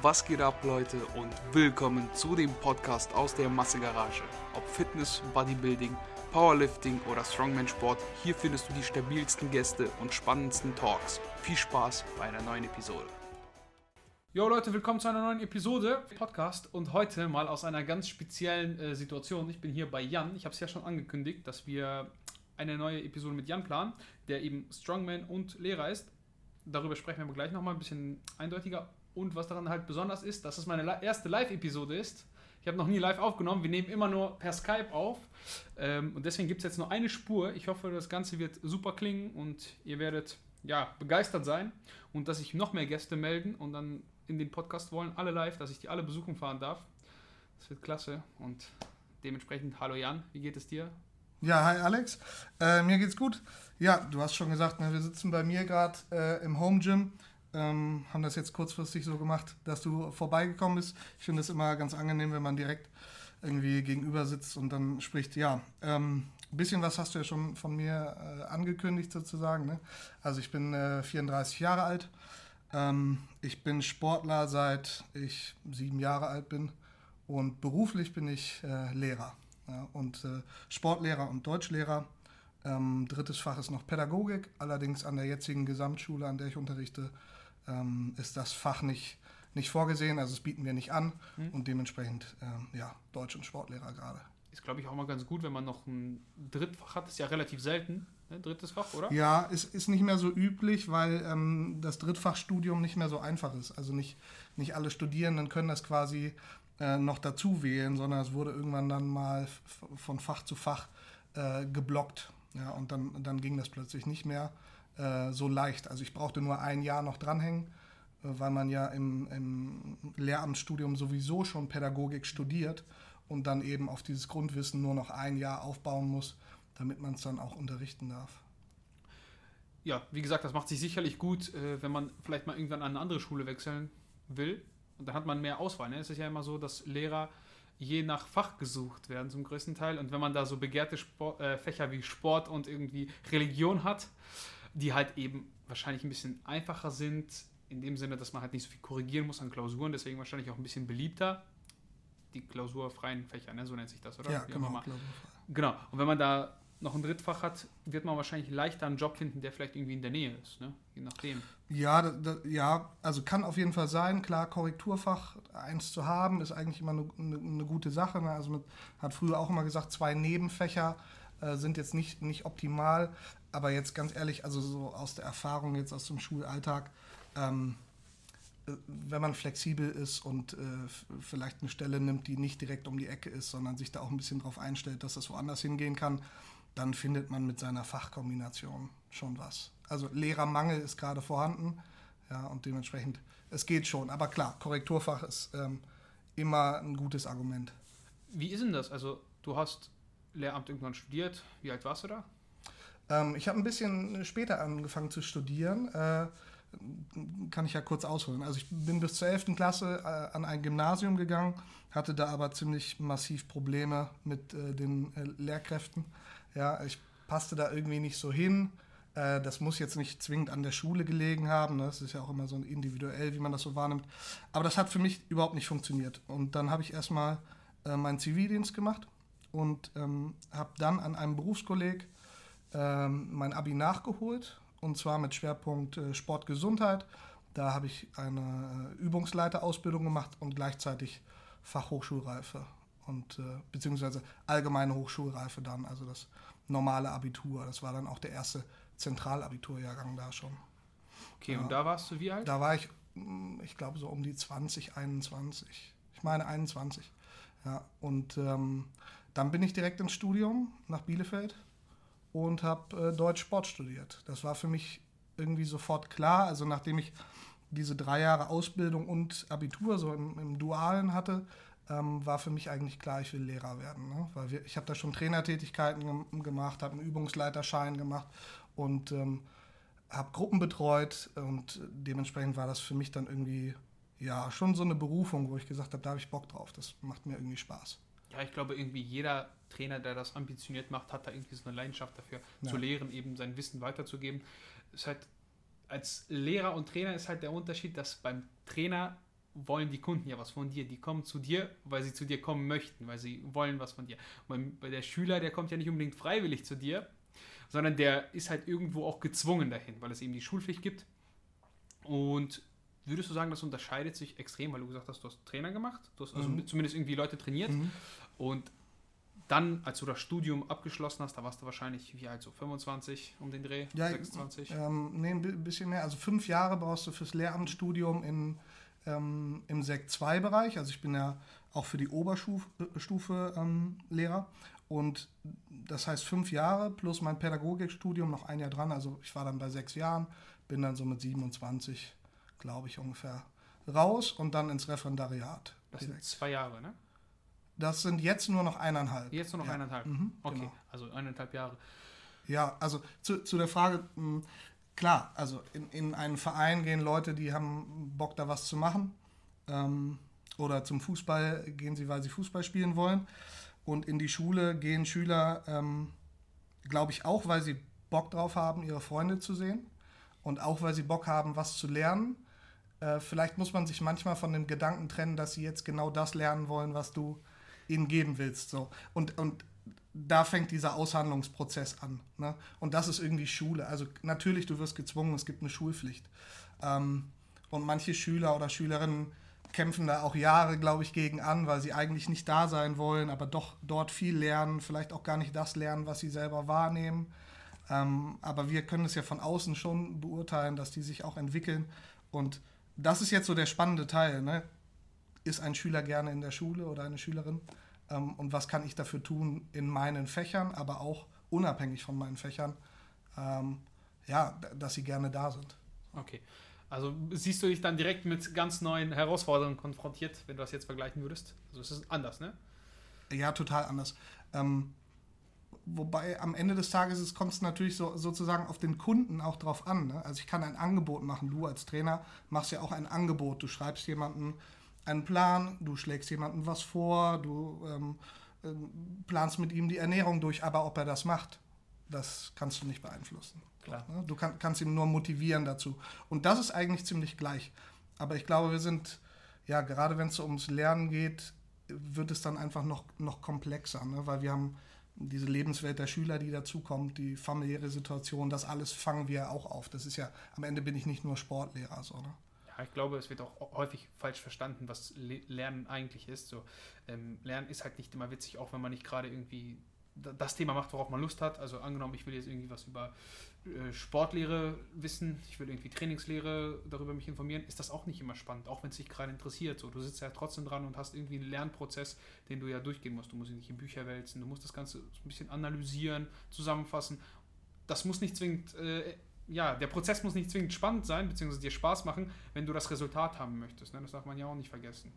Was geht ab, Leute, und willkommen zu dem Podcast aus der Massegarage. Ob Fitness, Bodybuilding, Powerlifting oder Strongman-Sport, hier findest du die stabilsten Gäste und spannendsten Talks. Viel Spaß bei einer neuen Episode. Jo Leute, willkommen zu einer neuen Episode Podcast und heute mal aus einer ganz speziellen äh, Situation. Ich bin hier bei Jan. Ich habe es ja schon angekündigt, dass wir eine neue Episode mit Jan planen, der eben Strongman und Lehrer ist. Darüber sprechen wir gleich nochmal ein bisschen eindeutiger. Und was daran halt besonders ist, dass es meine erste Live-Episode ist. Ich habe noch nie live aufgenommen. Wir nehmen immer nur per Skype auf. Ähm, und deswegen gibt es jetzt nur eine Spur. Ich hoffe, das Ganze wird super klingen und ihr werdet ja, begeistert sein. Und dass sich noch mehr Gäste melden und dann in den Podcast wollen, alle live, dass ich die alle besuchen fahren darf. Das wird klasse. Und dementsprechend, hallo Jan, wie geht es dir? Ja, hi Alex. Äh, mir geht's gut. Ja, du hast schon gesagt, ne, wir sitzen bei mir gerade äh, im Home Gym ähm, haben das jetzt kurzfristig so gemacht, dass du vorbeigekommen bist. Ich finde es immer ganz angenehm, wenn man direkt irgendwie gegenüber sitzt und dann spricht. Ja, ähm, ein bisschen was hast du ja schon von mir äh, angekündigt sozusagen. Ne? Also ich bin äh, 34 Jahre alt. Ähm, ich bin Sportler seit ich sieben Jahre alt bin und beruflich bin ich äh, Lehrer ja? und äh, Sportlehrer und Deutschlehrer. Ähm, drittes Fach ist noch Pädagogik, allerdings an der jetzigen Gesamtschule, an der ich unterrichte, ähm, ist das Fach nicht, nicht vorgesehen, also das bieten wir nicht an mhm. und dementsprechend ähm, ja, Deutsch- und Sportlehrer gerade. Ist, glaube ich, auch mal ganz gut, wenn man noch ein Drittfach hat. Ist ja relativ selten, ne? drittes Fach, oder? Ja, ist, ist nicht mehr so üblich, weil ähm, das Drittfachstudium nicht mehr so einfach ist. Also nicht, nicht alle Studierenden können das quasi äh, noch dazu wählen, sondern es wurde irgendwann dann mal von Fach zu Fach äh, geblockt. Ja, und dann, dann ging das plötzlich nicht mehr äh, so leicht. Also ich brauchte nur ein Jahr noch dranhängen, äh, weil man ja im, im Lehramtsstudium sowieso schon Pädagogik studiert und dann eben auf dieses Grundwissen nur noch ein Jahr aufbauen muss, damit man es dann auch unterrichten darf. Ja, wie gesagt, das macht sich sicherlich gut, äh, wenn man vielleicht mal irgendwann an eine andere Schule wechseln will. Und dann hat man mehr Auswahl. Ne? Es ist ja immer so, dass Lehrer je nach Fach gesucht werden zum größten Teil. Und wenn man da so begehrte Sport, äh, Fächer wie Sport und irgendwie Religion hat, die halt eben wahrscheinlich ein bisschen einfacher sind, in dem Sinne, dass man halt nicht so viel korrigieren muss an Klausuren, deswegen wahrscheinlich auch ein bisschen beliebter. Die klausurfreien Fächer, ne? so nennt sich das, oder? Ja, genau. Genau. Und wenn man da noch ein Drittfach hat, wird man wahrscheinlich leichter einen Job finden, der vielleicht irgendwie in der Nähe ist, ne? je nachdem. Ja, da, da, ja, also kann auf jeden Fall sein. Klar, Korrekturfach eins zu haben, ist eigentlich immer eine, eine, eine gute Sache. Ne? Also man hat früher auch immer gesagt, zwei Nebenfächer äh, sind jetzt nicht, nicht optimal. Aber jetzt ganz ehrlich, also so aus der Erfahrung jetzt aus dem Schulalltag, ähm, äh, wenn man flexibel ist und äh, vielleicht eine Stelle nimmt, die nicht direkt um die Ecke ist, sondern sich da auch ein bisschen darauf einstellt, dass das woanders hingehen kann, dann findet man mit seiner Fachkombination schon was. Also Lehrermangel ist gerade vorhanden, ja, und dementsprechend, es geht schon. Aber klar, Korrekturfach ist ähm, immer ein gutes Argument. Wie ist denn das? Also du hast Lehramt irgendwann studiert. Wie alt warst du da? Ähm, ich habe ein bisschen später angefangen zu studieren. Äh, kann ich ja kurz ausholen. Also ich bin bis zur 11. Klasse äh, an ein Gymnasium gegangen, hatte da aber ziemlich massiv Probleme mit äh, den äh, Lehrkräften. Ja, ich passte da irgendwie nicht so hin. Äh, das muss jetzt nicht zwingend an der Schule gelegen haben. Ne? Das ist ja auch immer so individuell, wie man das so wahrnimmt. Aber das hat für mich überhaupt nicht funktioniert. Und dann habe ich erstmal äh, meinen Zivildienst gemacht und ähm, habe dann an einem Berufskolleg ähm, mein Abi nachgeholt und zwar mit Schwerpunkt äh, Sportgesundheit. Da habe ich eine äh, Übungsleiterausbildung gemacht und gleichzeitig Fachhochschulreife und äh, beziehungsweise allgemeine Hochschulreife dann, also das normale Abitur. Das war dann auch der erste Zentralabiturjahrgang da schon. Okay, ja. und da warst du wie alt? Da war ich, hm, ich glaube, so um die 20, 21. Ich meine 21. Ja, und ähm, dann bin ich direkt ins Studium nach Bielefeld und habe äh, Deutsch Sport studiert. Das war für mich irgendwie sofort klar. Also nachdem ich diese drei Jahre Ausbildung und Abitur so im, im Dualen hatte, ähm, war für mich eigentlich klar, ich will Lehrer werden. Ne? Weil wir, ich habe da schon Trainertätigkeiten gem gemacht, habe einen Übungsleiterschein gemacht und ähm, habe Gruppen betreut und dementsprechend war das für mich dann irgendwie ja schon so eine Berufung, wo ich gesagt habe, da habe ich Bock drauf, das macht mir irgendwie Spaß ja, ich glaube, irgendwie jeder Trainer, der das ambitioniert macht, hat da irgendwie so eine Leidenschaft dafür, ja. zu lehren, eben sein Wissen weiterzugeben. Ist halt, als Lehrer und Trainer ist halt der Unterschied, dass beim Trainer wollen die Kunden ja was von dir. Die kommen zu dir, weil sie zu dir kommen möchten, weil sie wollen was von dir. Und bei der Schüler, der kommt ja nicht unbedingt freiwillig zu dir, sondern der ist halt irgendwo auch gezwungen dahin, weil es eben die Schulpflicht gibt. Und würdest du sagen, das unterscheidet sich extrem, weil du gesagt hast, du hast Trainer gemacht, du hast also Mhm. zumindest irgendwie Leute trainiert Mhm. und dann, als du das Studium abgeschlossen hast, da warst du wahrscheinlich, wie alt, so 25 um den Dreh, Ja, 26? Ähm, nee, ein bi- bisschen mehr. Also fünf Jahre brauchst du fürs Lehramtsstudium in, ähm, im Sekt 2-Bereich. Also ich bin ja auch für die Oberstufe ähm, Lehrer. Und das heißt fünf Jahre plus mein Pädagogikstudium noch ein Jahr dran. Also ich war dann bei sechs Jahren, bin dann so mit 27, glaube ich, ungefähr raus und dann ins Referendariat. Das sind zwei Jahre, ne? Das sind jetzt nur noch eineinhalb. Jetzt nur noch Ja. eineinhalb. Mhm, okay, genau. also eineinhalb Jahre. Ja, also zu, zu der Frage, mh, klar, also in, in einen Verein gehen Leute, die haben Bock, da was zu machen. Ähm, oder zum Fußball gehen sie, weil sie Fußball spielen wollen. Und in die Schule gehen Schüler, ähm, glaube ich, auch, weil sie Bock drauf haben, ihre Freunde zu sehen. Und auch, weil sie Bock haben, was zu lernen. Äh, vielleicht muss man sich manchmal von dem Gedanken trennen, dass sie jetzt genau das lernen wollen, was du ihnen geben willst. So. Und, und da fängt dieser Aushandlungsprozess an. Ne? Und das ist irgendwie Schule. Also natürlich, du wirst gezwungen, es gibt eine Schulpflicht. Ähm, und manche Schüler oder Schülerinnen kämpfen da auch Jahre, glaube ich, gegen an, weil sie eigentlich nicht da sein wollen, aber doch dort viel lernen, vielleicht auch gar nicht das lernen, was sie selber wahrnehmen. Ähm, aber wir können es ja von außen schon beurteilen, dass die sich auch entwickeln. Und das ist jetzt so der spannende Teil. Ne? Ist ein Schüler gerne in der Schule oder eine Schülerin? Ähm, und was kann ich dafür tun in meinen Fächern, aber auch unabhängig von meinen Fächern, ähm, ja, dass sie gerne da sind. Okay. Also siehst du dich dann direkt mit ganz neuen Herausforderungen konfrontiert, wenn du das jetzt vergleichen würdest? Also es ist anders, ne? Ja, total anders. Ähm, wobei am Ende des Tages kommt es natürlich so, sozusagen auf den Kunden auch drauf an. Ne? Also ich kann ein Angebot machen. Du als Trainer machst ja auch ein Angebot. Du schreibst jemanden einen Plan, du schlägst jemandem was vor, du ähm, ähm, planst mit ihm die Ernährung durch, aber ob er das macht, das kannst du nicht beeinflussen. Klar. Ne? Du kann, kannst ihn nur motivieren dazu. Und das ist eigentlich ziemlich gleich. Aber ich glaube, wir sind, ja, gerade wenn es so ums Lernen geht, wird es dann einfach noch, noch komplexer, ne? weil wir haben diese Lebenswelt der Schüler, die dazukommt, die familiäre Situation, das alles fangen wir auch auf. Das ist ja, am Ende bin ich nicht nur Sportlehrer, so, ne? Ich glaube, es wird auch häufig falsch verstanden, was Le Lernen eigentlich ist. So, ähm, Lernen ist halt nicht immer witzig, auch wenn man nicht gerade irgendwie da- das Thema macht, worauf man Lust hat. Also angenommen, ich will jetzt irgendwie was über äh, Sportlehre wissen, ich will irgendwie Trainingslehre darüber mich informieren, ist das auch nicht immer spannend, auch wenn es dich gerade interessiert. So, du sitzt ja trotzdem dran und hast irgendwie einen Lernprozess, den du ja durchgehen musst. Du musst nicht in Bücher wälzen, du musst das Ganze ein bisschen analysieren, zusammenfassen. Das muss nicht zwingend, äh, ja, der Prozess muss nicht zwingend spannend sein, beziehungsweise dir Spaß machen, wenn du das Resultat haben möchtest. Ne? Das darf man ja auch nicht vergessen.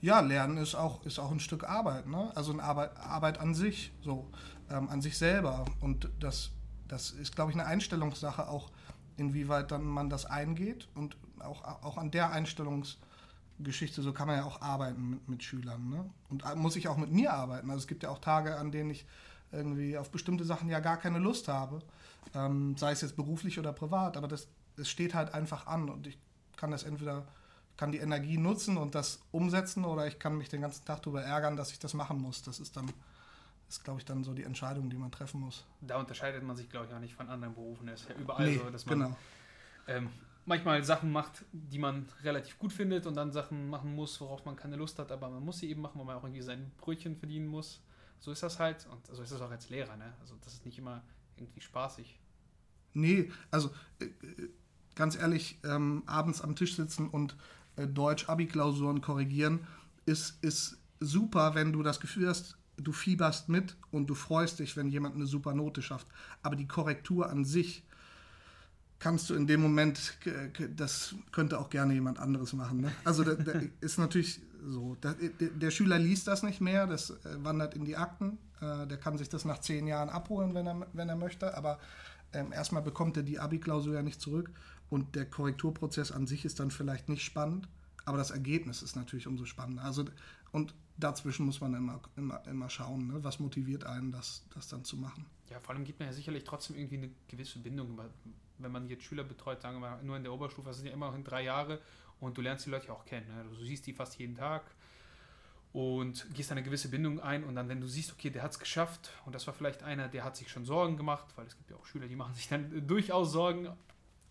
Ja, Lernen ist auch, ist auch ein Stück Arbeit, ne? Also eine Arbeit, Arbeit an sich, so, ähm, an sich selber. Und das, das ist, glaube ich, eine Einstellungssache auch, inwieweit dann man das eingeht und auch, auch an der Einstellungsgeschichte, so kann man ja auch arbeiten mit, mit Schülern, ne? Und äh, muss ich auch mit mir arbeiten. Also es gibt ja auch Tage, an denen ich irgendwie auf bestimmte Sachen ja gar keine Lust habe, ähm, sei es jetzt beruflich oder privat, aber das, das steht halt einfach an und ich kann das entweder kann die Energie nutzen und das umsetzen oder ich kann mich den ganzen Tag darüber ärgern, dass ich das machen muss. Das ist dann, ist glaube ich dann so die Entscheidung, die man treffen muss. Da unterscheidet man sich, glaube ich, auch nicht von anderen Berufen. Es ist ja überall Nee, so, dass man genau. ähm, manchmal Sachen macht, die man relativ gut findet und dann Sachen machen muss, worauf man keine Lust hat, aber man muss sie eben machen, weil man auch irgendwie sein Brötchen verdienen muss. So ist das halt und so ist es auch als Lehrer. Ne? Also das ist nicht immer irgendwie spaßig. Nee, also äh, äh, ganz ehrlich, ähm, abends am Tisch sitzen und äh, Deutsch-Abi-Klausuren korrigieren, ist, ist super, wenn du das Gefühl hast, du fieberst mit und du freust dich, wenn jemand eine super Note schafft. Aber die Korrektur an sich kannst du in dem Moment, k- das könnte auch gerne jemand anderes machen. Ne? Also da, da ist natürlich so, der, der Schüler liest das nicht mehr, das äh, wandert in die Akten, äh, der kann sich das nach zehn Jahren abholen, wenn er, wenn er möchte, aber ähm, erstmal bekommt er die Abi-Klausur ja nicht zurück und der Korrekturprozess an sich ist dann vielleicht nicht spannend, aber das Ergebnis ist natürlich umso spannender. Also, und dazwischen muss man immer, immer, immer schauen, ne? was motiviert einen, das, das dann zu machen. Ja, vor allem gibt man ja sicherlich trotzdem irgendwie eine gewisse Bindung. Wenn man jetzt Schüler betreut, sagen wir mal, nur in der Oberstufe, das sind ja immerhin drei Jahre und du lernst die Leute auch kennen. Ne? Du siehst die fast jeden Tag und gehst eine gewisse Bindung ein und dann, wenn du siehst, okay, der hat es geschafft und das war vielleicht einer, der hat sich schon Sorgen gemacht, weil es gibt ja auch Schüler, die machen sich dann durchaus Sorgen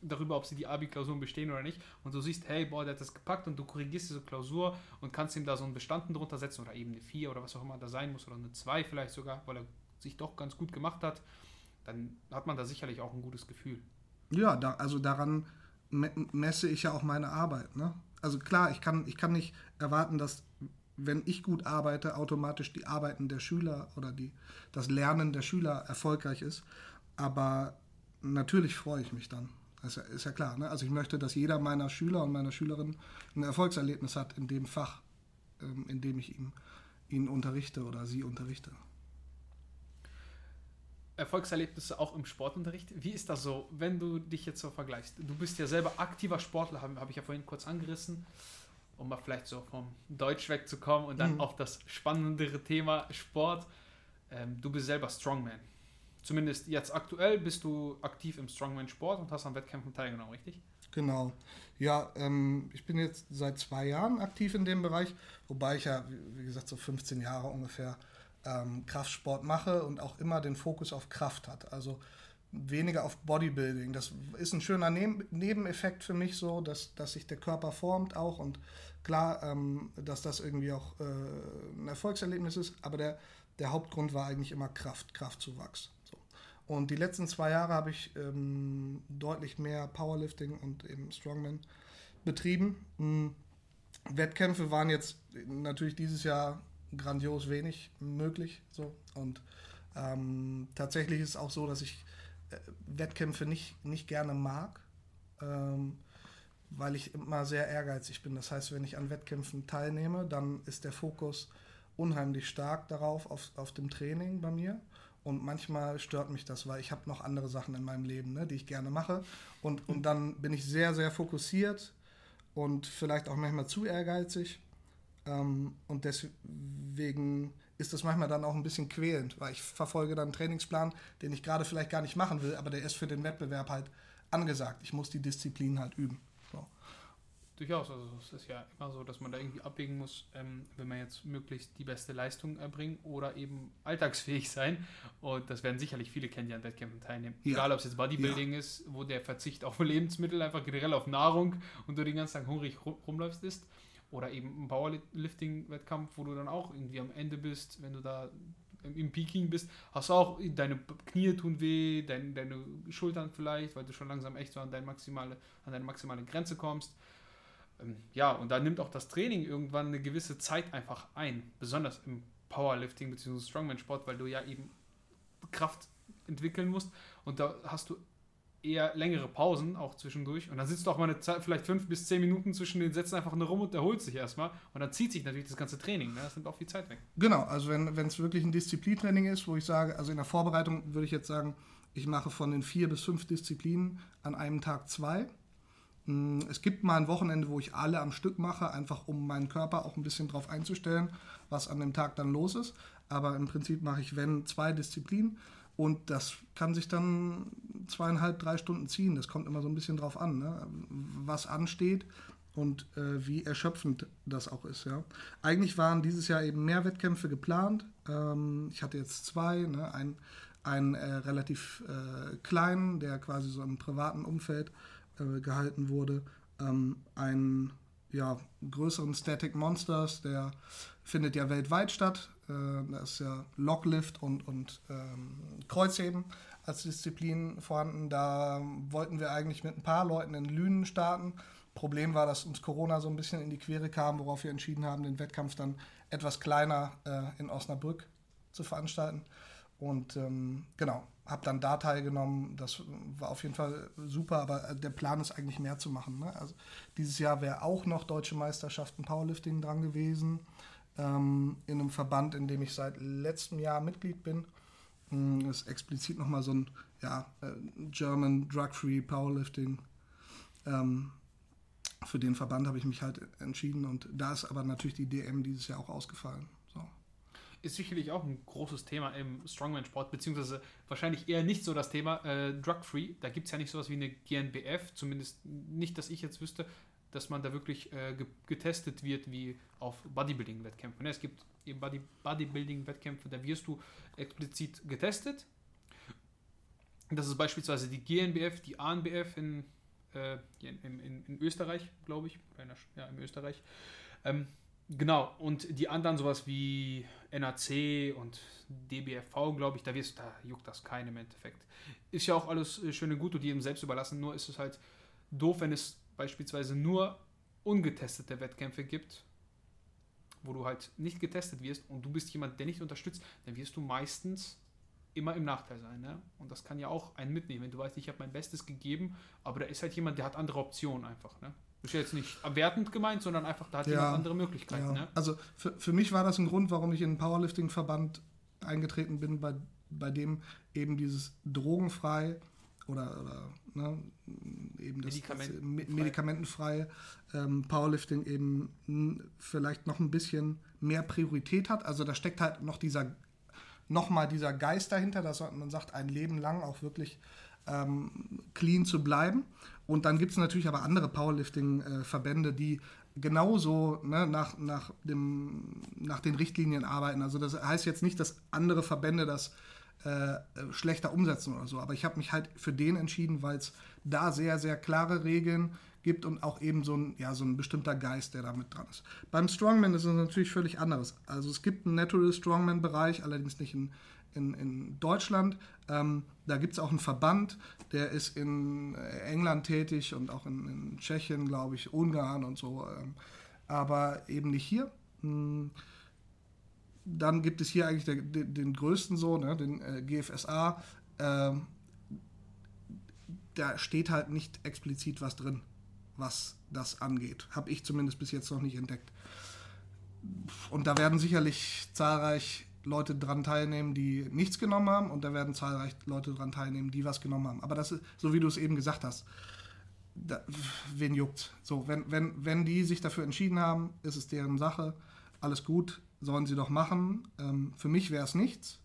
darüber, ob sie die Abi-Klausuren bestehen oder nicht und du siehst, hey, boah, der hat das gepackt und du korrigierst diese Klausur und kannst ihm da so einen Bestanden drunter setzen oder eben eine 4 oder was auch immer da sein muss oder eine 2 vielleicht sogar, weil er sich doch ganz gut gemacht hat, dann hat man da sicherlich auch ein gutes Gefühl. Ja, da, also daran messe ich ja auch meine Arbeit. Ne? Also klar, ich kann, ich kann nicht erwarten, dass wenn ich gut arbeite, automatisch die Arbeiten der Schüler oder die, das Lernen der Schüler erfolgreich ist. Aber natürlich freue ich mich dann. Das ist ja, ist ja klar. Ne? Also ich möchte, dass jeder meiner Schüler und meiner Schülerinnen ein Erfolgserlebnis hat in dem Fach, ähm, in dem ich ihn, ihn unterrichte oder sie unterrichte. Erfolgserlebnisse auch im Sportunterricht. Wie ist das so, wenn du dich jetzt so vergleichst? Du bist ja selber aktiver Sportler, habe hab ich ja vorhin kurz angerissen um mal vielleicht so vom Deutsch wegzukommen und dann mhm. auf das spannendere Thema Sport. Ähm, du bist selber Strongman. Zumindest jetzt aktuell bist du aktiv im Strongman-Sport und hast an Wettkämpfen teilgenommen, richtig? Genau. Ja, ähm, ich bin jetzt seit zwei Jahren aktiv in dem Bereich, wobei ich ja, wie gesagt, so 15 Jahre ungefähr ähm, Kraftsport mache und auch immer den Fokus auf Kraft hat. Also weniger auf Bodybuilding. Das ist ein schöner Nebeneffekt für mich so, dass, dass sich der Körper formt auch und klar, ähm, dass das irgendwie auch äh, ein Erfolgserlebnis ist, aber der, der Hauptgrund war eigentlich immer Kraft, Kraftzuwachs. So. Und die letzten zwei Jahre habe ich ähm, deutlich mehr Powerlifting und eben Strongman betrieben. Mhm. Wettkämpfe waren jetzt natürlich dieses Jahr grandios wenig möglich. So. Und ähm, tatsächlich ist es auch so, dass ich äh, Wettkämpfe nicht, nicht gerne mag, ähm, weil ich immer sehr ehrgeizig bin. Das heißt, wenn ich an Wettkämpfen teilnehme, dann ist der Fokus unheimlich stark darauf, auf, auf dem Training bei mir. Und manchmal stört mich das, weil ich habe noch andere Sachen in meinem Leben, ne, die ich gerne mache. Und, und dann bin ich sehr, sehr fokussiert und vielleicht auch manchmal zu ehrgeizig. Ähm, und deswegen ist das manchmal dann auch ein bisschen quälend, weil ich verfolge dann einen Trainingsplan, den ich gerade vielleicht gar nicht machen will, aber der ist für den Wettbewerb halt angesagt. Ich muss die Disziplin halt üben. So. Durchaus, also es ist ja immer so, dass man da irgendwie abwägen muss, ähm, wenn man jetzt möglichst die beste Leistung erbringen oder eben alltagsfähig sein. Und das werden sicherlich viele kennen, die an Wettkämpfen teilnehmen. Ja. Egal, ob es jetzt Bodybuilding ja. ist, wo der Verzicht auf Lebensmittel einfach generell auf Nahrung und du den ganzen Tag hungrig rumläufst ist oder eben ein Powerlifting-Wettkampf, wo du dann auch irgendwie am Ende bist, wenn du da im Peking bist, hast du auch deine Knie tun weh, dein, deine Schultern vielleicht, weil du schon langsam echt so an deine maximale, an deine maximale Grenze kommst. Ähm, ja, und da nimmt auch das Training irgendwann eine gewisse Zeit einfach ein, besonders im Powerlifting bzw. Strongman-Sport, weil du ja eben Kraft entwickeln musst und da hast du eher längere Pausen auch zwischendurch. Und dann sitzt du auch mal eine Zeit, vielleicht fünf bis zehn Minuten zwischen den Sätzen einfach nur rum und erholt sich erstmal. Und dann zieht sich natürlich das ganze Training. Ne? Das nimmt auch viel Zeit weg. Genau, also wenn es wirklich ein Disziplintraining ist, wo ich sage, also in der Vorbereitung würde ich jetzt sagen, ich mache von den vier bis fünf Disziplinen an einem Tag zwei. Hm, es gibt mal ein Wochenende, wo ich alle am Stück mache, einfach um meinen Körper auch ein bisschen drauf einzustellen, was an dem Tag dann los ist. Aber im Prinzip mache ich, wenn, zwei Disziplinen. Und das kann sich dann zweieinhalb, drei Stunden ziehen. Das kommt immer so ein bisschen drauf an, ne? was ansteht und äh, wie erschöpfend das auch ist. Ja? Eigentlich waren dieses Jahr eben mehr Wettkämpfe geplant. Ähm, ich hatte jetzt zwei, ne? ein, einen äh, relativ äh, kleinen, der quasi so im privaten Umfeld äh, gehalten wurde, ähm, einen ja, größeren Static Monsters, der findet ja weltweit statt. Äh, da ist ja Locklift und, und ähm, Kreuzheben als Disziplin vorhanden. Da wollten wir eigentlich mit ein paar Leuten in Lünen starten. Problem war, dass uns Corona so ein bisschen in die Quere kam, worauf wir entschieden haben, den Wettkampf dann etwas kleiner äh, in Osnabrück zu veranstalten. Und ähm, genau, habe dann da teilgenommen. Das war auf jeden Fall super, aber äh, der Plan ist eigentlich mehr zu machen. Ne? Also dieses Jahr wäre auch noch Deutsche Meisterschaften Powerlifting dran gewesen. Ähm, in einem Verband, in dem ich seit letztem Jahr Mitglied bin. Das ist explizit nochmal so ein ja, äh, German Drug-Free Powerlifting. Ähm, für den Verband habe ich mich halt entschieden und da ist aber natürlich die DM dieses Jahr auch ausgefallen. So. Ist sicherlich auch ein großes Thema im Strongman-Sport, beziehungsweise wahrscheinlich eher nicht so das Thema äh, Drug-Free. Da gibt es ja nicht sowas wie eine GNBF, zumindest nicht, dass ich jetzt wüsste. Dass man da wirklich äh, getestet wird wie auf Bodybuilding-Wettkämpfen. Ne? Es gibt Body Bodybuilding-Wettkämpfe, da wirst du explizit getestet. Das ist beispielsweise die GNBF, die ANBF in, äh, in, in, in, Österreich, glaube ich. Ja, in Österreich. Ähm, genau, und die anderen sowas wie NAC und DBFV, glaube ich, da, wirst, da juckt das kein im Endeffekt. Ist ja auch alles äh, schön und gut und jedem selbst überlassen, nur ist es halt doof, wenn es beispielsweise nur ungetestete Wettkämpfe gibt, wo du halt nicht getestet wirst und du bist jemand, der nicht unterstützt, dann wirst du meistens immer im Nachteil sein. Ne? Und das kann ja auch einen mitnehmen. Wenn du weißt, ich habe mein Bestes gegeben, aber da ist halt jemand, der hat andere Optionen einfach. Ne? Das ist jetzt nicht wertend gemeint, sondern einfach, da hat ja, jemand andere Möglichkeiten. Ja. Ne? Also für, für mich war das ein Grund, warum ich in den Powerlifting-Verband eingetreten bin, bei, bei dem eben dieses drogenfrei oder, oder ne, eben das, Medikamenten das medikamentenfreie ähm, Powerlifting eben vielleicht noch ein bisschen mehr Priorität hat. Also da steckt halt noch dieser nochmal dieser Geist dahinter, dass man sagt, ein Leben lang auch wirklich ähm, clean zu bleiben. Und dann gibt es natürlich aber andere Powerlifting-Verbände, äh, die genauso ne, nach, nach, dem, nach den Richtlinien arbeiten. Also das heißt jetzt nicht, dass andere Verbände das äh, schlechter umsetzen oder so. Aber ich habe mich halt für den entschieden, weil es da sehr, sehr klare Regeln gibt und auch eben so ein, ja, so ein bestimmter Geist, der da mit dran ist. Beim Strongman ist es natürlich völlig anderes. Also es gibt einen Natural Strongman-Bereich, allerdings nicht in, in, in Deutschland. Ähm, da gibt es auch einen Verband, der ist in England tätig und auch in, in Tschechien, glaube ich, Ungarn und so, ähm, aber eben nicht hier. Hm dann gibt es hier eigentlich den, den, den größten so, ne, den äh, GFSA. Äh, da steht halt nicht explizit was drin, was das angeht. Habe ich zumindest bis jetzt noch nicht entdeckt. Und da werden sicherlich zahlreich Leute dran teilnehmen, die nichts genommen haben, und da werden zahlreich Leute dran teilnehmen, die was genommen haben. Aber das ist, so wie du es eben gesagt hast, da, wen juckt? So, wenn, wenn, wenn die sich dafür entschieden haben, ist es deren Sache, alles gut sollen sie doch machen. Ähm, für mich wäre es nichts,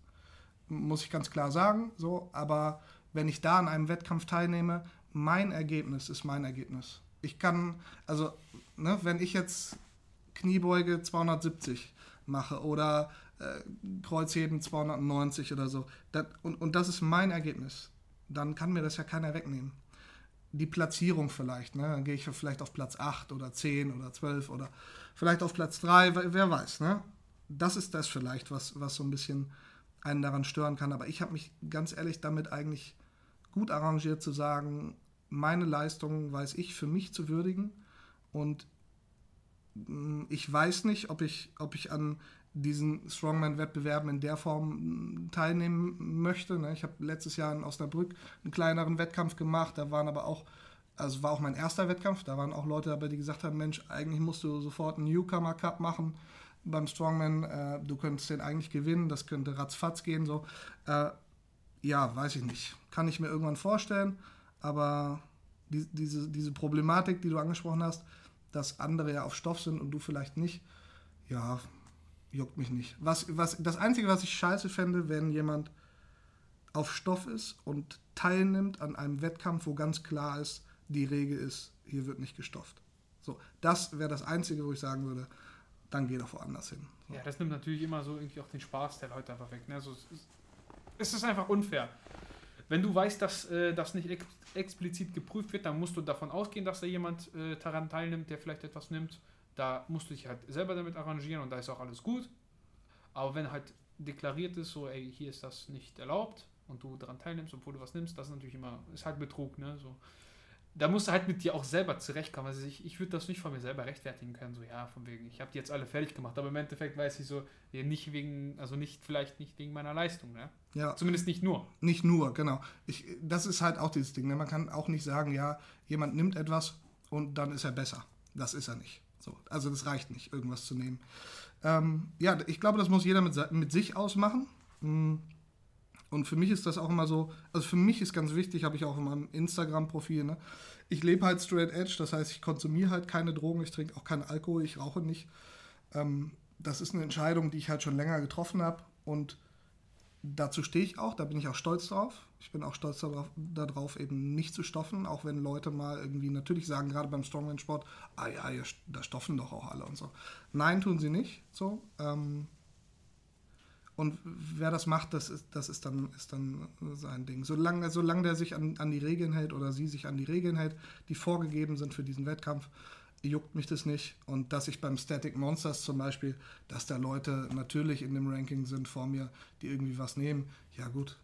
muss ich ganz klar sagen. So, aber wenn ich da an einem Wettkampf teilnehme, mein Ergebnis ist mein Ergebnis. Ich kann, also, ne, wenn ich jetzt Kniebeuge 270 mache oder äh, Kreuzheben 290 oder so, das, und, und das ist mein Ergebnis, dann kann mir das ja keiner wegnehmen. Die Platzierung vielleicht, ne? dann gehe ich vielleicht auf Platz 8 oder 10 oder 12 oder vielleicht auf Platz 3, wer weiß. Ne? Das ist das vielleicht, was, was so ein bisschen einen daran stören kann. Aber ich habe mich ganz ehrlich damit eigentlich gut arrangiert zu sagen, meine Leistungen weiß ich für mich zu würdigen und mm, ich weiß nicht, ob ich, ob ich an diesen Strongman-Wettbewerben in der Form mm, teilnehmen möchte. Ne? Ich habe letztes Jahr in Osnabrück einen kleineren Wettkampf gemacht, da waren aber auch, also war auch mein erster Wettkampf, da waren auch Leute dabei, die gesagt haben, Mensch, eigentlich musst du sofort einen Newcomer Cup machen beim Strongman, äh, du könntest den eigentlich gewinnen, das könnte ratzfatz gehen. So. Äh, ja, weiß ich nicht. Kann ich mir irgendwann vorstellen, aber die, diese, diese Problematik, die du angesprochen hast, dass andere ja auf Stoff sind und du vielleicht nicht, ja, juckt mich nicht. Was, was, das Einzige, was ich scheiße fände, wenn jemand auf Stoff ist und teilnimmt an einem Wettkampf, wo ganz klar ist, die Regel ist, hier wird nicht gestofft. So, das wäre das Einzige, wo ich sagen würde, dann geh doch woanders hin. So. Ja, das nimmt natürlich immer so irgendwie auch den Spaß der Leute einfach weg. Ne? Also, es ist einfach unfair. Wenn du weißt, dass äh, das nicht ex explizit geprüft wird, dann musst du davon ausgehen, dass da jemand äh, daran teilnimmt, der vielleicht etwas nimmt. Da musst du dich halt selber damit arrangieren und da ist auch alles gut. Aber wenn halt deklariert ist, so, ey, hier ist das nicht erlaubt und du daran teilnimmst, obwohl du was nimmst, das ist natürlich immer, ist halt Betrug, ne? So da musst du halt mit dir auch selber zurechtkommen. Also ich, ich würde das nicht von mir selber rechtfertigen können, so ja, von wegen, ich habe die jetzt alle fertig gemacht, aber im Endeffekt weiß ich so, nicht wegen, also nicht, vielleicht nicht wegen meiner Leistung, ne? Ja. Zumindest nicht nur. Nicht nur, genau. Ich, das ist halt auch dieses Ding, ne? Man kann auch nicht sagen, ja, jemand nimmt etwas und dann ist er besser. Das ist er nicht. So, also das reicht nicht, irgendwas zu nehmen. Ähm, ja, ich glaube, das muss jeder mit, mit sich ausmachen. Hm. Und für mich ist das auch immer so, also für mich ist ganz wichtig, habe ich auch in meinem Instagram-Profil, ne? ich lebe halt straight edge, das heißt, ich konsumiere halt keine Drogen, ich trinke auch keinen Alkohol, ich rauche nicht. Ähm, das ist eine Entscheidung, die ich halt schon länger getroffen habe und dazu stehe ich auch, da bin ich auch stolz drauf. Ich bin auch stolz darauf, darauf, eben nicht zu stoffen, auch wenn Leute mal irgendwie natürlich sagen, gerade beim Strongman-Sport, ah ja, da stoffen doch auch alle und so. Nein, tun sie nicht. So. Ähm, und wer das macht, das ist, das ist, dann, ist dann sein Ding. Solange, solange der sich an, an die Regeln hält oder sie sich an die Regeln hält, die vorgegeben sind für diesen Wettkampf, juckt mich das nicht. Und dass ich beim Static Monsters zum Beispiel, dass da Leute natürlich in dem Ranking sind vor mir, die irgendwie was nehmen, ja gut,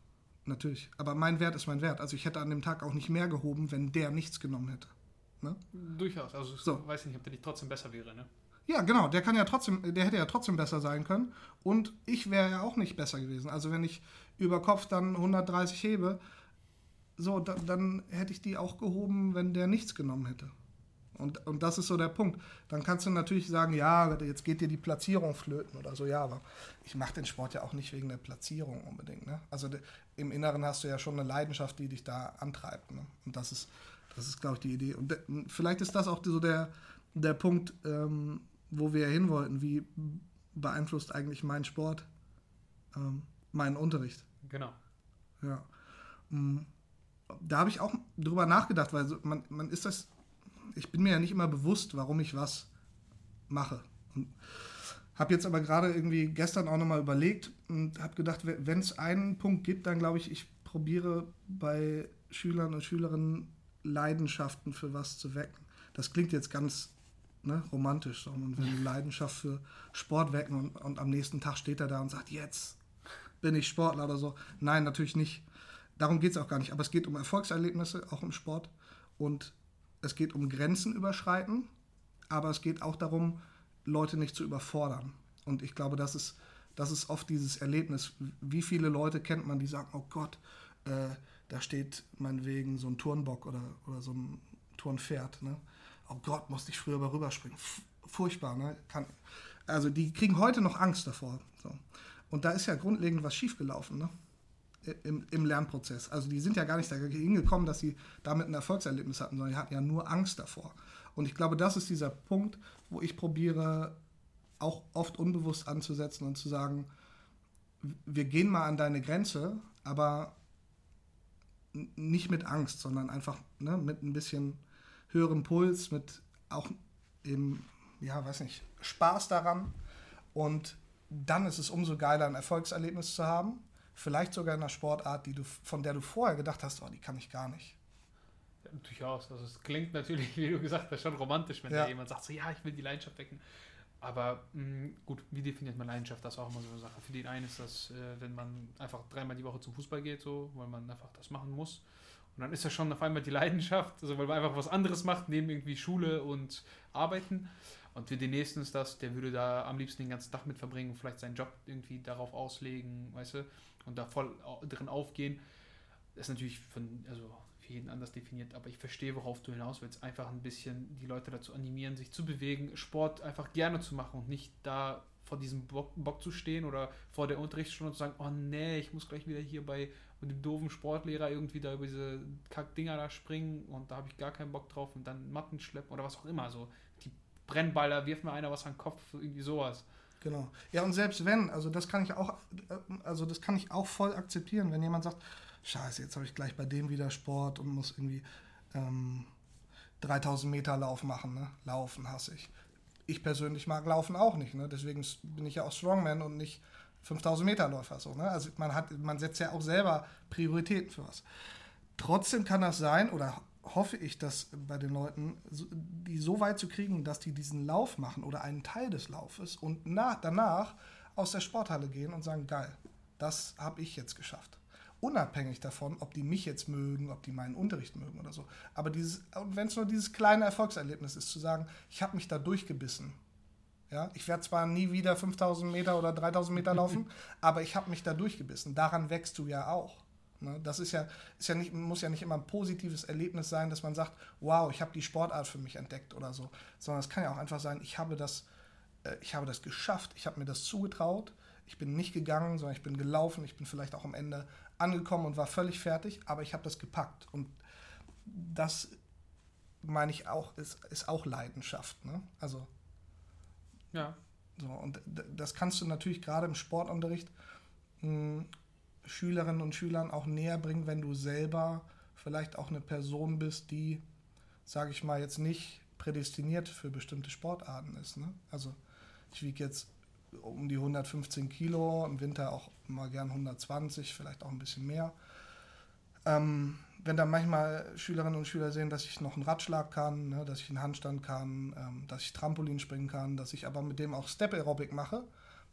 natürlich. Aber mein Wert ist mein Wert. Also ich hätte an dem Tag auch nicht mehr gehoben, wenn der nichts genommen hätte. Ne? Durchaus. Also so. ich weiß nicht, ob der nicht trotzdem besser wäre, ne? Ja, genau, der kann ja trotzdem, der hätte ja trotzdem besser sein können. Und ich wäre ja auch nicht besser gewesen. Also wenn ich über Kopf dann 130 hebe, so, da, dann hätte ich die auch gehoben, wenn der nichts genommen hätte. Und, und das ist so der Punkt. Dann kannst du natürlich sagen, ja, jetzt geht dir die Platzierung flöten oder so. Ja, aber ich mache den Sport ja auch nicht wegen der Platzierung unbedingt. Ne? Also de, im Inneren hast du ja schon eine Leidenschaft, die dich da antreibt. Ne? Und das ist, das ist, glaube ich, die Idee. Und de, vielleicht ist das auch so der, der Punkt, ähm, wo wir hin wollten, wie beeinflusst eigentlich mein Sport ähm, meinen Unterricht. Genau. Ja. Mm, da habe ich auch drüber nachgedacht, weil man, man ist das, ich bin mir ja nicht immer bewusst, warum ich was mache. Und habe jetzt aber gerade irgendwie gestern auch nochmal überlegt und habe gedacht, wenn es einen Punkt gibt, dann glaube ich, ich probiere bei Schülern und Schülerinnen Leidenschaften für was zu wecken. Das klingt jetzt ganz ne, romantisch. So. Und wenn eine Leidenschaft für Sport wecken und, und am nächsten Tag steht er da und sagt, jetzt bin ich Sportler oder so. Nein, natürlich nicht. Darum geht es auch gar nicht. Aber es geht um Erfolgserlebnisse, auch im Sport. Und es geht um Grenzen überschreiten. Aber es geht auch darum, Leute nicht zu überfordern. Und ich glaube, das ist, das ist oft dieses Erlebnis. Wie viele Leute kennt man, die sagen, oh Gott, äh, da steht meinetwegen so ein Turnbock oder, oder so ein Turnpferd. Ne? Oh Gott, musste ich früher mal rüberspringen. Furchtbar, ne? Kann, also die kriegen heute noch Angst davor. So. Und da ist ja grundlegend was schiefgelaufen, ne? Im, Im, Lernprozess. Also die sind ja gar nicht dagegen gekommen, dass sie damit ein Erfolgserlebnis hatten, sondern die hatten ja nur Angst davor. Und ich glaube, das ist dieser Punkt, wo ich probiere, auch oft unbewusst anzusetzen und zu sagen, wir gehen mal an deine Grenze, aber nicht mit Angst, sondern einfach ne, mit ein bisschen höherem Puls, mit auch eben, ja, weiß nicht, Spaß daran. Und dann ist es umso geiler, ein Erfolgserlebnis zu haben. Vielleicht sogar in einer Sportart, die du, von der du vorher gedacht hast, oh, die kann ich gar nicht. Ja, durchaus. Also es klingt natürlich, wie du gesagt hast, schon romantisch, wenn ja. da jemand sagt, so ja, ich will die Leidenschaft wecken. Aber mh, mm, gut, wie definiert man Leidenschaft? Das ist auch immer so eine Sache. Für den einen ist das, äh, wenn man einfach dreimal die Woche zum Fußball geht, so, weil man einfach das machen muss. Und dann ist ja schon auf einmal die Leidenschaft, also weil man einfach was anderes macht, neben irgendwie Schule und Arbeiten. Und für den nächsten ist das, der würde da am liebsten den ganzen Tag mit verbringen, vielleicht seinen Job irgendwie darauf auslegen, weißt du, und da voll drin aufgehen. Das ist natürlich von, also für jeden anders definiert, aber ich verstehe, worauf du hinaus willst. Einfach ein bisschen die Leute dazu animieren, sich zu bewegen, Sport einfach gerne zu machen und nicht da vor diesem Bock, Bock zu stehen oder vor der Unterrichtsstunde und zu sagen, oh nee, ich muss gleich wieder hier bei mit dem doofen Sportlehrer irgendwie da über diese Kackdinger da springen und da habe ich gar keinen Bock drauf und dann Matten schleppen oder was auch immer. So die Brennballer, wirft mir einer was an den Kopf, irgendwie sowas. Genau. Ja, und selbst wenn, also das kann ich auch, also das kann ich auch voll akzeptieren, wenn jemand sagt, scheiße, jetzt habe ich gleich bei dem wieder Sport und muss irgendwie ähm, 3000 Meter Lauf machen, ne? Laufen hasse ich. Ich persönlich mag Laufen auch nicht, ne? Deswegen bin ich ja auch Strongman und nicht 5000 Meter Läufer. So, ne? Also man, hat, man setzt ja auch selber Prioritäten für was. Trotzdem kann das sein, oder hoffe ich, dass bei den Leuten, die so weit zu kriegen, dass die diesen Lauf machen oder einen Teil des Laufes und nach, danach aus der Sporthalle gehen und sagen, geil, das habe ich jetzt geschafft. Unabhängig davon, ob die mich jetzt mögen, ob die meinen Unterricht mögen oder so. Aber wenn es nur dieses kleine Erfolgserlebnis ist, zu sagen, ich habe mich da durchgebissen ja, ich werde zwar nie wieder 5000 Meter oder 3000 Meter laufen, aber ich habe mich da durchgebissen. Daran wächst du ja auch. Ne? Das ist ja, ist ja nicht, muss ja nicht immer ein positives Erlebnis sein, dass man sagt, wow, ich habe die Sportart für mich entdeckt oder so. Sondern es kann ja auch einfach sein, ich habe das, äh, ich habe das geschafft, ich habe mir das zugetraut, ich bin nicht gegangen, sondern ich bin gelaufen, ich bin vielleicht auch am Ende angekommen und war völlig fertig, aber ich habe das gepackt. Und das meine ich auch, ist, ist auch Leidenschaft. Ne? Also ja. So, und das kannst du natürlich gerade im Sportunterricht hm, Schülerinnen und Schülern auch näher bringen, wenn du selber vielleicht auch eine Person bist, die, sage ich mal, jetzt nicht prädestiniert für bestimmte Sportarten ist. Ne? Also ich wiege jetzt um die 115 Kilo, im Winter auch mal gern 120, vielleicht auch ein bisschen mehr. Ähm, wenn dann manchmal Schülerinnen und Schüler sehen, dass ich noch einen Radschlag kann, ne, dass ich einen Handstand kann, ähm, dass ich Trampolin springen kann, dass ich aber mit dem auch Step Aerobic mache,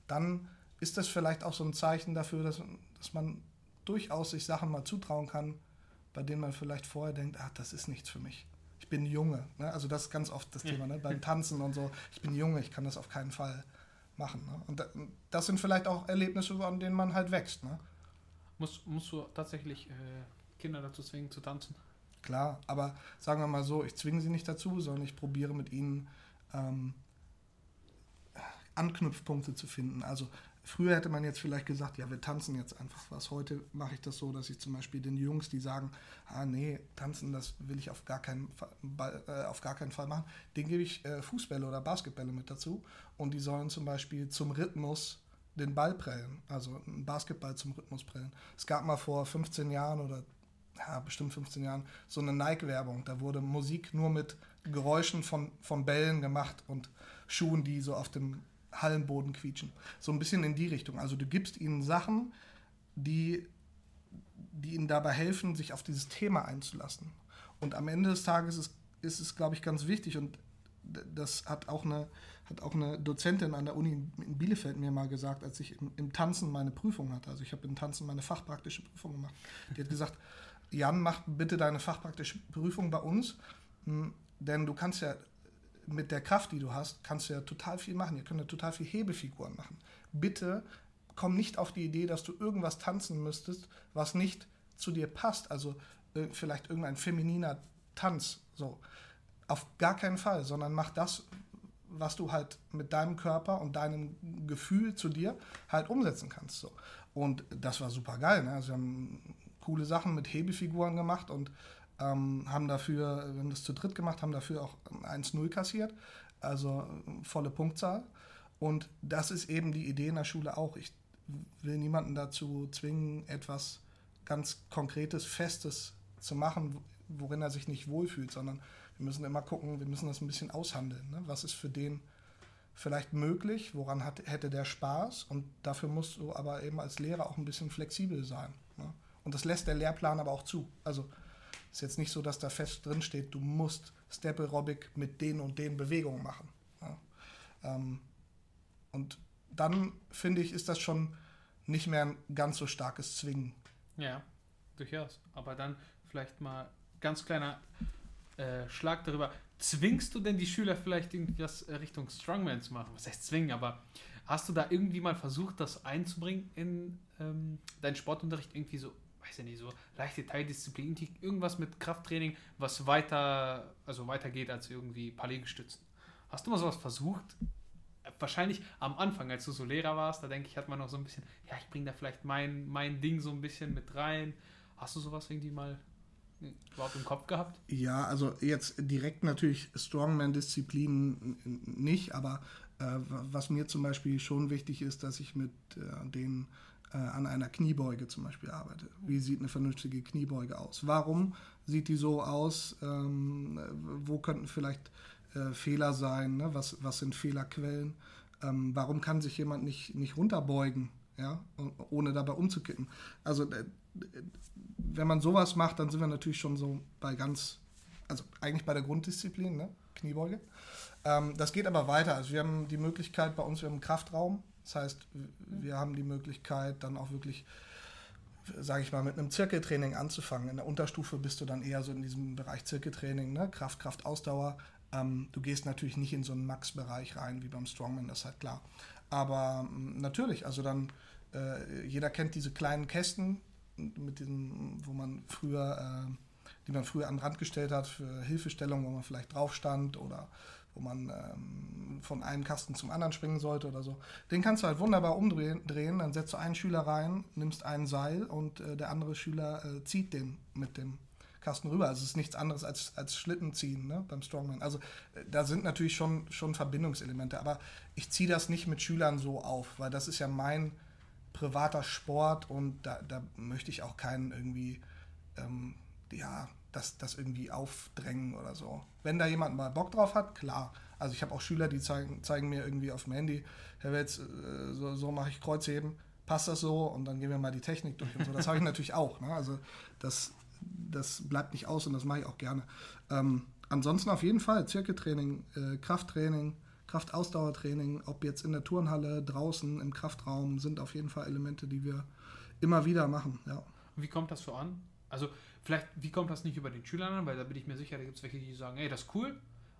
dann ist das vielleicht auch so ein Zeichen dafür, dass, dass man durchaus sich Sachen mal zutrauen kann, bei denen man vielleicht vorher denkt, ach, das ist nichts für mich. Ich bin Junge. Ne? Also das ist ganz oft das Thema, ne? beim Tanzen und so. Ich bin Junge, ich kann das auf keinen Fall machen. Ne? Und das sind vielleicht auch Erlebnisse, an denen man halt wächst. Ne? Musst, musst du tatsächlich äh, Kinder dazu zwingen zu tanzen? Klar, aber sagen wir mal so, ich zwinge sie nicht dazu, sondern ich probiere mit ihnen ähm, Anknüpfpunkte zu finden. Also früher hätte man jetzt vielleicht gesagt, ja, wir tanzen jetzt einfach was. Heute mache ich das so, dass ich zum Beispiel den Jungs, die sagen, ah nee, tanzen, das will ich auf gar keinen Fall, äh, auf gar keinen Fall machen, denen gebe ich äh, Fußbälle oder Basketbälle mit dazu und die sollen zum Beispiel zum Rhythmus den Ball prellen, also einen Basketball zum Rhythmus prellen. Es gab mal vor 15 Jahren oder ja, bestimmt 15 Jahren, so eine Nike-Werbung. Da wurde Musik nur mit Geräuschen von, von Bällen gemacht und Schuhen, die so auf dem Hallenboden quietschen. So ein bisschen in die Richtung. Also du gibst ihnen Sachen, die, die ihnen dabei helfen, sich auf dieses Thema einzulassen. Und am Ende des Tages ist, ist es, glaube ich, ganz wichtig und das hat auch eine, hat auch eine Dozentin an der Uni in Bielefeld mir mal gesagt, als ich im, im Tanzen meine Prüfung hatte. Also ich habe im Tanzen meine fachpraktische Prüfung gemacht. Die hat gesagt, Jan, mach bitte deine fachpraktische Prüfung bei uns, hm, denn du kannst ja mit der Kraft, die du hast, kannst du ja total viel machen. Ihr könnt ja total viel Hebefiguren machen. Bitte komm nicht auf die Idee, dass du irgendwas tanzen müsstest, was nicht zu dir passt. Also äh, vielleicht irgendein femininer Tanz. So. Auf gar keinen Fall, sondern mach das, was du halt mit deinem Körper und deinem Gefühl zu dir halt umsetzen kannst. So. Und das war super geil. Ne? Also wir haben coole Sachen mit Hebefiguren gemacht und ähm, haben dafür, haben das zu dritt gemacht, haben dafür auch 1-0 kassiert, also volle Punktzahl. Und das ist eben die Idee in der Schule auch. Ich will niemanden dazu zwingen, etwas ganz Konkretes, Festes zu machen, worin er sich nicht wohlfühlt, sondern wir müssen immer gucken, wir müssen das ein bisschen aushandeln. Ne? Was ist für den vielleicht möglich, woran hat, hätte der Spaß und dafür musst du aber eben als Lehrer auch ein bisschen flexibel sein. Und das lässt der Lehrplan aber auch zu. Also ist jetzt nicht so, dass da fest drin steht, du musst Step Aerobic mit den und den Bewegungen machen. Ja. Ähm, und dann finde ich, ist das schon nicht mehr ein ganz so starkes Zwingen. Ja, durchaus. Aber dann vielleicht mal ganz kleiner äh, Schlag darüber. Zwingst du denn die Schüler vielleicht irgendwas Richtung Strongman zu machen? Was heißt zwingen? Aber hast du da irgendwie mal versucht, das einzubringen in ähm, deinen Sportunterricht? Irgendwie so weiß ich nicht, so leichte Teildisziplin, irgendwas mit Krafttraining, was weiter, also weitergeht als irgendwie paar Liegestützen. Hast du mal sowas versucht? Wahrscheinlich am Anfang, als du so Lehrer warst, da denke ich, hat man noch so ein bisschen, ja, ich bringe da vielleicht mein, mein Ding so ein bisschen mit rein. Hast du sowas irgendwie mal überhaupt im Kopf gehabt? Ja, also jetzt direkt natürlich Strongman-Disziplinen nicht, aber äh, was mir zum Beispiel schon wichtig ist, dass ich mit äh, den äh, an einer Kniebeuge zum Beispiel arbeite. Wie sieht eine vernünftige Kniebeuge aus? Warum sieht die so aus? Ähm, wo könnten vielleicht äh, Fehler sein? Ne? Was, was sind Fehlerquellen? Ähm, warum kann sich jemand nicht, nicht runterbeugen, ja? ohne dabei umzukippen? Also äh, wenn man sowas macht, dann sind wir natürlich schon so bei ganz, also eigentlich bei der Grunddisziplin, ne? Kniebeuge. Ähm, das geht aber weiter. Also wir haben die Möglichkeit bei uns, einen Kraftraum, das heißt, wir haben die Möglichkeit, dann auch wirklich, sage ich mal, mit einem Zirkeltraining anzufangen. In der Unterstufe bist du dann eher so in diesem Bereich Zirkeltraining, ne? Kraft, Kraft, Ausdauer. Ähm, du gehst natürlich nicht in so einen Max-Bereich rein wie beim Strongman, das ist halt klar. Aber ähm, natürlich, also dann, äh, jeder kennt diese kleinen Kästen, mit diesem, wo man früher, äh, die man früher an den Rand gestellt hat für Hilfestellung, wo man vielleicht drauf stand oder wo man ähm, von einem Kasten zum anderen springen sollte oder so. Den kannst du halt wunderbar umdrehen, drehen, dann setzt du einen Schüler rein, nimmst ein Seil und äh, der andere Schüler äh, zieht den mit dem Kasten rüber. Also es ist nichts anderes als, als Schlitten ziehen ne, beim Strongman. Also äh, da sind natürlich schon, schon Verbindungselemente, aber ich ziehe das nicht mit Schülern so auf, weil das ist ja mein privater Sport und da, da möchte ich auch keinen irgendwie, ähm, ja, das, das irgendwie aufdrängen oder so. Wenn da jemand mal Bock drauf hat, klar. Also ich habe auch Schüler, die zeigen, zeigen mir irgendwie auf dem Handy, Herr Wetz, äh, so, so mache ich Kreuzheben, passt das so? Und dann gehen wir mal die Technik durch und so. Das habe ich natürlich auch. Ne? Also das, das bleibt nicht aus und das mache ich auch gerne. Ähm, ansonsten auf jeden Fall Zirkeltraining, äh, Krafttraining, Kraftausdauertraining, ob jetzt in der Turnhalle, draußen, im Kraftraum, sind auf jeden Fall Elemente, die wir immer wieder machen. Ja. Wie kommt das so an? Also vielleicht, wie kommt das nicht über den Schülern an? Weil da bin ich mir sicher, da gibt es welche, die sagen, hey, das ist cool. Und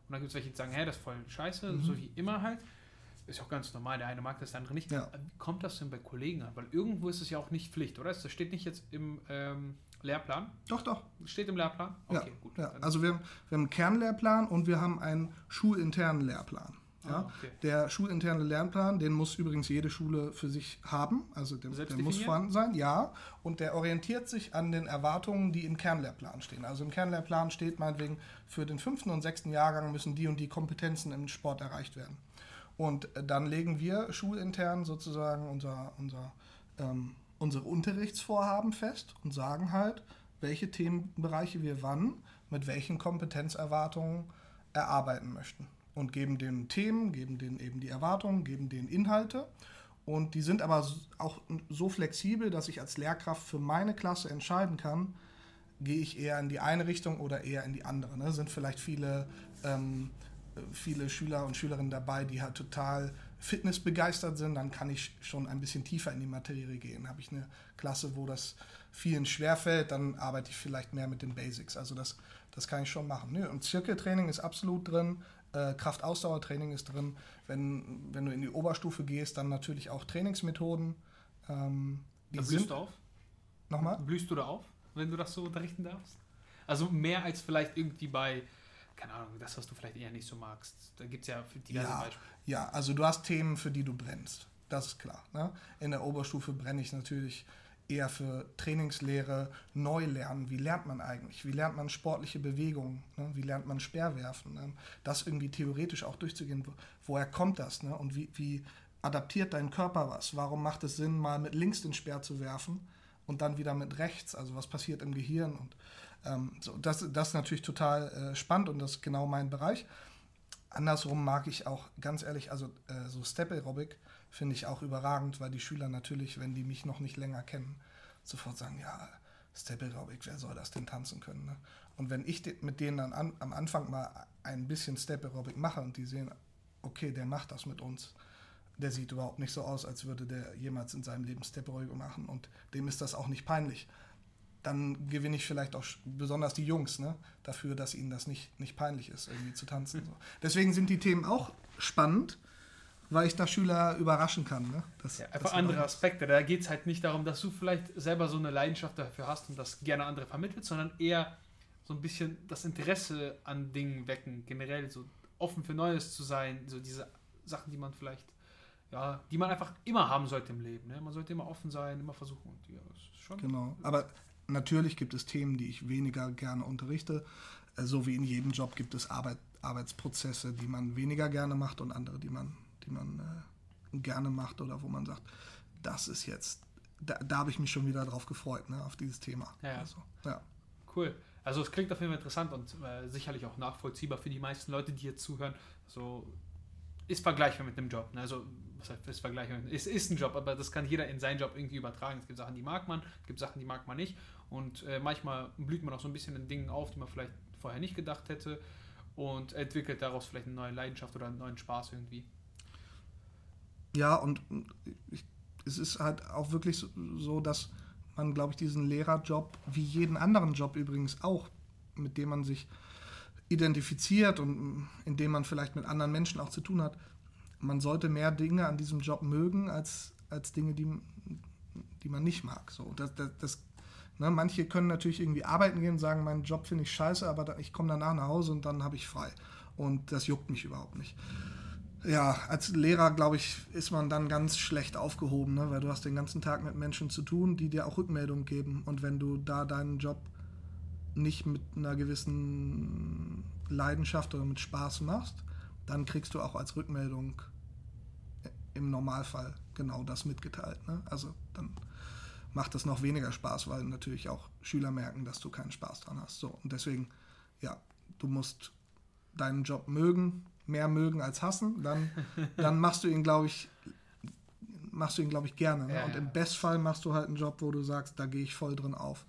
dann gibt es welche, die sagen, hey, das ist voll scheiße, mhm. so wie immer halt. Ist auch ganz normal, der eine mag das, der andere nicht. Ja. Wie kommt das denn bei Kollegen an? Weil irgendwo ist es ja auch nicht Pflicht, oder? Das steht nicht jetzt im ähm, Lehrplan? Doch, doch. Steht im Lehrplan? Okay, ja, gut. Ja. Also wir, wir haben einen Kernlehrplan und wir haben einen schulinternen Lehrplan. Ja, ah, okay. Der schulinterne Lernplan, den muss übrigens jede Schule für sich haben, also der, der muss vorhanden sein, ja. Und der orientiert sich an den Erwartungen, die im Kernlehrplan stehen. Also im Kernlehrplan steht meinetwegen, für den fünften und sechsten Jahrgang müssen die und die Kompetenzen im Sport erreicht werden. Und äh, dann legen wir schulintern sozusagen unser, unser, ähm, unsere Unterrichtsvorhaben fest und sagen halt, welche Themenbereiche wir wann mit welchen Kompetenzerwartungen erarbeiten möchten und geben den Themen, geben denen eben die Erwartungen, geben denen Inhalte. Und die sind aber auch so flexibel, dass ich als Lehrkraft für meine Klasse entscheiden kann, gehe ich eher in die eine Richtung oder eher in die andere. Ne? Sind vielleicht viele, ähm, viele Schüler und Schülerinnen dabei, die halt total fitnessbegeistert sind, dann kann ich schon ein bisschen tiefer in die Materie gehen. Habe ich eine Klasse, wo das vielen schwerfällt, dann arbeite ich vielleicht mehr mit den Basics. Also das, das kann ich schon machen. Ne? Und Zirkeltraining ist absolut drin. Äh, Kraftausdauertraining ist drin. Wenn, wenn du in die Oberstufe gehst, dann natürlich auch Trainingsmethoden. Ähm, die da blühst du auf? Nochmal? Blühst du da auf, wenn du das so unterrichten darfst? Also mehr als vielleicht irgendwie bei, keine Ahnung, das, was du vielleicht eher nicht so magst. Da gibt es ja diverse ja, Beispiele. Ja, also du hast Themen, für die du brennst. Das ist klar. Ne? In der Oberstufe brenne ich natürlich eher für Trainingslehre neu lernen. Wie lernt man eigentlich? Wie lernt man sportliche Bewegungen? Ne? Wie lernt man Speerwerfen? Ne? Das irgendwie theoretisch auch durchzugehen. Woher kommt das? Ne? Und wie, wie adaptiert dein Körper was? Warum macht es Sinn, mal mit links den Speer zu werfen und dann wieder mit rechts? Also was passiert im Gehirn? Und ähm, so, das, das ist natürlich total äh, spannend und das ist genau mein Bereich. Andersrum mag ich auch ganz ehrlich, also äh, so Step Aerobic finde ich auch überragend, weil die Schüler natürlich, wenn die mich noch nicht länger kennen, sofort sagen, ja, Step Aerobic, wer soll das denn tanzen können? Ne? Und wenn ich mit denen dann an, am Anfang mal ein bisschen Step Aerobic mache und die sehen, okay, der macht das mit uns, der sieht überhaupt nicht so aus, als würde der jemals in seinem Leben Step Aerobic machen und dem ist das auch nicht peinlich. Dann gewinne ich vielleicht auch besonders die Jungs ne, dafür, dass ihnen das nicht, nicht peinlich ist, irgendwie zu tanzen. So. Deswegen sind die Themen auch spannend weil ich da Schüler überraschen kann. Ne? Das, ja, einfach das andere Aspekte. Da geht es halt nicht darum, dass du vielleicht selber so eine Leidenschaft dafür hast und das gerne andere vermittelst, sondern eher so ein bisschen das Interesse an Dingen wecken, generell so offen für Neues zu sein, so diese Sachen, die man vielleicht, ja, die man einfach immer haben sollte im Leben. Ne? Man sollte immer offen sein, immer versuchen. Und ja, schon genau, aber natürlich gibt es Themen, die ich weniger gerne unterrichte. Äh, so wie in jedem Job gibt es Arbeit, Arbeitsprozesse, die man weniger gerne macht und andere, die man die man äh, gerne macht oder wo man sagt, das ist jetzt, da, da habe ich mich schon wieder drauf gefreut, ne, auf dieses Thema. Ja. Also, ja. Cool. Also es klingt auf jeden Fall interessant und äh, sicherlich auch nachvollziehbar für die meisten Leute, die jetzt zuhören. So ist vergleichbar mit einem Job. Ne? Also was heißt ist vergleichbar? Es ist ein Job, aber das kann jeder in seinen Job irgendwie übertragen. Es gibt Sachen, die mag man, es gibt Sachen, die mag man nicht. Und äh, manchmal blüht man auch so ein bisschen in Dingen auf, die man vielleicht vorher nicht gedacht hätte und entwickelt daraus vielleicht eine neue Leidenschaft oder einen neuen Spaß irgendwie. Ja, und ich, es ist halt auch wirklich so, dass man, glaube ich, diesen Lehrerjob, wie jeden anderen Job übrigens auch, mit dem man sich identifiziert und in dem man vielleicht mit anderen Menschen auch zu tun hat, man sollte mehr Dinge an diesem Job mögen als, als Dinge, die, die man nicht mag. So, das, das, das ne, manche können natürlich irgendwie arbeiten gehen und sagen, meinen Job finde ich scheiße, aber ich komme danach nach Hause und dann habe ich frei. Und das juckt mich überhaupt nicht ja, als Lehrer, glaube ich, ist man dann ganz schlecht aufgehoben, ne? weil du hast den ganzen Tag mit Menschen zu tun, die dir auch Rückmeldungen geben. Und wenn du da deinen Job nicht mit einer gewissen Leidenschaft oder mit Spaß machst, dann kriegst du auch als Rückmeldung im Normalfall genau das mitgeteilt. Ne? Also dann macht das noch weniger Spaß, weil natürlich auch Schüler merken, dass du keinen Spaß dran hast. So, und deswegen, ja, du musst deinen Job mögen, mehr mögen als hassen, dann, dann machst du ihn, glaube ich, machst du ihn, glaube ich, gerne. Ne? Ja, und ja. im Bestfall machst du halt einen Job, wo du sagst, da gehe ich voll drin auf.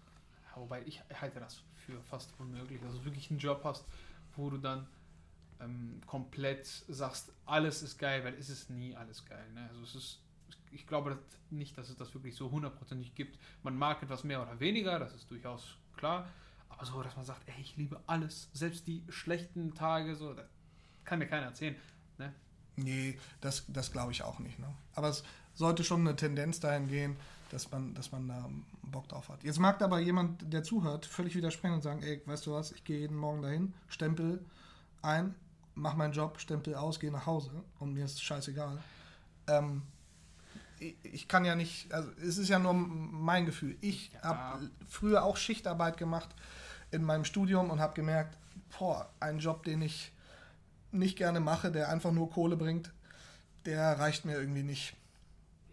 Ja, Wobei ich halte das für fast unmöglich, dass du wirklich einen Job hast, wo du dann ähm, komplett sagst, alles ist geil, weil es ist nie alles geil. Ne? Also es ist, ich glaube nicht, dass es das wirklich so hundertprozentig gibt. Man mag etwas mehr oder weniger, das ist durchaus klar. Aber so, dass man sagt, ey, ich liebe alles, selbst die schlechten Tage, so, das kann mir keiner erzählen. Ne? Nee, das, das glaube ich auch nicht. Ne? Aber es sollte schon eine Tendenz dahin gehen, dass man, dass man da Bock drauf hat. Jetzt mag aber jemand, der zuhört, völlig widersprechen und sagen, ey, weißt du was, ich gehe jeden Morgen dahin, stempel ein, mach meinen Job, stempel aus, gehe nach Hause und mir ist scheißegal. Ähm, ich, ich kann ja nicht, also es ist ja nur mein Gefühl. Ich Ja. habe früher auch Schichtarbeit gemacht in meinem Studium und habe gemerkt, boah, ein Job, den ich nicht gerne mache, der einfach nur Kohle bringt, der reicht mir irgendwie nicht.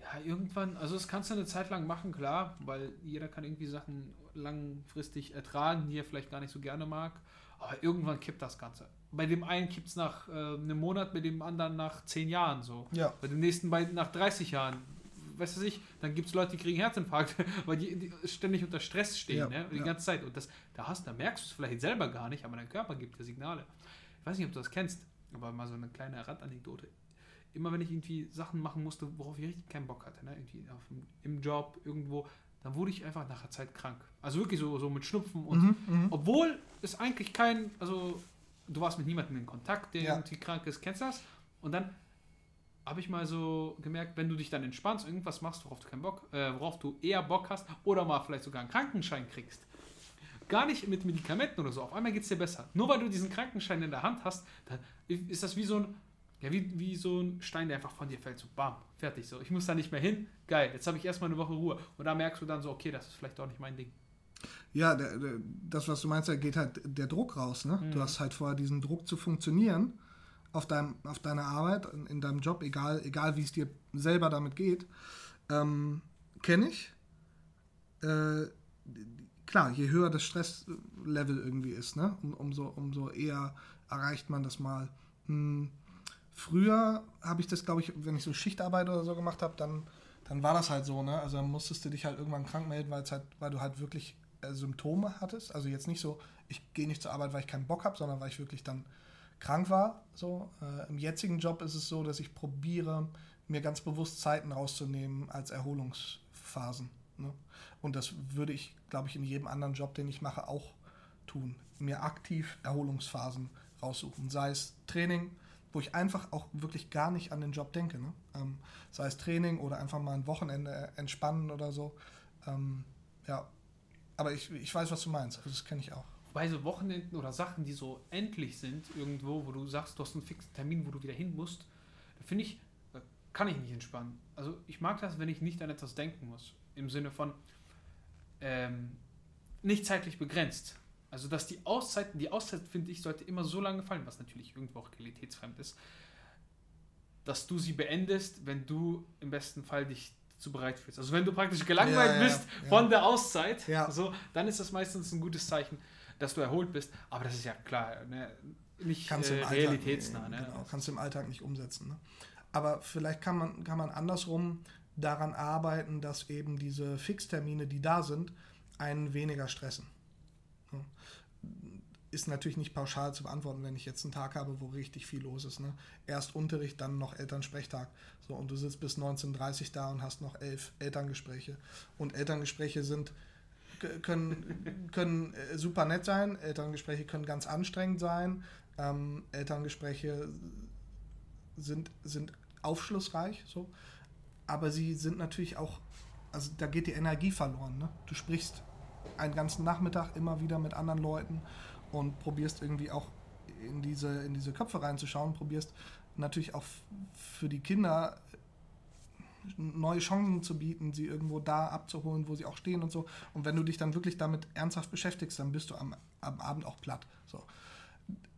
Ja, irgendwann, also das kannst du eine Zeit lang machen, klar, weil jeder kann irgendwie Sachen langfristig ertragen, die er vielleicht gar nicht so gerne mag. Aber irgendwann kippt das Ganze. Bei dem einen kippt es nach äh, einem Monat, bei dem anderen nach zehn Jahren so. Ja. Bei dem nächsten bei, nach 30 Jahren. Weißt du nicht, dann gibt es Leute, die kriegen Herzinfarkt, weil die, die ständig unter Stress stehen, Ja, ne? die ja. ganze Zeit. Und das, da hast, da merkst du es vielleicht selber gar nicht, aber dein Körper gibt dir Signale. Ich weiß nicht, ob du das kennst, aber mal so eine kleine Randanekdote. Immer wenn ich irgendwie Sachen machen musste, worauf ich richtig keinen Bock hatte, ne? irgendwie auf, im Job, irgendwo, dann wurde ich einfach nach der Zeit krank. Also wirklich so, so mit Schnupfen und Mhm, mhm. obwohl es eigentlich kein, also du warst mit niemandem in Kontakt, der Ja. irgendwie krank ist, kennst du das? Und dann habe ich mal so gemerkt, wenn du dich dann entspannst, irgendwas machst, worauf du keinen Bock, äh, worauf du eher Bock hast oder mal vielleicht sogar einen Krankenschein kriegst. Gar nicht mit Medikamenten oder so, auf einmal geht es dir besser. Nur weil du diesen Krankenschein in der Hand hast, dann ist das wie so ein, ja, wie, wie so ein Stein, der einfach von dir fällt. So, bam, fertig. So, ich muss da nicht mehr hin. Geil, jetzt habe ich erstmal eine Woche Ruhe. Und da merkst du dann so, okay, das ist vielleicht auch nicht mein Ding. Ja, der, der, das, was du meinst, da geht halt der Druck raus. Ne? Mhm. Du hast halt vorher diesen Druck zu funktionieren auf, deinem, auf deiner Arbeit, in, in deinem Job, egal, egal wie es dir selber damit geht. Ähm, Kenne ich. Äh, klar, je höher das Stresslevel irgendwie ist, ne? um, umso, umso eher erreicht man das mal. Hm, früher habe ich das, glaube ich, wenn ich so Schichtarbeit oder so gemacht habe, dann, dann war das halt so, ne? Also dann musstest du dich halt irgendwann krank melden, weil halt, weil du halt wirklich äh, Symptome hattest. Also jetzt nicht so, ich gehe nicht zur Arbeit, weil ich keinen Bock habe, sondern weil ich wirklich dann krank war. So. Äh, Im jetzigen Job ist es so, dass ich probiere, mir ganz bewusst Zeiten rauszunehmen als Erholungsphasen. Ne? Und das würde ich, glaube ich, in jedem anderen Job, den ich mache, auch tun. Mir aktiv Erholungsphasen raussuchen. Sei es Training, wo ich einfach auch wirklich gar nicht an den Job denke. Ne? Ähm, sei es Training oder einfach mal ein Wochenende äh, entspannen oder so. Ähm, ja, aber ich, ich weiß, was du meinst. Also das kenne ich auch. bei so Wochenenden oder Sachen, die so endlich sind, irgendwo, wo du sagst, du hast einen fixen Termin, wo du wieder hin musst, finde ich, da kann ich nicht entspannen. Also ich mag das, wenn ich nicht an etwas denken muss. Im Sinne von ähm, nicht zeitlich begrenzt. Also dass die Auszeit, die Auszeit, finde ich, sollte immer so lange fallen, was natürlich irgendwo auch realitätsfremd ist, dass du sie beendest, wenn du im besten Fall dich zu bereit fühlst. Also wenn du praktisch gelangweilt Ja, ja, bist ja. von der Auszeit, Ja. so, dann ist das meistens ein gutes Zeichen, dass du erholt bist. Aber das ist ja klar, ne? nicht kannst äh, im Alltag, realitätsnah. Ne? Genau, kannst du im Alltag nicht umsetzen. Ne? Aber vielleicht kann man, kann man andersrum daran arbeiten, dass eben diese Fixtermine, die da sind, einen weniger stressen. Ist natürlich nicht pauschal zu beantworten, wenn ich jetzt einen Tag habe, wo richtig viel los ist. Ne? Erst Unterricht, dann noch Elternsprechtag. So, und du sitzt bis 19.30 Uhr da und hast noch elf Elterngespräche. Und Elterngespräche sind können, können äh, super nett sein, Elterngespräche können ganz anstrengend sein, ähm, Elterngespräche sind, sind aufschlussreich, so. Aber sie sind natürlich auch, also da geht die Energie verloren. Ne? Du sprichst einen ganzen Nachmittag immer wieder mit anderen Leuten und probierst irgendwie auch in diese, in diese Köpfe reinzuschauen, probierst natürlich auch für die Kinder neue Chancen zu bieten, sie irgendwo da abzuholen, wo sie auch stehen und so. Und wenn du dich dann wirklich damit ernsthaft beschäftigst, dann bist du am, am Abend auch platt. So.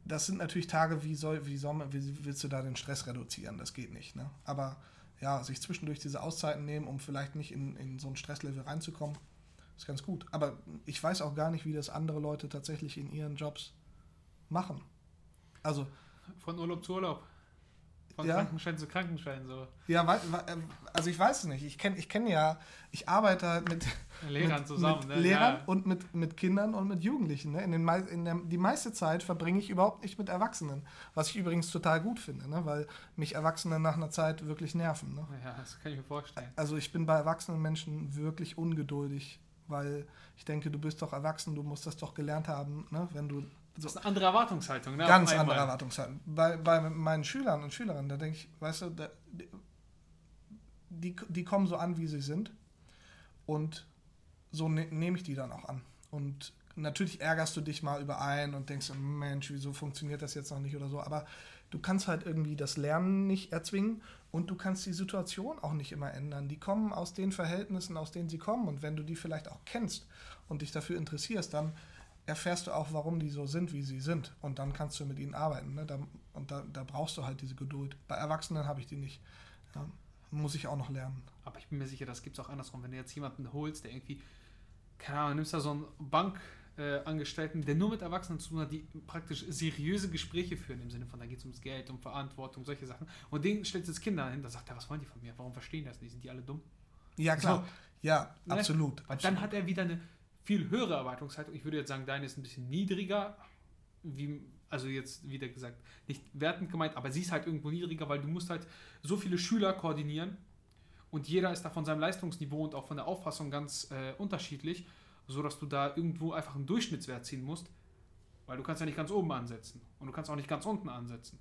Das sind natürlich Tage, wie soll, wie soll man, wie willst du da den Stress reduzieren? Das geht nicht. Ne? Aber ja, sich zwischendurch diese Auszeiten nehmen, um vielleicht nicht in, in so ein Stresslevel reinzukommen, ist ganz gut. Aber ich weiß auch gar nicht, wie das andere Leute tatsächlich in ihren Jobs machen. Also. Von Urlaub zu Urlaub. Von Ja. Krankenschein zu Krankenschein, so. Ja, ähm, also ich weiß es nicht. Ich kenne ich kenn ja, ich arbeite halt mit, Lehrern mit, zusammen, mit ne? Lehrern Ja. und mit, mit Kindern und mit Jugendlichen. Ne? In den, in der, die meiste Zeit verbringe ich überhaupt nicht mit Erwachsenen. Was ich übrigens total gut finde, ne? weil mich Erwachsene nach einer Zeit wirklich nerven. Ne? Ja, das kann ich mir vorstellen. Also ich bin bei erwachsenen Menschen wirklich ungeduldig, weil ich denke, du bist doch erwachsen, du musst das doch gelernt haben, ne? wenn du Das ist eine andere Erwartungshaltung, ne? ganz andere Erwartungshaltung. Bei, bei meinen Schülern und Schülerinnen, da denke ich, weißt du, da, die, die kommen so an, wie sie sind. Und so ne, nehme ich die dann auch an. Und natürlich ärgerst du dich mal über einen und denkst, Mensch, wieso funktioniert das jetzt noch nicht oder so. Aber du kannst halt irgendwie das Lernen nicht erzwingen und du kannst die Situation auch nicht immer ändern. Die kommen aus den Verhältnissen, aus denen sie kommen. Und wenn du die vielleicht auch kennst und dich dafür interessierst, dann erfährst du auch, warum die so sind, wie sie sind. Und dann kannst du mit ihnen arbeiten. Ne? Da, und da, da brauchst du halt diese Geduld. Bei Erwachsenen habe ich die nicht. Ja, muss ich auch noch lernen. Aber ich bin mir sicher, das gibt es auch andersrum. Wenn du jetzt jemanden holst, der irgendwie, keine Ahnung, nimmst da so einen Bankangestellten, der nur mit Erwachsenen zu tun hat, die praktisch seriöse Gespräche führen, im Sinne von, da geht es ums Geld, um Verantwortung, solche Sachen. Und den stellst du jetzt Kinder hin, da sagt er, was wollen die von mir? Warum verstehen das nicht? Sind die alle dumm? Ja, klar. So. Ja, Ne? absolut. Weil dann hat er wieder eine viel höhere Erwartungshaltung. Ich würde jetzt sagen, deine ist ein bisschen niedriger, wie, also jetzt wieder gesagt, nicht wertend gemeint, aber sie ist halt irgendwo niedriger, weil du musst halt so viele Schüler koordinieren und jeder ist da von seinem Leistungsniveau und auch von der Auffassung ganz äh, unterschiedlich, so dass du da irgendwo einfach einen Durchschnittswert ziehen musst, weil du kannst ja nicht ganz oben ansetzen und du kannst auch nicht ganz unten ansetzen.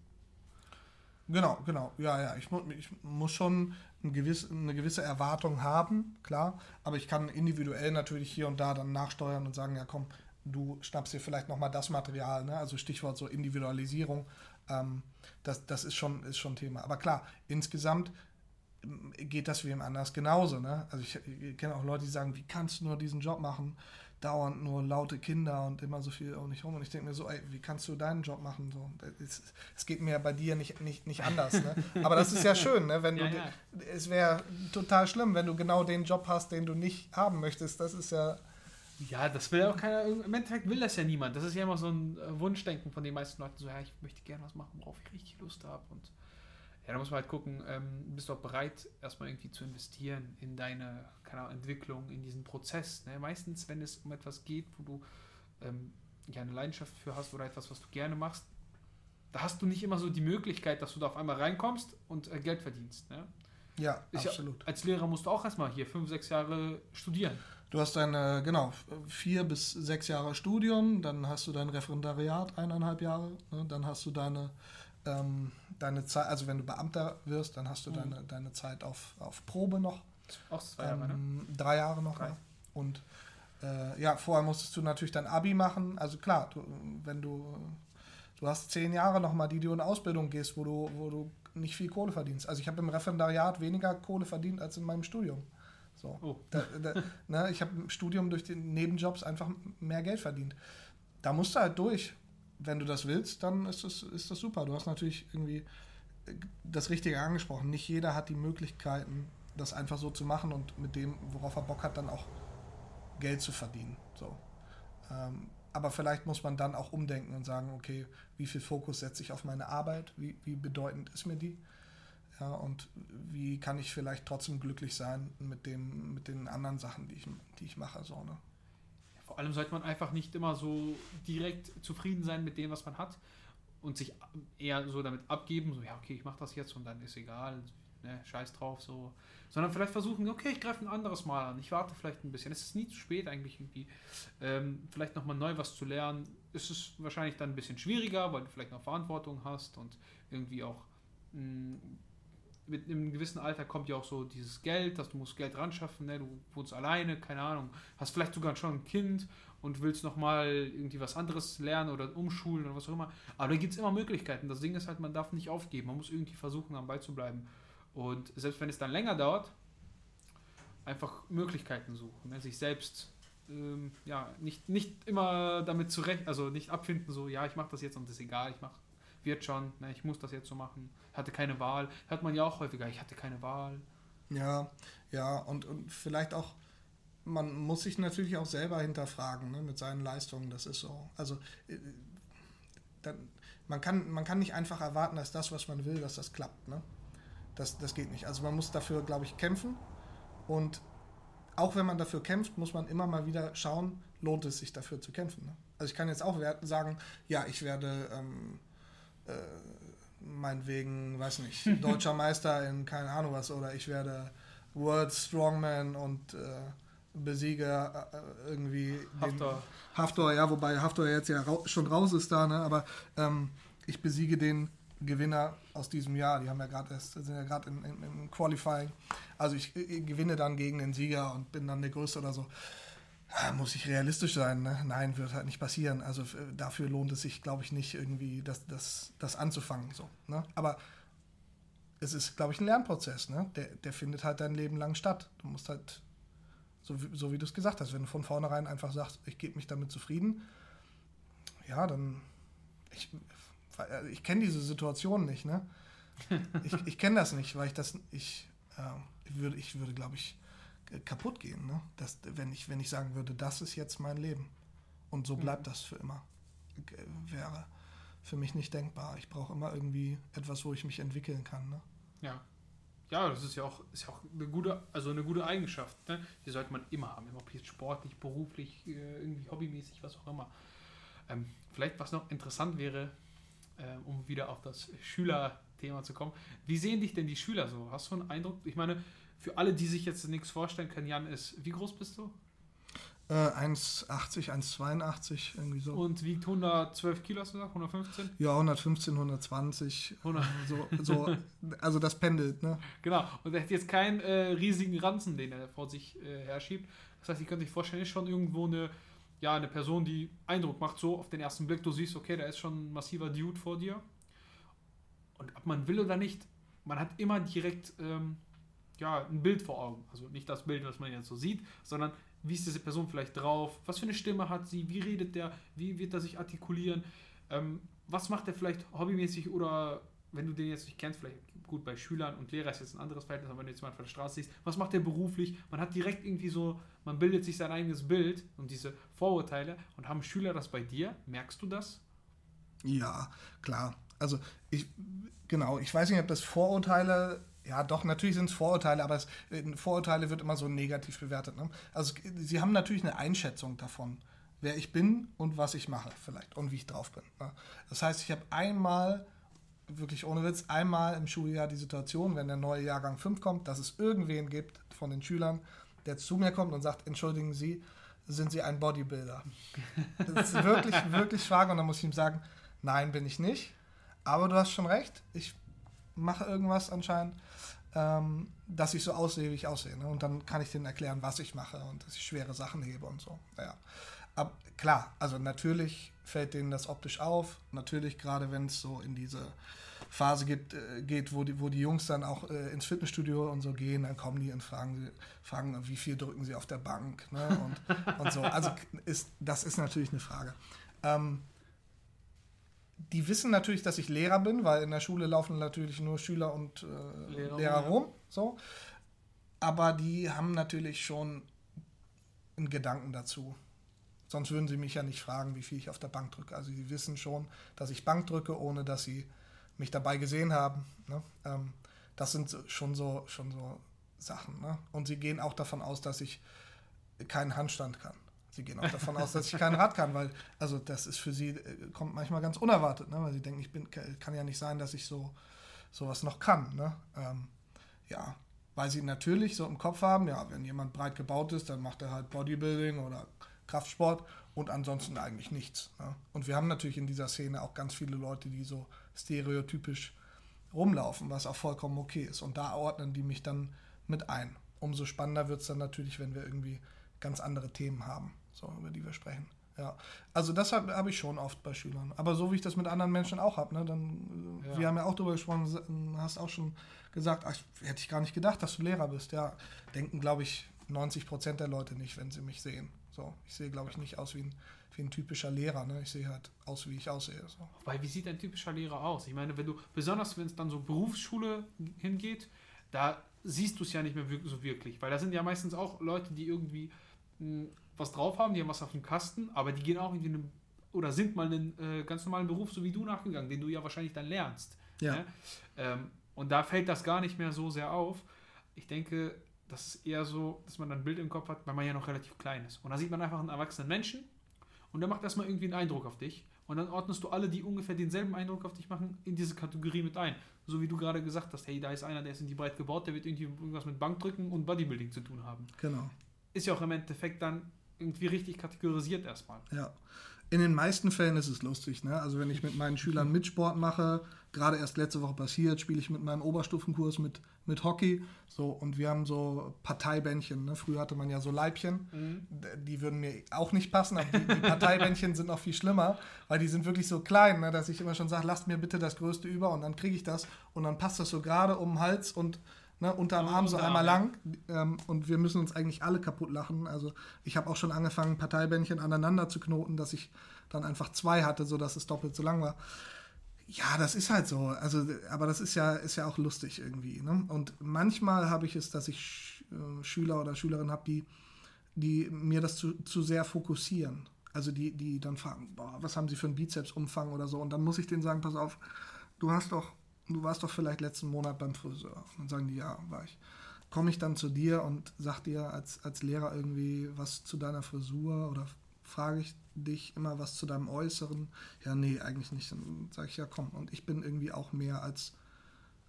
Genau, genau. Ja, ja. Ich, mu ich muss schon ein gewiss, eine gewisse Erwartung haben, klar. Aber ich kann individuell natürlich hier und da dann nachsteuern und sagen, ja komm, du schnappst dir vielleicht nochmal das Material, ne? Also Stichwort so Individualisierung. Ähm, das, das ist schon, ist schon Thema. Aber klar, insgesamt geht das wem anders genauso. Ne? Also ich, ich kenne auch Leute, die sagen, wie kannst du nur diesen Job machen? Dauernd nur laute Kinder und immer so viel um dich rum. Und ich denke mir so, ey, wie kannst du deinen Job machen? So, es, es geht mir bei dir nicht, nicht, nicht anders. Ne? Aber das ist ja schön, ne? wenn du, Ja, ja. es wäre total schlimm, wenn du genau den Job hast, den du nicht haben möchtest. Das ist ja, Ja, das will ja auch keiner. Im Endeffekt will das ja niemand. Das ist ja immer so ein äh, Wunschdenken von den meisten Leuten. So, ja, ich möchte gerne was machen, worauf ich richtig Lust habe. Und ja, da muss man halt gucken, ähm, bist du auch bereit, erstmal irgendwie zu investieren in deine keine Ahnung, Entwicklung, in diesen Prozess. Ne? Meistens, wenn es um etwas geht, wo du ähm, ja eine Leidenschaft für hast oder etwas, was du gerne machst, da hast du nicht immer so die Möglichkeit, dass du da auf einmal reinkommst und äh, Geld verdienst. Ne? ja, Ist ja- absolut. Als Lehrer musst du auch erstmal hier fünf, sechs Jahre studieren. Du hast deine, genau, vier bis sechs Jahre Studium, dann hast du dein Referendariat, eineinhalb Jahre, ne? dann hast du deine, ähm, deine Zeit, also wenn du Beamter wirst, dann hast du Mhm. deine, deine Zeit auf, auf Probe noch. Auch zwei Jahre, ne? Ähm, drei Jahre noch. Drei. Und äh, ja, vorher musstest du natürlich dein Abi machen. Also klar, du, wenn du, du hast zehn Jahre nochmal, die du in Ausbildung gehst, wo du, wo du nicht viel Kohle verdienst. Also ich habe im Referendariat weniger Kohle verdient als in meinem Studium. So. Oh. Da, da, ne, ich habe im Studium durch den Nebenjobs einfach mehr Geld verdient. Da musst du halt durch. Wenn du das willst, dann ist das, ist das super. Du hast natürlich irgendwie das Richtige angesprochen. Nicht jeder hat die Möglichkeiten, das einfach so zu machen und mit dem, worauf er Bock hat, dann auch Geld zu verdienen. So. Ähm, aber vielleicht muss man dann auch umdenken und sagen, okay, wie viel Fokus setze ich auf meine Arbeit? Wie, wie bedeutend ist mir die? Ja, und wie kann ich vielleicht trotzdem glücklich sein mit, dem, mit den anderen Sachen, die ich, die ich mache? So, ne? Allem sollte man einfach nicht immer so direkt zufrieden sein mit dem, was man hat und sich eher so damit abgeben, so ja, okay, ich mache das jetzt und dann ist egal, ne, scheiß drauf, so. Sondern vielleicht versuchen, okay, ich greife ein anderes Mal an, ich warte vielleicht ein bisschen. Es ist nie zu spät eigentlich irgendwie, ähm, vielleicht nochmal neu was zu lernen. Es ist wahrscheinlich dann ein bisschen schwieriger, weil du vielleicht noch Verantwortung hast und irgendwie auch mh, mit einem gewissen Alter kommt ja auch so dieses Geld, dass du musst Geld ran schaffen, ne? du wohnst alleine, keine Ahnung, hast vielleicht sogar schon ein Kind und willst nochmal irgendwie was anderes lernen oder umschulen oder was auch immer. Aber da gibt es immer Möglichkeiten. Das Ding ist halt, man darf nicht aufgeben, man muss irgendwie versuchen, am Ball zu bleiben. Und selbst wenn es dann länger dauert, einfach Möglichkeiten suchen, ne? sich selbst ähm, ja, nicht, nicht immer damit zurecht, also nicht abfinden, so, ja, ich mache das jetzt und das ist egal, ich mache wird schon, ne, ich muss das jetzt so machen, hatte keine Wahl. Hört man ja auch häufiger, ich hatte keine Wahl. Ja, ja, und, und vielleicht auch, man muss sich natürlich auch selber hinterfragen ne, mit seinen Leistungen, das ist so. Also, äh, dann, man, kann, man kann nicht einfach erwarten, dass das, was man will, dass das klappt. Ne? Das, das geht nicht. Also man muss dafür, glaube ich, kämpfen und auch wenn man dafür kämpft, muss man immer mal wieder schauen, lohnt es sich dafür zu kämpfen. Ne? Also ich kann jetzt auch sagen, ja, ich werde ähm, äh, meinetwegen, weiß nicht, deutscher Meister in keine Ahnung was oder ich werde World Strongman und äh, besiege äh, irgendwie Haftor. Haftor, ja, wobei Haftor jetzt ja ra schon raus ist da, ne? aber ähm, ich besiege den Gewinner aus diesem Jahr. Die haben ja gerade sind ja gerade im, im, im, Qualifying. Also ich, ich, gewinne dann gegen den Sieger und bin dann der Größte oder so. Ja, muss ich realistisch sein? Ne? Nein, wird halt nicht passieren. Also dafür lohnt es sich, glaube ich, nicht irgendwie das, das, das anzufangen. So, ne? Aber es ist, glaube ich, ein Lernprozess. Ne? Der, der findet halt dein Leben lang statt. Du musst halt, so, wie, so wie du es gesagt hast, wenn du von vornherein einfach sagst, ich gebe mich damit zufrieden, ja, dann ich, also ich kenne diese Situation nicht, ne? Ich, ich kenne das nicht, weil ich das, ich, äh, ich würde, ich würde, glaube ich, kaputt gehen, ne? Das, wenn, ich, wenn ich sagen würde, das ist jetzt mein Leben und so bleibt mhm. das für immer, wäre für mich nicht denkbar. Ich brauche immer irgendwie etwas, wo ich mich entwickeln kann, ne? Ja. Ja, das ist ja auch, ist ja auch eine gute, also eine gute Eigenschaft. Ne? Die sollte man immer haben, ob jetzt sportlich, beruflich, äh, irgendwie hobbymäßig, was auch immer. Ähm, vielleicht was noch interessant wäre, äh, um wieder auf das Schülerthema zu kommen. Wie sehen dich denn die Schüler so? Hast du einen Eindruck? Ich meine, für alle, die sich jetzt nichts vorstellen können, Jan ist, wie groß bist du? Äh, 1,80, 1,82, irgendwie so. Und wiegt 112 Kilo, hast du gesagt? 115? Ja, 115, 120. 100. So, so, also das pendelt, ne? Genau. Und er hat jetzt keinen äh, riesigen Ranzen, den er vor sich äh, herschiebt. Das heißt, ich könnte sich vorstellen, ist schon irgendwo eine ja, eine Person, die Eindruck macht, so auf den ersten Blick, du siehst, okay, da ist schon ein massiver Dude vor dir. Und ob man will oder nicht, man hat immer direkt ähm, ja, ein Bild vor Augen. Also nicht das Bild, was man jetzt so sieht, sondern wie ist diese Person vielleicht drauf, was für eine Stimme hat sie, wie redet der, wie wird er sich artikulieren, ähm, was macht er vielleicht hobbymäßig oder wenn du den jetzt nicht kennst, vielleicht gut bei Schülern und Lehrern ist jetzt ein anderes Verhältnis, aber wenn du jetzt mal von der Straße siehst, was macht der beruflich? Man hat direkt irgendwie so, man bildet sich sein eigenes Bild und diese Vorurteile und haben Schüler das bei dir? Merkst du das? Ja, klar. Also ich, genau, ich weiß nicht, ob das Vorurteile ja, doch, natürlich sind es Vorurteile, aber es, Vorurteile wird immer so negativ bewertet. Ne? Also, sie haben natürlich eine Einschätzung davon, wer ich bin und was ich mache, vielleicht, und wie ich drauf bin. Ne? Das heißt, ich habe einmal wirklich ohne Witz einmal im Schuljahr die Situation, wenn der neue Jahrgang 5 kommt, dass es irgendwen gibt von den Schülern, der zu mir kommt und sagt, entschuldigen Sie, sind Sie ein Bodybuilder? Das ist wirklich, wirklich Frage und dann muss ich ihm sagen, nein, bin ich nicht. Aber du hast schon recht, ich mache irgendwas anscheinend, ähm, dass ich so aussehe, wie ich aussehe. Ne? Und dann kann ich denen erklären, was ich mache und dass ich schwere Sachen hebe und so. Ja. Aber klar, also natürlich fällt denen das optisch auf. Natürlich, gerade wenn es so in diese Phase geht, äh, geht wo, die, wo die Jungs dann auch äh, ins Fitnessstudio und so gehen, dann kommen die und fragen, fragen wie viel drücken sie auf der Bank ne? und, und so. Also ist, das ist natürlich eine Frage. Ähm, die wissen natürlich, dass ich Lehrer bin, weil in der Schule laufen natürlich nur Schüler und äh, Lehrer, Lehrer rum. So. Aber die haben natürlich schon einen Gedanken dazu. Sonst würden sie mich ja nicht fragen, wie viel ich auf der Bank drücke. Also sie wissen schon, dass ich Bank drücke, ohne dass sie mich dabei gesehen haben. Ne? Ähm, das sind schon so, schon so Sachen. Ne? Und sie gehen auch davon aus, dass ich keinen Handstand kann. Sie gehen auch davon aus, dass ich kein Rad kann, weil, also das ist für sie, äh, kommt manchmal ganz unerwartet, ne? weil sie denken, ich bin, kann ja nicht sein, dass ich so sowas noch kann. Ne? Ähm, ja, weil sie natürlich so im Kopf haben, ja, wenn jemand breit gebaut ist, dann macht er halt Bodybuilding oder Kraftsport und ansonsten eigentlich nichts. Ne? Und wir haben natürlich in dieser Szene auch ganz viele Leute, die so stereotypisch rumlaufen, was auch vollkommen okay ist. Und da ordnen die mich dann mit ein. Umso spannender wird es dann natürlich, wenn wir irgendwie ganz andere Themen haben, so, über die wir sprechen. Ja, also das habe hab ich schon oft bei Schülern. Aber so wie ich das mit anderen Menschen auch habe, ne, dann, ja. wir haben ja auch darüber gesprochen, hast auch schon gesagt, ach, hätte ich gar nicht gedacht, dass du Lehrer bist. Ja, denken, glaube ich, 90 Prozent der Leute nicht, wenn sie mich sehen. So, ich sehe, glaube ich, nicht aus wie ein, wie ein typischer Lehrer. Ne? Ich sehe halt aus, wie ich aussehe. So. Weil wie sieht ein typischer Lehrer aus? Ich meine, wenn du, besonders wenn es dann so Berufsschule hingeht, da siehst du es ja nicht mehr so wirklich. Weil da sind ja meistens auch Leute, die irgendwie mh, was drauf haben, die haben was auf dem Kasten, aber die gehen auch irgendwie einen, oder sind mal einen äh, ganz normalen Beruf, so wie du nachgegangen, den du ja wahrscheinlich dann lernst. Ja. Ne? Ähm, und da fällt das gar nicht mehr so sehr auf. Ich denke, das ist eher so, dass man dann ein Bild im Kopf hat, weil man ja noch relativ klein ist. Und da sieht man einfach einen erwachsenen Menschen und der macht erstmal irgendwie einen Eindruck auf dich. Und dann ordnest du alle, die ungefähr denselben Eindruck auf dich machen, in diese Kategorie mit ein. So wie du gerade gesagt hast, hey, da ist einer, der ist in die breit gebaut, der wird irgendwie irgendwas mit Bankdrücken und Bodybuilding zu tun haben. Genau. Ist ja auch im Endeffekt dann irgendwie richtig kategorisiert erstmal. Ja. In den meisten Fällen ist es lustig. Ne? Also wenn ich mit meinen Schülern Mitsport mache, gerade erst letzte Woche passiert, spiele ich mit meinem Oberstufenkurs mit, mit Hockey. So, und wir haben so Parteibändchen. Ne? Früher hatte man ja so Leibchen. Mhm. Die würden mir auch nicht passen, aber die, die Parteibändchen sind noch viel schlimmer, weil die sind wirklich so klein, ne? dass ich immer schon sage, lasst mir bitte das Größte über und dann kriege ich das und dann passt das so gerade um den Hals und ne, unterm Arm so einmal lang. Ähm, und wir müssen uns eigentlich alle kaputt lachen. Also ich habe auch schon angefangen, Parteibändchen aneinander zu knoten, dass ich dann einfach zwei hatte, sodass es doppelt so lang war. Ja, das ist halt so. Also, aber das ist ja, ist ja auch lustig irgendwie. Ne? Und manchmal habe ich es, dass ich Sch äh, Schüler oder Schülerinnen habe, die, die mir das zu, zu sehr fokussieren. Also die, die dann fragen, boah, was haben sie für einen Bizepsumfang oder so. Und dann muss ich denen sagen, pass auf, du hast doch, du warst doch vielleicht letzten Monat beim Friseur. Und dann sagen die, ja, war ich. Komme ich dann zu dir und sag dir als, als Lehrer irgendwie was zu deiner Frisur oder frage ich dich immer was zu deinem Äußeren? Ja, nee, eigentlich nicht. Dann sage ich, ja, komm. Und ich bin irgendwie auch mehr als,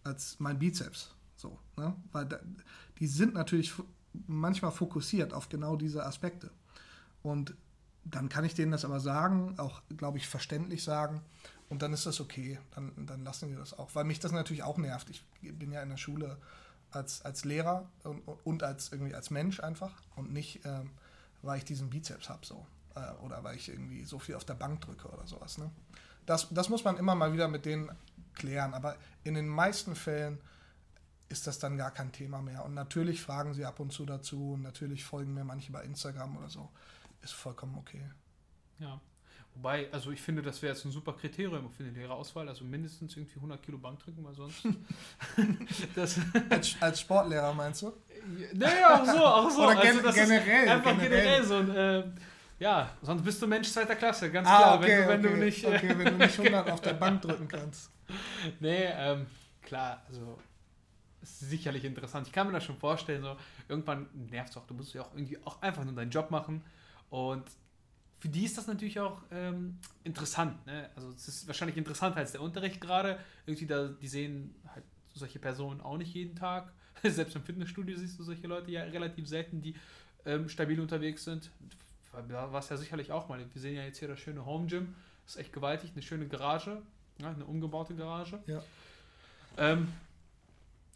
als mein Bizeps. So, ne? Weil da, die sind natürlich manchmal fokussiert auf genau diese Aspekte. Und dann kann ich denen das aber sagen, auch, glaube ich, verständlich sagen. Und dann ist das okay. Dann, dann lassen wir das auch. Weil mich das natürlich auch nervt. Ich bin ja in der Schule als, als Lehrer und, und als irgendwie als Mensch einfach. Und nicht, ähm, weil ich diesen Bizeps habe so. Äh, oder weil ich irgendwie so viel auf der Bank drücke oder sowas. Ne? Das, das muss man immer mal wieder mit denen klären. Aber in den meisten Fällen ist das dann gar kein Thema mehr. Und natürlich fragen sie ab und zu dazu und natürlich folgen mir manche bei Instagram oder so. Ist vollkommen okay. Ja. Wobei, also ich finde, das wäre jetzt ein super Kriterium für eine Lehrerauswahl, also mindestens irgendwie 100 Kilo Bankdrücken, weil sonst. Als, als Sportlehrer meinst du? naja, auch so, auch so. Oder gen- das generell, einfach generell. generell, so ein. Äh, ja, sonst bist du Mensch zweiter Klasse, ganz Ah, klar. okay, wenn du, wenn okay, du nicht. äh, okay, wenn du nicht 100 auf der Bank drücken kannst. Nee, ähm, klar, also ist sicherlich interessant. Ich kann mir das schon vorstellen, so irgendwann nervt es auch. Du musst ja auch irgendwie auch einfach nur deinen Job machen. Und für die ist das natürlich auch ähm, interessant. Ne? Also es ist wahrscheinlich interessanter als der Unterricht gerade. Irgendwie da, die sehen halt solche Personen auch nicht jeden Tag. Selbst im Fitnessstudio siehst du solche Leute ja relativ selten, die ähm, stabil unterwegs sind. Da war es ja sicherlich auch mal. Wir sehen ja jetzt hier das schöne Home Gym. Das ist echt gewaltig, eine schöne Garage. Ja, eine umgebaute Garage. Ja. Ähm,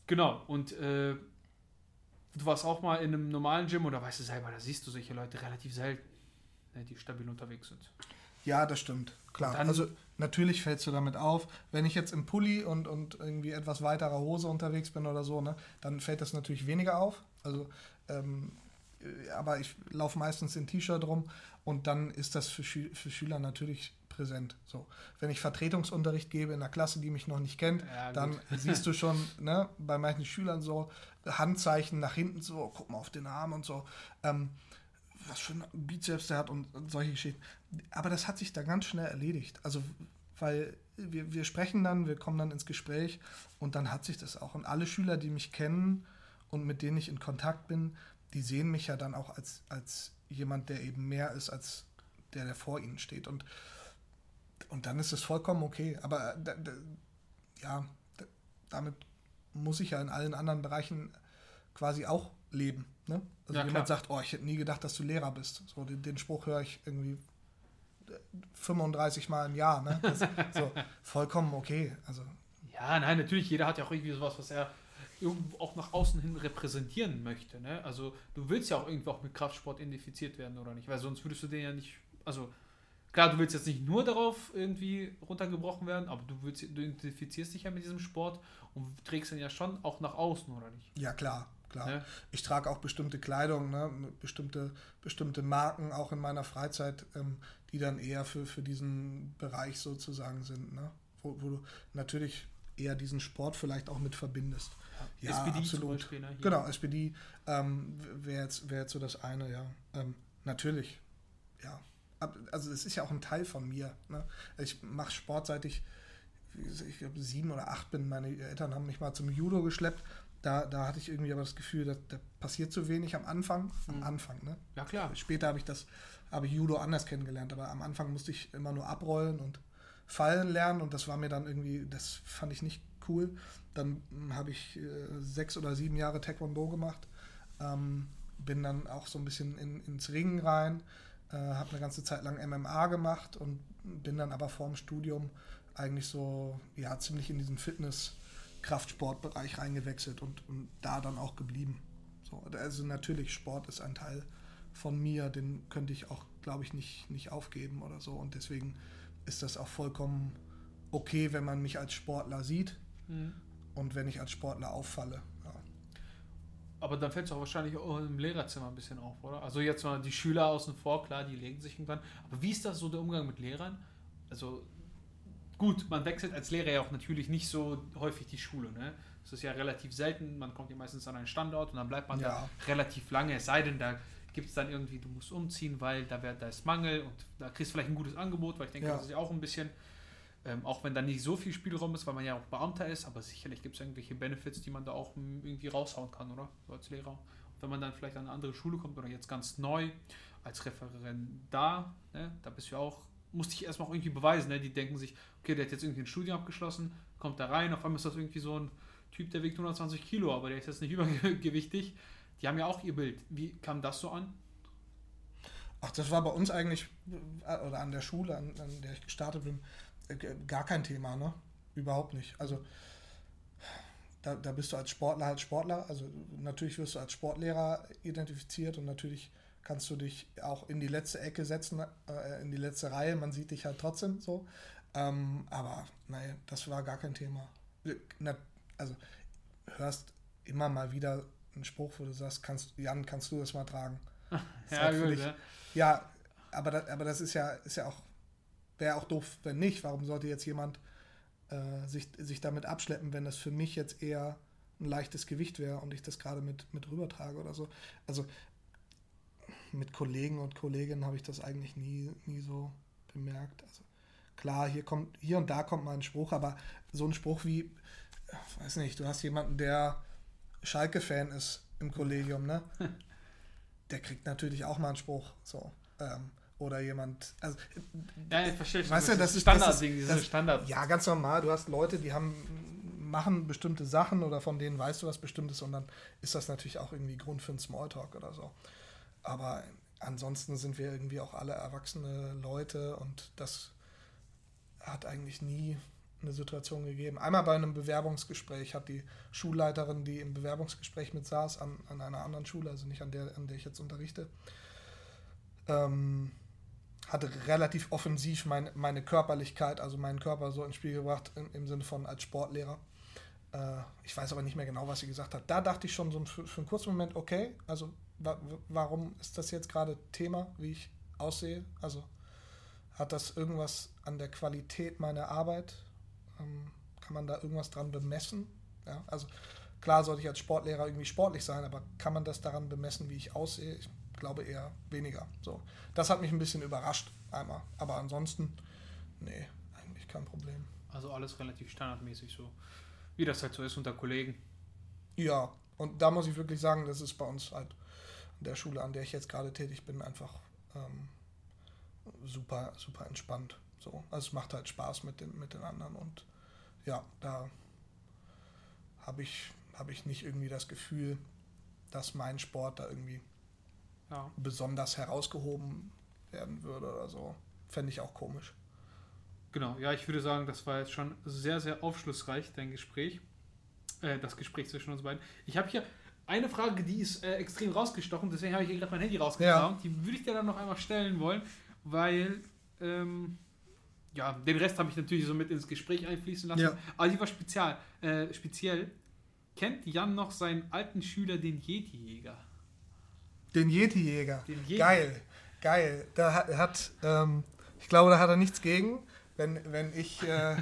genau, und äh, du warst auch mal in einem normalen Gym oder weißt du selber, da siehst du solche Leute relativ selten, ne, die stabil unterwegs sind. Ja, das stimmt. Klar. Dann- also natürlich fällst du damit auf. Wenn ich jetzt im Pulli und, und irgendwie etwas weiterer Hose unterwegs bin oder so, ne, dann fällt das natürlich weniger auf. Also, ähm, äh, aber ich laufe meistens in T-Shirt rum und dann ist das für, Schü für Schüler natürlich präsent. So. Wenn ich Vertretungsunterricht gebe in einer Klasse, die mich noch nicht kennt, Ja, dann siehst du schon ne, bei manchen Schülern so Handzeichen nach hinten, so, guck mal auf den Arm und so. Ähm, was für ein Bizeps der hat und, solche Geschichten. Aber das hat sich da ganz schnell erledigt. Also, weil wir, wir sprechen dann, wir kommen dann ins Gespräch und dann hat sich das auch. Und alle Schüler, die mich kennen und mit denen ich in Kontakt bin, die sehen mich ja dann auch als, als jemand, der eben mehr ist als der, der vor ihnen steht. Und, und dann ist es vollkommen okay. Aber ja, da, damit muss ich ja in allen anderen Bereichen quasi auch leben. Ne? Also Ja, jemand klar. sagt, oh, ich hätte nie gedacht, dass du Lehrer bist. So, den, den Spruch höre ich irgendwie äh, 35 Mal im Jahr. Ne? Das, so, vollkommen okay. Also, Ja, nein, natürlich, jeder hat ja auch irgendwie sowas, was er irgendwo auch nach außen hin repräsentieren möchte. Ne? Also du willst ja auch irgendwie auch mit Kraftsport identifiziert werden, oder nicht? Weil sonst würdest du den ja nicht, also klar, du willst jetzt nicht nur darauf irgendwie runtergebrochen werden, aber du, willst, du identifizierst dich ja mit diesem Sport und trägst den ja schon auch nach außen, oder nicht? ja, klar, klar. Ja. Ich trage auch bestimmte Kleidung, ne? bestimmte, bestimmte Marken auch in meiner Freizeit, ähm, die dann eher für, für diesen Bereich sozusagen sind. Ne? Wo, wo du natürlich eher diesen Sport vielleicht auch mit verbindest. Ja, SPD zum absolut. Beispiel, ne? Genau, SPD ähm, wäre jetzt, wär jetzt so das eine, ja. Ähm, natürlich, ja. Also es ist ja auch ein Teil von mir. Ne? Ich mache Sport seit ich, ich glaube, sieben oder acht bin. Meine Eltern haben mich mal zum Judo geschleppt. Da, da hatte ich irgendwie aber das Gefühl, da, da passiert zu wenig am Anfang. Am Mhm. Anfang, ne? Ja, klar. Später habe ich das, habe ich Judo anders kennengelernt, aber am Anfang musste ich immer nur abrollen und fallen lernen und das war mir dann irgendwie, das fand ich nicht cool. Dann hm, habe ich äh, sechs oder sieben Jahre Taekwondo gemacht, ähm, bin dann auch so ein bisschen in, ins Ringen rein, äh, habe eine ganze Zeit lang MMA gemacht und bin dann aber vorm Studium eigentlich so, ja, ziemlich in diesen Fitness-Kraftsportbereich reingewechselt und, und da dann auch geblieben. So, also natürlich, Sport ist ein Teil von mir, den könnte ich auch, glaube ich, nicht, nicht aufgeben oder so. Und deswegen ist das auch vollkommen okay, wenn man mich als Sportler sieht Mhm. und wenn ich als Sportler auffalle. Ja. Aber dann fällt es auch wahrscheinlich auch im Lehrerzimmer ein bisschen auf, oder? Also jetzt mal die Schüler außen vor, klar, die legen sich irgendwann. Aber wie ist das so der Umgang mit Lehrern? Also gut, man wechselt als Lehrer ja auch natürlich nicht so häufig die Schule, ne? Das ist ja relativ selten, man kommt ja meistens an einen Standort und dann bleibt man da Ja. relativ lange, es sei denn, da gibt es dann irgendwie, du musst umziehen, weil da, wär, da ist Mangel und da kriegst du vielleicht ein gutes Angebot, weil ich denke, Ja. das ist ja auch ein bisschen, ähm, auch wenn da nicht so viel Spielraum ist, weil man ja auch Beamter ist, aber sicherlich gibt es irgendwelche Benefits, die man da auch irgendwie raushauen kann, oder? So als Lehrer. Und wenn man dann vielleicht an eine andere Schule kommt oder jetzt ganz neu als Referendar, ne, da bist du ja auch, musste ich erstmal auch irgendwie beweisen, ne? Die denken sich, okay, der hat jetzt irgendwie ein Studium abgeschlossen, kommt da rein, auf einmal ist das irgendwie so ein Typ, der wiegt 120 Kilo, aber der ist jetzt nicht übergewichtig. Die haben ja auch ihr Bild. Wie kam das so an? Ach, das war bei uns eigentlich, äh, oder an der Schule, an, an der ich gestartet bin, äh, gar kein Thema, ne? Überhaupt nicht. Also da, da bist du als Sportler halt Sportler. Also natürlich wirst du als Sportlehrer identifiziert und natürlich kannst du dich auch in die letzte Ecke setzen, äh, in die letzte Reihe. Man sieht dich halt trotzdem so. Ähm, aber nein, das war gar kein Thema. Also hörst immer mal wieder einen Spruch, wo du sagst, kannst, Jan, kannst du das mal tragen? Ist halt völlig- ne? Ja, aber das, aber das ist ja, ist ja auch, wäre auch doof, wenn nicht. Warum sollte jetzt jemand äh, sich, sich damit abschleppen, wenn das für mich jetzt eher ein leichtes Gewicht wäre und ich das gerade mit, mit rübertrage oder so. Also mit Kollegen und Kolleginnen habe ich das eigentlich nie, nie so bemerkt. Also klar, hier kommt, hier und da kommt mal ein Spruch, aber so ein Spruch wie, äh, weiß nicht, du hast jemanden, der Schalke-Fan ist im Kollegium, ne? Der kriegt natürlich auch mal einen Spruch. So. Ähm, oder jemand, also Ja, ich verstehe schon. Weißt du, das ist- Standardding, dieses das- Standard. ja, ganz normal. Du hast Leute, die haben, machen bestimmte Sachen oder von denen weißt du was Bestimmtes und dann ist das natürlich auch irgendwie Grund für einen Smalltalk oder so. Aber ansonsten sind wir irgendwie auch alle erwachsene Leute und das hat eigentlich nie eine Situation gegeben. Einmal bei einem Bewerbungsgespräch hat die Schulleiterin, die im Bewerbungsgespräch mit saß, an, an einer anderen Schule, also nicht an der, an der ich jetzt unterrichte, ähm, hatte relativ offensiv mein, meine Körperlichkeit, also meinen Körper so ins Spiel gebracht, im, im Sinne von als Sportlehrer. Äh, ich weiß aber nicht mehr genau, was sie gesagt hat. Da dachte ich schon so für, für einen kurzen Moment, okay, also wa warum ist das jetzt gerade Thema, wie ich aussehe? Also hat das irgendwas an der Qualität meiner Arbeit? Ähm, kann man da irgendwas dran bemessen? Ja, also klar sollte ich als Sportlehrer irgendwie sportlich sein, aber kann man das daran bemessen, wie ich aussehe? Ich glaube eher weniger. So, das hat mich ein bisschen überrascht einmal, aber ansonsten nee, eigentlich kein Problem. Also alles relativ standardmäßig so. Wie das halt so ist unter Kollegen. Ja, und da muss ich wirklich sagen, das ist bei uns halt der Schule, an der ich jetzt gerade tätig bin, einfach ähm, super, super entspannt. So. Also es macht halt Spaß mit den, mit den anderen und ja, da habe ich, hab ich nicht irgendwie das Gefühl, dass mein Sport da irgendwie Ja. besonders herausgehoben werden würde oder so. Fände ich auch komisch. Genau, ja, ich würde sagen, das war jetzt schon sehr, sehr aufschlussreich, dein Gespräch. Äh, das Gespräch zwischen uns beiden. Ich habe hier eine Frage, die ist äh, extrem rausgestochen, deswegen habe ich hier gerade mein Handy rausgekramt. Die würde ich dir dann noch einmal stellen wollen, weil, ähm, ja, den Rest habe ich natürlich so mit ins Gespräch einfließen lassen. Ja. Aber die war spezial, äh, speziell. Kennt Jan noch seinen alten Schüler, den Yeti-Jäger? Den Yeti-Jäger. Yeti. Geil, geil. Da hat ähm, ich glaube, da hat er nichts gegen, wenn, wenn ich, äh,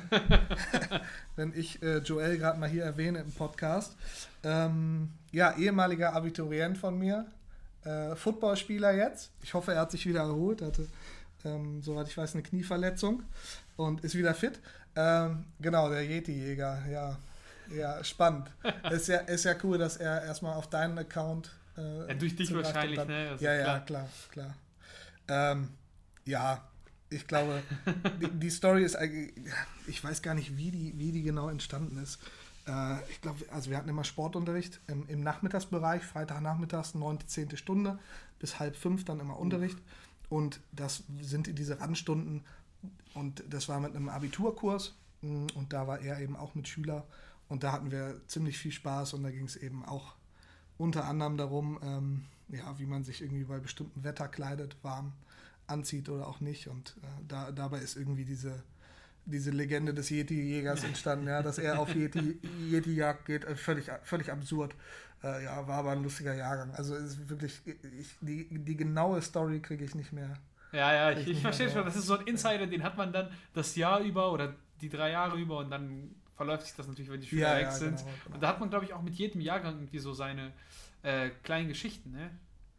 wenn ich äh, Joel gerade mal hier erwähne im Podcast. Ähm, ja, ehemaliger Abiturient von mir, äh, Footballspieler jetzt. Ich hoffe, er hat sich wieder erholt, hatte, ähm, soweit ich weiß, eine Knieverletzung und ist wieder fit. Ähm, genau, der Yeti-Jäger, ja. Ja, spannend. ist, ja, ist ja cool, dass er erstmal auf deinen Account. Äh, Ja, durch dich wahrscheinlich, ne? Ja, ja, klar. klar, klar. Ähm, ja, ich glaube, die, die Story ist eigentlich, ich weiß gar nicht, wie die, wie die genau entstanden ist. Äh, ich glaube, also wir hatten immer Sportunterricht im, im Nachmittagsbereich, Freitagnachmittags, 9., 10. Stunde, bis halb fünf dann immer Unterricht. Und das sind diese Randstunden und das war mit einem Abiturkurs mh, und da war er eben auch mit Schüler und da hatten wir ziemlich viel Spaß und da ging es eben auch unter anderem darum, ähm, ja, wie man sich irgendwie bei bestimmten Wetter kleidet, warm anzieht oder auch nicht. Und äh, da, dabei ist irgendwie diese, diese Legende des Yeti-Jägers entstanden, ja, dass er auf Yeti, Yeti-Jagd geht. Äh, völlig, völlig absurd. Äh, ja, war aber ein lustiger Jahrgang. Also ist wirklich, ich, die, die genaue Story kriege ich nicht mehr. Ja, ja, ich, Ich verstehe schon. Das ist so ein Insider, den hat man dann das Jahr über oder die drei Jahre über und dann verläuft sich das natürlich, wenn die Schüler Ja, weg ja, sind. genau, genau. Und da hat man, glaube ich, auch mit jedem Jahrgang irgendwie so seine äh, kleinen Geschichten, ne?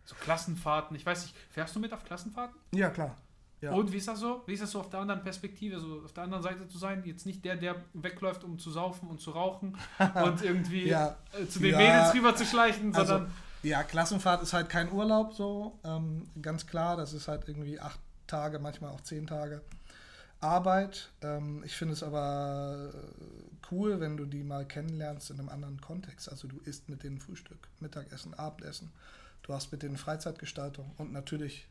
So Klassenfahrten. Ich weiß nicht, fährst du mit auf Klassenfahrten? Ja, klar. Ja. Und wie ist das so? Wie ist das so auf der anderen Perspektive, so auf der anderen Seite zu sein? Jetzt nicht der, der wegläuft, um zu saufen und zu rauchen und irgendwie Ja. äh, zu den Ja. Mädels rüber zu schleichen, Also, sondern ja, Klassenfahrt ist halt kein Urlaub so, ähm, ganz klar. Das ist halt irgendwie acht Tage, manchmal auch zehn Tage Arbeit. Ähm, ich finde es aber äh, cool, wenn du die mal kennenlernst in einem anderen Kontext. Also du isst mit denen Frühstück, Mittagessen, Abendessen. Du hast mit denen Freizeitgestaltung und natürlich,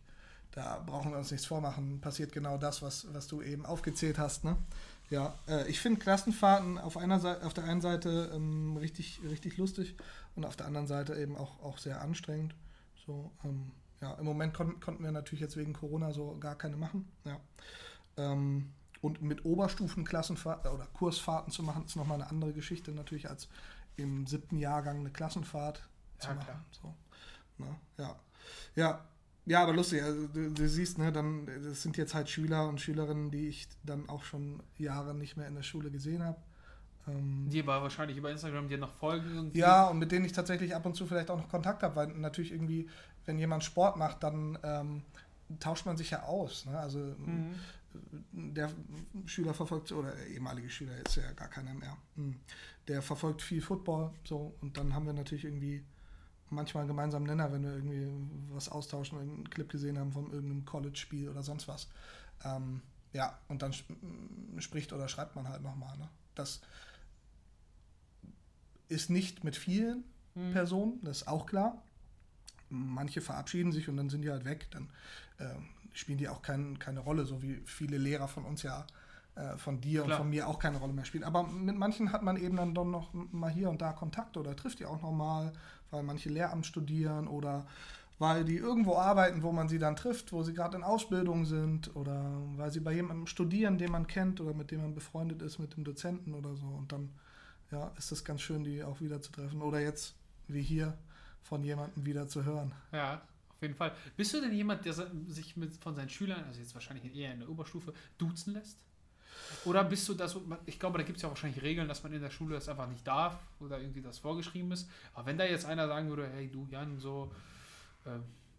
da brauchen wir uns nichts vormachen, passiert genau das, was, was du eben aufgezählt hast. Ne? Ja, äh, ich finde Klassenfahrten auf, einer Seite, auf der einen Seite ähm, richtig, richtig lustig und auf der anderen Seite eben auch, auch sehr anstrengend. So, ähm, ja, im Moment kon konnten wir natürlich jetzt wegen Corona so gar keine machen. Ja. Ähm, und mit Oberstufenklassenfahrten oder Kursfahrten zu machen, ist nochmal eine andere Geschichte natürlich als im siebten Jahrgang eine Klassenfahrt zu Ja, machen. klar. So. Ne? Ja. ja. Ja, aber lustig, also du, du siehst, ne, dann, das sind jetzt halt Schüler und Schülerinnen, die ich dann auch schon Jahre nicht mehr in der Schule gesehen habe. Ähm, die aber wahrscheinlich über Instagram dir noch folgen. Irgendwie. ja, und mit denen ich tatsächlich ab und zu vielleicht auch noch Kontakt habe, weil natürlich irgendwie, wenn jemand Sport macht, dann ähm, tauscht man sich ja aus. Ne? Also Mhm. der Schüler verfolgt, oder der ehemalige Schüler ist ja gar keiner mehr, Hm. der verfolgt viel Football, so, und dann haben wir natürlich irgendwie manchmal gemeinsamen Nenner, wenn wir irgendwie was austauschen, einen Clip gesehen haben von irgendeinem College-Spiel oder sonst was. Ähm, ja, und dann sp spricht oder schreibt man halt nochmal. Ne? Das ist nicht mit vielen Mhm. Personen, das ist auch klar. Manche verabschieden sich und dann sind die halt weg. Dann ähm, spielen die auch kein, keine Rolle, so wie viele Lehrer von uns ja, äh, von dir Klar. und von mir auch keine Rolle mehr spielen. Aber mit manchen hat man eben dann doch noch mal hier und da Kontakt oder trifft die auch noch mal, weil manche Lehramt studieren oder weil die irgendwo arbeiten, wo man sie dann trifft, wo sie gerade in Ausbildung sind oder weil sie bei jemandem studieren, den man kennt oder mit dem man befreundet ist, mit dem Dozenten oder so. Und dann ja, ist es ganz schön, die auch wieder zu treffen. Oder jetzt, wie hier, von jemandem wieder zu hören. Ja, auf jeden Fall. Bist du denn jemand, der sich mit, von seinen Schülern, also jetzt wahrscheinlich eher in der Oberstufe, duzen lässt? Oder bist du das, ich glaube, da gibt es ja wahrscheinlich Regeln, dass man in der Schule das einfach nicht darf oder irgendwie das vorgeschrieben ist. Aber wenn da jetzt einer sagen würde, hey du Jan, so, äh,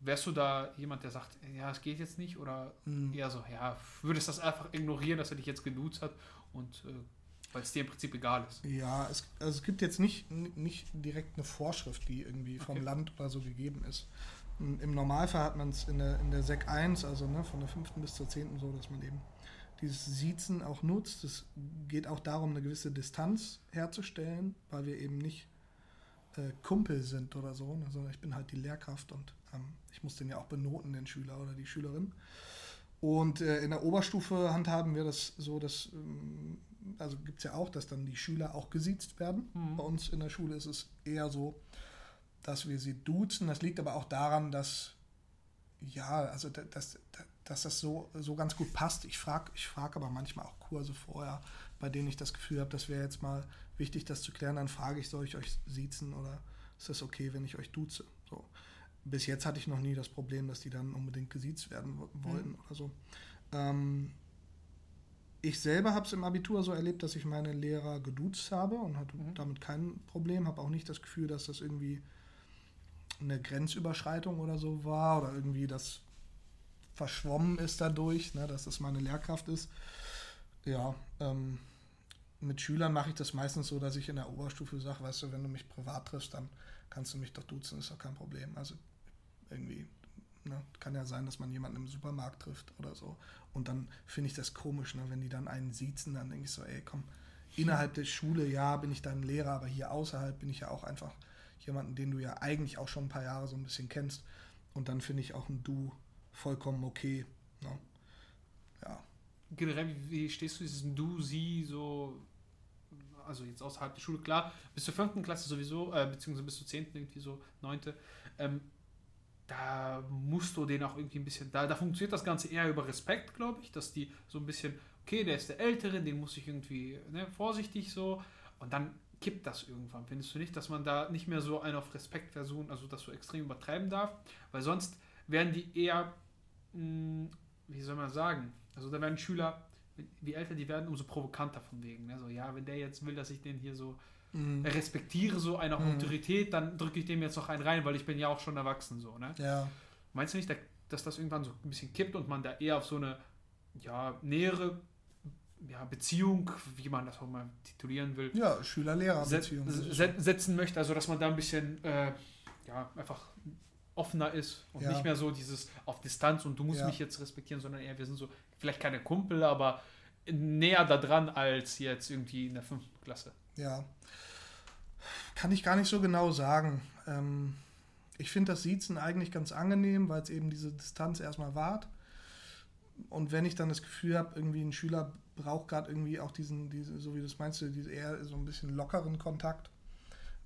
wärst du da jemand, der sagt, ja, es geht jetzt nicht? Oder Mhm. eher so, ja, würdest das einfach ignorieren, dass er dich jetzt geduzt hat und äh, weil es dir im Prinzip egal ist? Ja, es, also es gibt jetzt nicht, nicht direkt eine Vorschrift, die irgendwie vom Okay. Land oder so gegeben ist. Im Normalfall hat man es in der, in der Sek 1, also ne, von der 5. bis zur 10. so, dass man eben dieses Siezen auch nutzt. Es geht auch darum, eine gewisse Distanz herzustellen, weil wir eben nicht äh, Kumpel sind oder so, ne, sondern ich bin halt die Lehrkraft und ähm, ich muss den ja auch benoten, den Schüler oder die Schülerin. Und äh, in der Oberstufe handhaben wir das so, dass, ähm, also gibt es ja auch, dass dann die Schüler auch gesiezt werden. Mhm. Bei uns in der Schule ist es eher so, dass wir sie duzen. Das liegt aber auch daran, dass, ja, also da- dass, dass das so, so ganz gut passt. Ich frage ich frag aber manchmal auch Kurse vorher, bei denen ich das Gefühl habe, das wäre jetzt mal wichtig, das zu klären. Dann frage ich, soll ich euch siezen oder ist das okay, wenn ich euch duze? So. Bis jetzt hatte ich noch nie das Problem, dass die dann unbedingt gesiezt werden wollten mhm. oder so. Ähm, ich selber habe es im Abitur so erlebt, dass ich meine Lehrer geduzt habe und hatte mhm. damit kein Problem. Habe auch nicht das Gefühl, dass das irgendwie eine Grenzüberschreitung oder so war oder irgendwie das verschwommen ist dadurch, ne, dass das meine Lehrkraft ist. Ja, ähm, mit Schülern mache ich das meistens so, dass ich in der Oberstufe sage, weißt du, wenn du mich privat triffst, dann kannst du mich doch duzen, ist doch kein Problem. Also irgendwie Ne? Kann ja sein, dass man jemanden im Supermarkt trifft oder so. Und dann finde ich das komisch, ne? wenn die dann einen siezen, dann denke ich so, ey, komm, innerhalb der Schule, ja, bin ich dein Lehrer, aber hier außerhalb bin ich ja auch einfach jemanden, den du ja eigentlich auch schon ein paar Jahre so ein bisschen kennst. Und dann finde ich auch ein Du vollkommen okay. Ne? Ja. Generell, wie stehst du diesem Du, Sie so, also jetzt außerhalb der Schule, klar, bis zur fünften Klasse sowieso, äh, beziehungsweise bis zur zehnten irgendwie so, neunte. Ähm, da musst du den auch irgendwie ein bisschen, da, da funktioniert das Ganze eher über Respekt, glaube ich, dass die so ein bisschen, okay, der ist der Ältere, den muss ich irgendwie ne, vorsichtig so und dann kippt das irgendwann. Findest du nicht, dass man da nicht mehr so einen auf Respekt versuchen, also das so extrem übertreiben darf, weil sonst werden die eher, mh, hm, wie soll man sagen, also da werden Schüler, wie älter die werden, umso provokanter von wegen. Ne? So, ja, wenn der jetzt will, dass ich den hier so mhm. respektiere so eine mhm. Autorität, dann drücke ich dem jetzt noch einen rein, weil ich bin ja auch schon erwachsen so, ne? Ja. Meinst du nicht, dass das irgendwann so ein bisschen kippt und man da eher auf so eine ja, nähere ja, Beziehung, wie man das auch mal titulieren will, ja, Schüler-Lehrer-Beziehung se setzen möchte, also dass man da ein bisschen äh, ja, einfach offener ist und ja. nicht mehr so dieses auf Distanz und du musst ja. mich jetzt respektieren, sondern eher wir sind so vielleicht keine Kumpel, aber näher da dran als jetzt irgendwie in der fünften Klasse. Ja, kann ich gar nicht so genau sagen. Ähm, ich finde das Siezen eigentlich ganz angenehm, weil es eben diese Distanz erstmal wahrt. Und wenn ich dann das Gefühl habe, irgendwie ein Schüler braucht gerade irgendwie auch diesen, diese, so wie du es meinst, diese eher so ein bisschen lockeren Kontakt,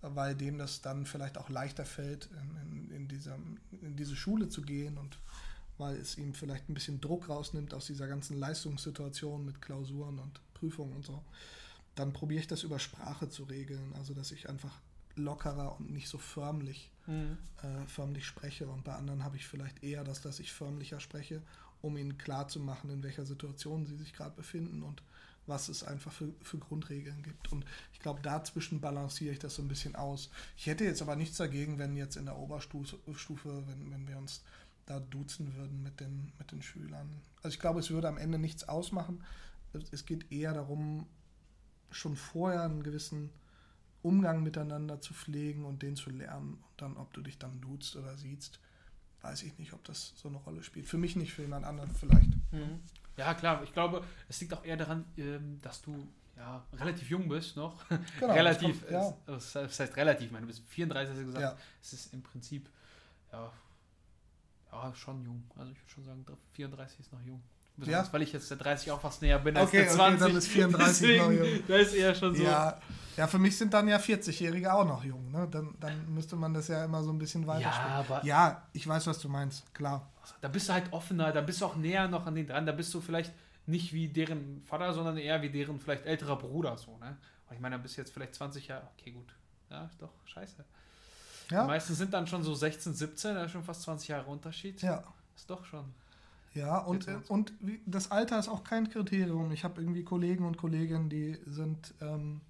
weil dem das dann vielleicht auch leichter fällt, in, in, in, dieser, in diese Schule zu gehen und weil es ihm vielleicht ein bisschen Druck rausnimmt aus dieser ganzen Leistungssituation mit Klausuren und Prüfungen und so dann probiere ich das über Sprache zu regeln. Also, dass ich einfach lockerer und nicht so förmlich, mhm. äh, förmlich spreche. Und bei anderen habe ich vielleicht eher das, dass ich förmlicher spreche, um ihnen klarzumachen, in welcher Situation sie sich gerade befinden und was es einfach für, für Grundregeln gibt. Und ich glaube, dazwischen balanciere ich das so ein bisschen aus. Ich hätte jetzt aber nichts dagegen, wenn jetzt in der Oberstufe, wenn, wenn wir uns da duzen würden mit den, mit den Schülern. Also ich glaube, es würde am Ende nichts ausmachen. Es geht eher darum, schon vorher einen gewissen Umgang miteinander zu pflegen und den zu lernen. Und dann, ob du dich dann duzt oder siehst, weiß ich nicht, ob das so eine Rolle spielt. Für mich nicht, für jemand anderen vielleicht. Mhm. Ja, klar. Ich glaube, es liegt auch eher daran, ähm, dass du ja, relativ jung bist noch. Genau, relativ, kommt, ja. das heißt relativ, ich meine, du bist 34, hast du gesagt. Ja. Es ist im Prinzip, ja, ja, schon jung. Also ich würde schon sagen, 34 ist noch jung. Besonders, ja. weil ich jetzt der 30 auch fast näher bin als okay, der 20. Okay, dann ist 34 Deswegen, noch jung. Das ist eher schon so. Ja, ja für mich sind dann ja 40-Jährige auch noch jung. Ne? Dann, dann müsste man das ja immer so ein bisschen weiter ja, aber ja, ich weiß, was du meinst, klar. Da bist du halt offener, da bist du auch näher noch an den dran. Da bist du vielleicht nicht wie deren Vater, sondern eher wie deren vielleicht älterer Bruder. So, ne? Und ich meine, da bist du jetzt vielleicht 20 Jahre. Okay, gut. Ja, ist doch scheiße. Ja. Die meisten sind dann schon so 16, 17, da ist schon fast 20 Jahre Unterschied. Ja. Ist doch schon. Ja, und, und das Alter ist auch kein Kriterium. Ich habe irgendwie Kollegen und Kolleginnen, die sind ähm,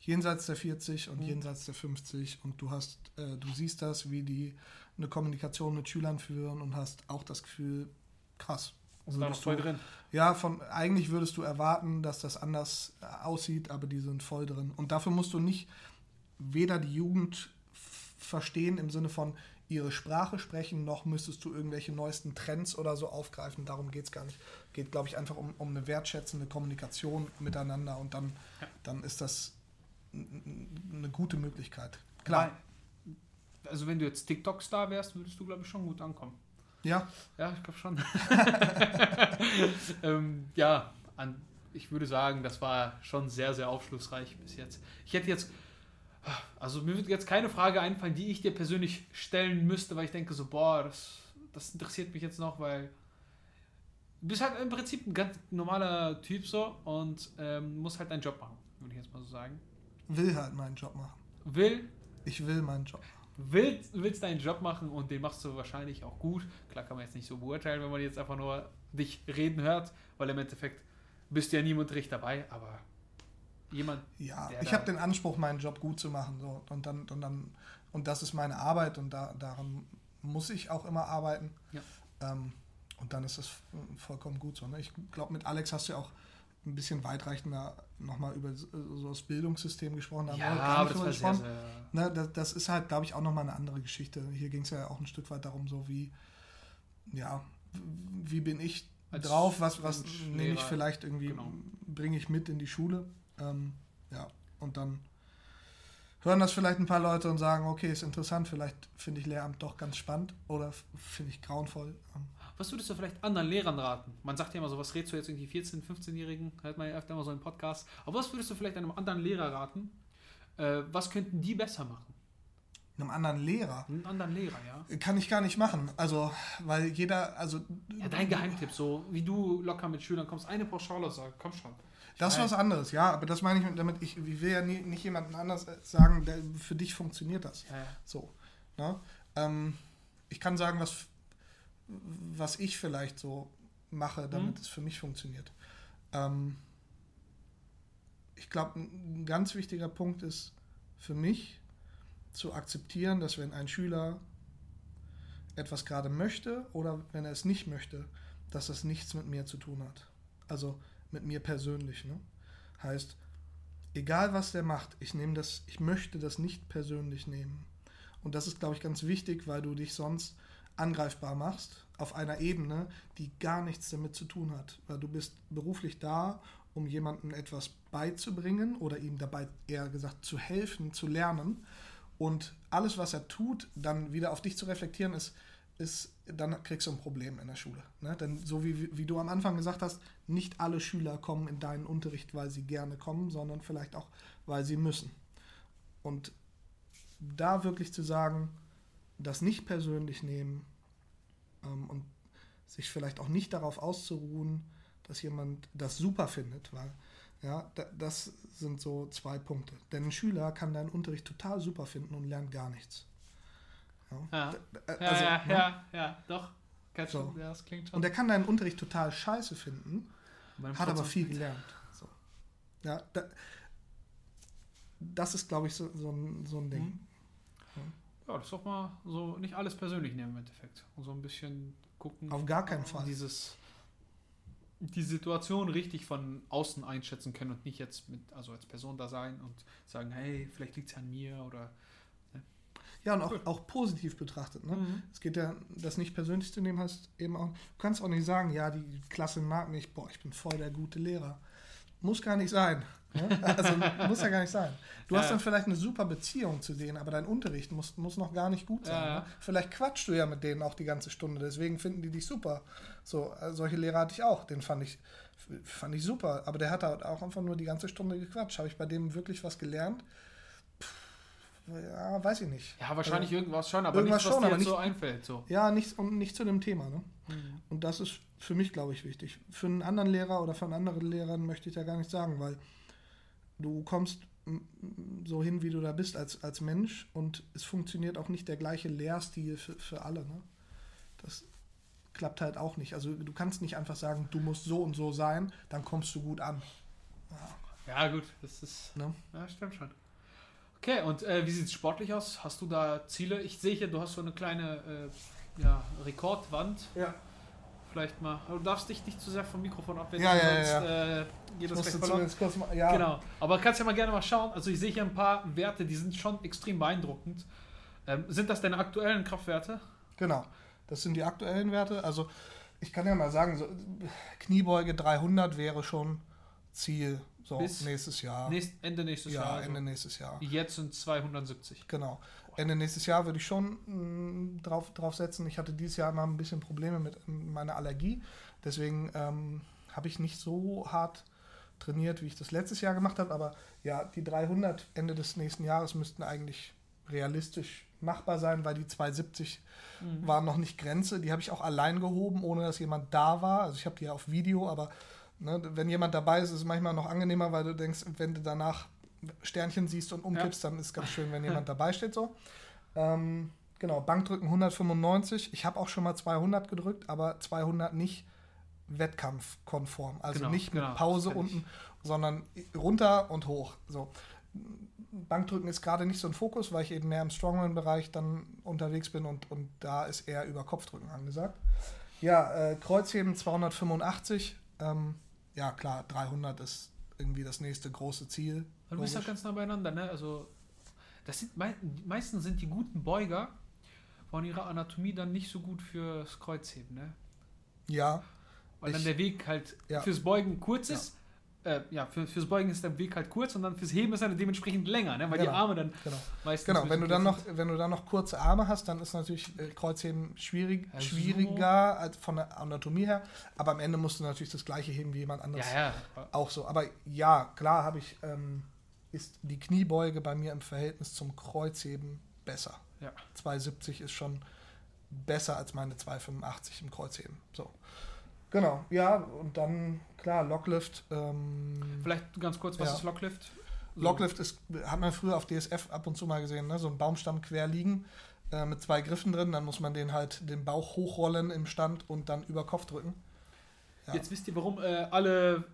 jenseits der 40 und mhm. jenseits der 50 und du hast, äh, du siehst das, wie die eine Kommunikation mit Schülern führen und hast auch das Gefühl, krass. Also da noch voll drin. Ja, von eigentlich würdest du erwarten, dass das anders äh, aussieht, aber die sind voll drin. Und dafür musst du nicht weder die Jugend verstehen im Sinne von, ihre Sprache sprechen, noch müsstest du irgendwelche neuesten Trends oder so aufgreifen. Darum geht es gar nicht. Geht, glaube ich, einfach um, um eine wertschätzende Kommunikation miteinander und dann, ja. dann ist das eine gute Möglichkeit. Klar. Also wenn du jetzt TikTok-Star wärst, würdest du, glaube ich, schon gut ankommen. Ja. Ja, ich glaube schon. ähm, ja, an, ich würde sagen, das war schon sehr, sehr aufschlussreich bis jetzt. Ich hätte jetzt also mir wird jetzt keine Frage einfallen, die ich dir persönlich stellen müsste, weil ich denke so, boah, das, das interessiert mich jetzt noch, weil du bist halt im Prinzip ein ganz normaler Typ so und ähm, musst halt deinen Job machen, würde ich jetzt mal so sagen. will halt meinen Job machen. Will, Ich will meinen Job machen. willst, willst deinen Job machen und den machst du wahrscheinlich auch gut. Klar kann man jetzt nicht so beurteilen, wenn man jetzt einfach nur dich reden hört, weil im Endeffekt bist du ja nie im Unterricht dabei, aber jemand, Ja, ich habe den Anspruch, meinen Job gut zu machen. So. Und, dann, und, dann, und das ist meine Arbeit und da, daran muss ich auch immer arbeiten. Ja. Ähm, und dann ist das vollkommen gut so. Ne? Ich glaube, mit Alex hast du ja auch ein bisschen weitreichender nochmal über so das Bildungssystem gesprochen. Da ja, aber das war sehr, gesprochen. sehr, Ne, das, das ist halt, glaube ich, auch nochmal eine andere Geschichte. Hier ging es ja auch ein Stück weit darum, so wie, ja, wie bin ich drauf, was, was nehme ich vielleicht irgendwie, genau. bringe ich mit in die Schule. Ähm, ja, und dann hören das vielleicht ein paar Leute und sagen, okay, ist interessant, vielleicht finde ich Lehramt doch ganz spannend oder finde ich grauenvoll. Ähm, Was würdest du vielleicht anderen Lehrern raten? Man sagt ja immer so, was rätst du jetzt irgendwie 14-, 15-Jährigen? Hört man ja öfter mal so im Podcast. Aber was würdest du vielleicht einem anderen Lehrer raten? Äh, was könnten die besser machen? einem anderen Lehrer Einen anderen Lehrer, ja? kann ich gar nicht machen. Also, weil jeder, also Ja, dein Geheimtipp, so wie du locker mit Schülern kommst, eine Pauschalaussage, komm schon. Das ist was anderes, ja, aber das meine ich mit- damit, ich, ich will ja nie, nicht jemanden anders sagen, der, für dich funktioniert das. Ja, ja. So. Ne? Ähm, ich kann sagen, was, was ich vielleicht so mache, damit Mhm. es für mich funktioniert. Ähm, ich glaube, ein ganz wichtiger Punkt ist für mich zu akzeptieren, dass wenn ein Schüler etwas gerade möchte oder wenn er es nicht möchte, dass das nichts mit mir zu tun hat. Also mit mir persönlich. Ne? Heißt, egal was der macht, ich nehme das, ich möchte das nicht persönlich nehmen. Und das ist, glaube ich, ganz wichtig, weil du dich sonst angreifbar machst auf einer Ebene, die gar nichts damit zu tun hat. Weil du bist beruflich da, um jemandem etwas beizubringen oder ihm dabei eher gesagt zu helfen, zu lernen. Und alles, was er tut, dann wieder auf dich zu reflektieren, ist, ist dann kriegst du ein Problem in der Schule. Ne? Denn so wie, wie du am Anfang gesagt hast, nicht alle Schüler kommen in deinen Unterricht, weil sie gerne kommen, sondern vielleicht auch, weil sie müssen. Und da wirklich zu sagen, das nicht persönlich nehmen ähm, und sich vielleicht auch nicht darauf auszuruhen, dass jemand das super findet, weil ja, da, das sind so zwei Punkte. Denn ein Schüler kann deinen Unterricht total super finden und lernt gar nichts. Ja. Da- Ja, also, ja, ne? ja, ja, doch. Kann So. ja, das klingt schon. Und er kann deinen Unterricht total scheiße finden, hat aber viel gelernt. So. Ja, da, das ist, glaube ich, so, so, ein, so ein Ding. Mhm. Ja, das ist doch mal so, nicht alles persönlich nehmen im Endeffekt. Und so ein bisschen gucken. Auf gar keinen Fall. Dieses, die Situation richtig von außen einschätzen können und nicht jetzt mit, also als Person da sein und sagen, hey, vielleicht liegt es an mir oder. Ja, und auch, Cool. auch positiv betrachtet. Ne? Mhm. Es geht ja, das nicht persönlich zu nehmen, heißt eben auch, du kannst auch nicht sagen, ja, die Klasse mag mich, boah, ich bin voll der gute Lehrer. Muss gar nicht sein. Ne? Also muss ja gar nicht sein. Du Ja, hast dann vielleicht eine super Beziehung zu denen, aber dein Unterricht muss, muss noch gar nicht gut sein. Ja, ja. Ne? Vielleicht quatschst du ja mit denen auch die ganze Stunde, deswegen finden die dich super. So, äh, solche Lehrer hatte ich auch, den fand ich, fand ich super, aber der hat halt auch einfach nur die ganze Stunde gequatscht. Habe ich bei dem wirklich was gelernt? Ja, weiß ich nicht. Ja, wahrscheinlich Also, irgendwas schon, aber irgendwas nichts, was schon, dir jetzt so nicht- einfällt. So. Ja, nicht, und nicht zu dem Thema. Ne? Und das ist für mich, glaube ich, wichtig. Für einen anderen Lehrer oder von anderen Lehrern möchte ich da gar nicht sagen, weil du kommst mm, mm, so hin, wie du da bist als, als Mensch und es funktioniert auch nicht der gleiche Lehrstil für, für alle. Ne? Das klappt halt auch nicht. Also du kannst nicht einfach sagen, du musst so und so sein, dann kommst du gut an. Ja, gut, das ist. Ne? Ja, stimmt schon. Okay, und äh, wie sieht es sportlich aus? Hast du da Ziele? Ich sehe hier, du hast so eine kleine äh, ja, Rekordwand. Ja. Vielleicht mal. Aber du darfst dich nicht zu sehr vom Mikrofon abwenden, Ja, ja, sonst ja, Äh, geht das verloren. zumindest kurz mal, ja, Genau. Aber kannst ja mal gerne mal schauen. Also ich sehe hier ein paar Werte, die sind schon extrem beeindruckend. Ähm, sind das deine aktuellen Kraftwerte? Genau, das sind die aktuellen Werte. Also ich kann ja mal sagen, so, Kniebeuge 300 wäre schon Ziel so Bis nächstes Jahr. Nächst, Ende nächstes ja, Jahr. also. Ende nächstes Jahr. Jetzt sind 270. Genau. Ende nächstes Jahr würde ich schon mh, drauf, drauf setzen. Ich hatte dieses Jahr immer ein bisschen Probleme mit ähm, meiner Allergie. Deswegen ähm, habe ich nicht so hart trainiert, wie ich das letztes Jahr gemacht habe. Aber ja, die 300 Ende des nächsten Jahres müssten eigentlich realistisch machbar sein, weil die 270 Mhm. waren noch nicht Grenze. Die habe ich auch allein gehoben, ohne dass jemand da war. Also ich habe die ja auf Video, aber ne, wenn jemand dabei ist, ist es manchmal noch angenehmer, weil du denkst, wenn du danach Sternchen siehst und umkippst, dann ist ganz schön, wenn jemand dabei steht so. Ähm, genau, Bankdrücken 195. Ich habe auch schon mal 200 gedrückt, aber 200 nicht wettkampfkonform. Also Genau, nicht mit genau, Pause unten, sondern runter und hoch. So. Bankdrücken ist gerade nicht so ein Fokus, weil ich eben mehr im Strongman-Bereich dann unterwegs bin und, und da ist eher über Kopfdrücken angesagt. Ja, äh, Kreuzheben 285. Ähm, ja, klar, 300 ist irgendwie das nächste große Ziel. Du bist ja logisch. ganz nah beieinander, ne? Also, das sind mei meistens sind die guten Beuger von ihrer Anatomie dann nicht so gut fürs Kreuzheben, ne? Ja, Weil dann Ich- der Weg halt Ja. fürs Beugen kurz ist. Äh, ja, für, fürs Beugen ist der Weg halt kurz und dann fürs Heben ist er dementsprechend länger, ne? Weil die Genau, Arme dann genau. meistens. Genau, wenn du dann noch, wenn du dann noch kurze Arme hast, dann ist natürlich äh, Kreuzheben schwierig, Ja, schwieriger als von der Anatomie her. Aber am Ende musst du natürlich das gleiche heben wie jemand anderes. Ja, ja. Auch so. Aber ja, klar habe ich, ähm, ist die Kniebeuge bei mir im Verhältnis zum Kreuzheben besser. Ja. 270 ist schon besser als meine 285 im Kreuzheben. So. Genau, ja, und dann, klar, Locklift. Ähm, Vielleicht ganz kurz, was Ja. ist Locklift? So. Locklift ist, hat man früher auf DSF ab und zu mal gesehen, ne? so ein Baumstamm quer liegen äh, mit zwei Griffen drin, dann muss man den halt den Bauch hochrollen im Stand und dann über Kopf drücken. Ja. Jetzt wisst ihr, warum äh, alle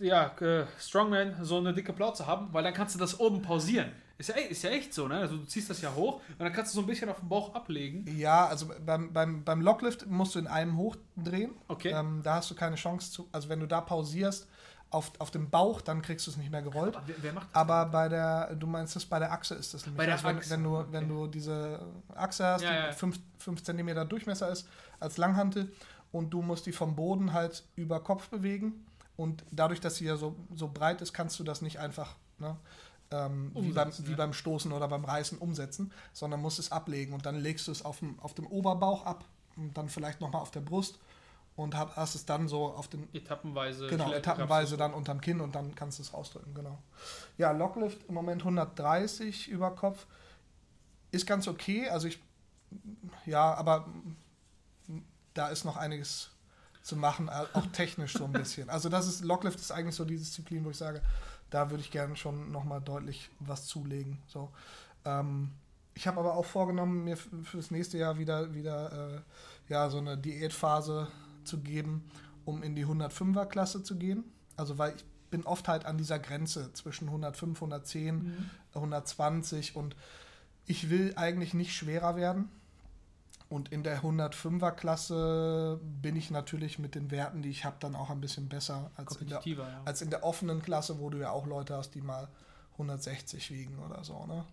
ja, äh, Strongman so eine dicke Plauze haben, weil dann kannst du das oben pausieren. Ist ja, ist ja echt so, ne? Also du ziehst das ja hoch und dann kannst du so ein bisschen auf den Bauch ablegen. Ja, also beim, beim, beim Locklift musst du in einem hochdrehen. Okay. Ähm, da hast du keine Chance zu. Also wenn du da pausierst auf, auf dem Bauch, dann kriegst du es nicht mehr gerollt. Aber wer, wer macht das? Aber bei der, du meinst das bei der Achse ist das nämlich. Bei der also wenn, Achse, wenn du, okay. wenn du diese Achse hast, Ja, ja. die 5 cm Durchmesser ist, als Langhantel und du musst die vom Boden halt über Kopf bewegen. Und dadurch, dass sie ja so, so breit ist, kannst du das nicht einfach ne, ähm, wie, beim, Umsetzen, wie ja. beim Stoßen oder beim Reißen umsetzen, sondern musst es ablegen. Und dann legst du es auf dem, auf dem Oberbauch ab und dann vielleicht nochmal auf der Brust und hab, hast es dann so auf den Etappenweise. Genau, etappenweise dann unterm Kinn und dann kannst du es rausdrücken, genau. Ja, Locklift im Moment 130 über Kopf. Ist ganz okay, also ich, ja, aber da ist noch einiges zu machen, auch technisch so ein bisschen. Also das ist, Locklift ist eigentlich so die Disziplin, wo ich sage, da würde ich gerne schon nochmal deutlich was zulegen. So. Ähm, ich habe aber auch vorgenommen, mir fürs nächste Jahr wieder, wieder äh, ja, so eine Diätphase zu geben, um in die 105er Klasse zu gehen. Also weil ich bin oft halt an dieser Grenze zwischen 105, 110, Mhm. 120 und ich will eigentlich nicht schwerer werden. Und in der 105er Klasse bin ich natürlich mit den Werten, die ich habe, dann auch ein bisschen besser als in, der, ja. als in der offenen Klasse, wo du ja auch Leute hast, die mal 160 wiegen oder so, ne?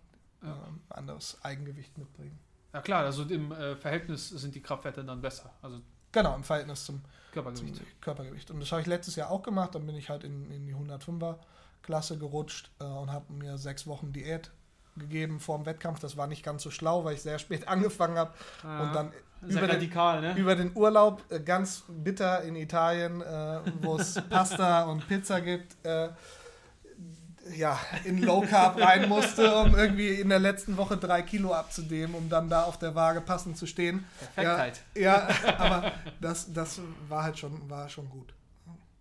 Ja. Ähm, anderes Eigengewicht mitbringen. ja klar, also im äh, Verhältnis sind die Kraftwerte dann besser. Also Genau, im Verhältnis zum, zum Körpergewicht. Körpergewicht. Und das habe ich letztes Jahr auch gemacht. Dann bin ich halt in, in die 105er Klasse gerutscht äh, und habe mir sechs Wochen Diät gegeben vor dem Wettkampf. Das war nicht ganz so schlau, weil ich sehr spät angefangen habe. Und dann über den, radikal, ne? über den Urlaub äh, ganz bitter in Italien, äh, wo es Pasta und Pizza gibt, äh, ja, in Low Carb rein musste, um irgendwie in der letzten Woche drei Kilo abzunehmen, um dann da auf der Waage passend zu stehen. Perfektheit. Ja, aber das, das war halt schon, war schon gut.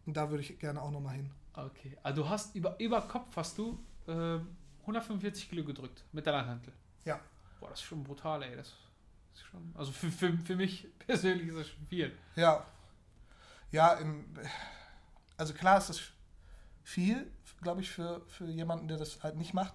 Und da würde ich gerne auch nochmal hin. Okay. Also du hast über, über Kopf hast du ähm, 145 Kilo gedrückt mit der Langhantel. Ja. Boah, das ist schon brutal, ey. Das ist schon, also für, für, für mich persönlich ist das schon viel. Ja. Ja, im, also klar ist das viel, glaube ich, für, für jemanden, der das halt nicht macht.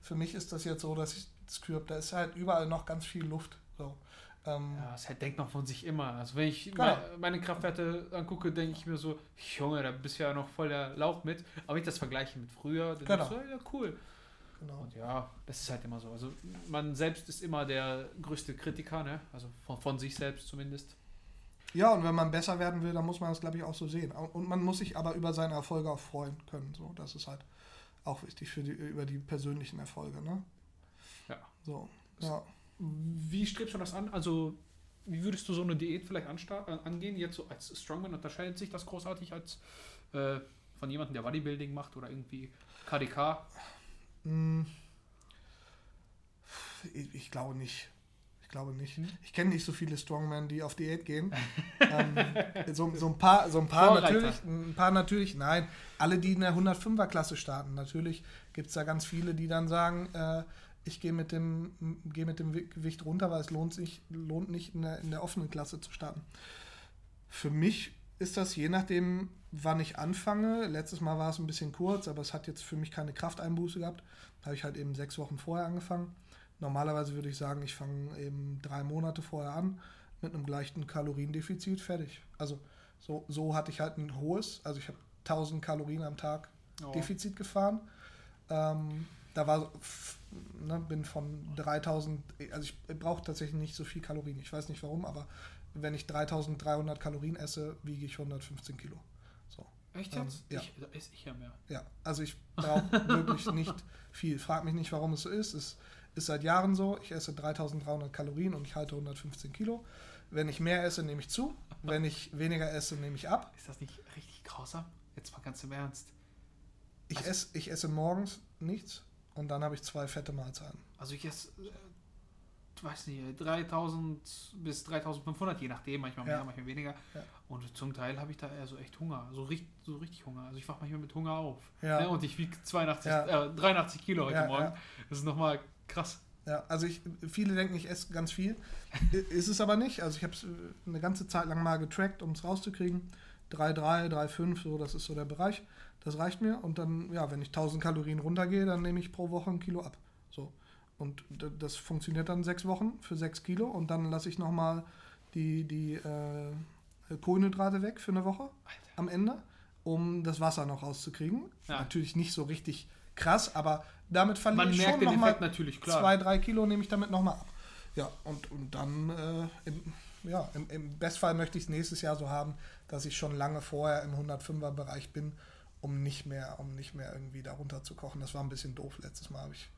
Für mich ist das jetzt so, dass ich das Gefühl habe, da ist halt überall noch ganz viel Luft. So. Ähm, Ja, das halt denkt man von sich immer. Also wenn ich Genau. me- meine Kraftwerte angucke, denke ich mir so, Junge, da bist du ja noch voll der Lauch mit. Aber wenn ich das vergleiche mit früher, dann Genau. du, ja, cool. Genau. Und ja, das ist halt immer so. Also man selbst ist immer der größte Kritiker, ne? Also von, von sich selbst zumindest. Ja, und wenn man besser werden will, dann muss man das, glaube ich, auch so sehen. Und man muss sich aber über seine Erfolge auch freuen können. So, das ist halt auch wichtig für die, über die persönlichen Erfolge. Ne? Ja. So, ja. Wie strebst du das an? Also, wie würdest du so eine Diät vielleicht angehen? Jetzt so als Strongman unterscheidet sich das großartig als äh, von jemandem, der Bodybuilding macht oder irgendwie KDK? Hm. Ich, ich glaube nicht. Ich glaube nicht. Ich kenne nicht so viele Strongmen, die auf Diät gehen. ähm, so, so ein paar, so ein paar Vorreiter. natürlich, ein paar natürlich, nein, alle, die in der 105er Klasse starten. Natürlich gibt es da ganz viele, die dann sagen, äh, ich gehe mit dem, gehe mit dem Gewicht runter, weil es lohnt sich, lohnt nicht in der, in der offenen Klasse zu starten. Für mich ist das je nachdem, wann ich anfange. Letztes Mal war es ein bisschen kurz, aber es hat jetzt für mich keine Krafteinbuße gehabt. Da habe ich halt eben sechs Wochen vorher angefangen. Normalerweise würde ich sagen, ich fange eben drei Monate vorher an mit einem gleichen Kaloriendefizit, fertig. Also so, so hatte ich halt ein hohes, also ich habe 1000 Kalorien am Tag Oh. Defizit gefahren. Ähm, da war, ne, bin von 3000, also ich brauche tatsächlich nicht so viel Kalorien. Ich weiß nicht warum, aber wenn ich 3300 Kalorien esse, wiege ich 115 Kilo. Echt Ähm, jetzt? ja. Ich, da esse ich ja mehr. Ja, also ich brauche wirklich nicht viel. Frag mich nicht, warum es so ist. Es ist seit Jahren so. Ich esse 3300 Kalorien und ich halte 115 Kilo. Wenn ich mehr esse, nehme ich zu. Wenn ich weniger esse, nehme ich ab. Ist das nicht richtig grausam? Jetzt mal ganz im Ernst. Ich, Also- esse, ich esse morgens nichts und dann habe ich zwei fette Mahlzeiten. Also ich esse, äh, ich weiß nicht, 3000 bis 3500, je nachdem, manchmal mehr, Ja. manchmal weniger. Ja. Und zum Teil habe ich da eher so echt Hunger, so richtig, so richtig Hunger. Also ich wache manchmal mit Hunger auf. Ja. Ne? Und ich wiege 82, Ja. äh, 83 Kilo heute Ja, Morgen. Das ist nochmal krass. Ja, also ich, viele denken, ich esse ganz viel. Ist es aber nicht. Also ich habe es eine ganze Zeit lang mal getrackt, um es rauszukriegen. 3,3, 3,5, so, das ist so der Bereich. Das reicht mir. Und dann, ja, wenn ich 1000 Kalorien runtergehe, dann nehme ich pro Woche ein Kilo ab. So. Und das funktioniert dann sechs Wochen für sechs Kilo. Und dann lasse ich nochmal die, die äh, Kohlenhydrate weg für eine Woche am Ende, um das Wasser noch rauszukriegen. Ja. Natürlich nicht so richtig krass, aber damit verliere Man ich merkt schon nochmal natürlich, klar. zwei, drei Kilo nehme ich damit nochmal ab. Ja, und, und dann, äh, im, ja, im, im Bestfall möchte ich es nächstes Jahr so haben, dass ich schon lange vorher im 105er-Bereich bin, um nicht mehr, um nicht mehr irgendwie darunter zu kochen. Das war ein bisschen doof letztes Mal, habe ich,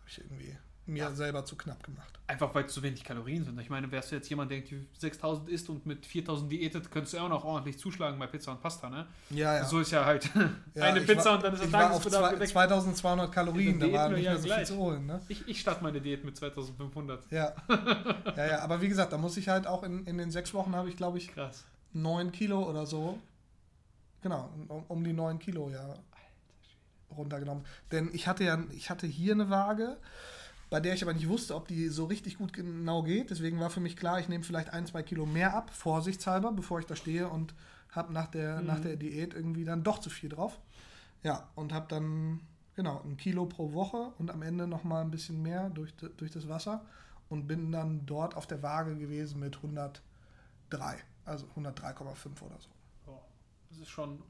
hab ich irgendwie mir Ja. selber zu knapp gemacht. Einfach weil es zu wenig Kalorien sind. Ich meine, wärst du jetzt jemand, der die 6000 isst und mit 4000 diätet, könntest du auch noch ordentlich zuschlagen bei Pizza und Pasta, ne? Ja, ja. So ist ja halt ja eine Pizza war, und dann ist der Tagesbedarf gedeckt. 2200 Kalorien, da war wir nicht ja mehr so viel gleich. zu holen. Ne? Ich, ich starte meine Diät mit 2500. Ja. ja, ja, aber wie gesagt, da muss ich halt auch in, in den sechs Wochen habe ich, glaube ich, Krass. 9 Kilo oder so. Genau, um, um die 9 Kilo, ja. Runtergenommen. Denn ich hatte ja, ich hatte hier eine Waage, bei der ich aber nicht wusste, ob die so richtig gut genau geht. Deswegen war für mich klar, ich nehme vielleicht ein, zwei Kilo mehr ab, vorsichtshalber, bevor ich da stehe und habe nach der, Mhm. nach der Diät irgendwie dann doch zu viel drauf. Ja, und habe dann, genau, ein Kilo pro Woche und am Ende nochmal ein bisschen mehr durch, durch das Wasser und bin dann dort auf der Waage gewesen mit 103, also 103,5 oder so. Das ist schon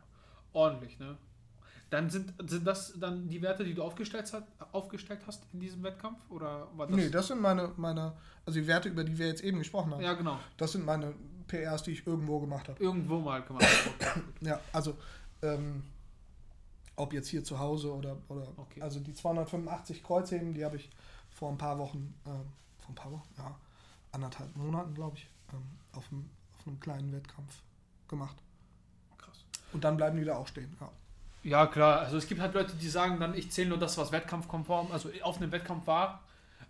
ordentlich, ne? Dann sind, sind das dann die Werte, die du aufgestellt, hat, aufgestellt hast in diesem Wettkampf? Oder war das? Nee, das sind meine, meine, also die Werte, über die wir jetzt eben gesprochen haben. ja, genau. Das sind meine PRs, die ich irgendwo gemacht habe. Irgendwo mal gemacht. Okay. Ja, also ähm, ob jetzt hier zu Hause oder, oder Okay. also die 285 Kreuzheben, die habe ich vor ein paar Wochen, ähm, vor ein paar Wochen, ja, anderthalb Monaten, glaube ich, ähm, auf, einem, auf einem kleinen Wettkampf gemacht. Krass. Und dann bleiben die da auch stehen. Ja. Ja, klar. Also es gibt halt Leute, die sagen dann, ich zähle nur das, was wettkampfkonform, also auf einem Wettkampf war,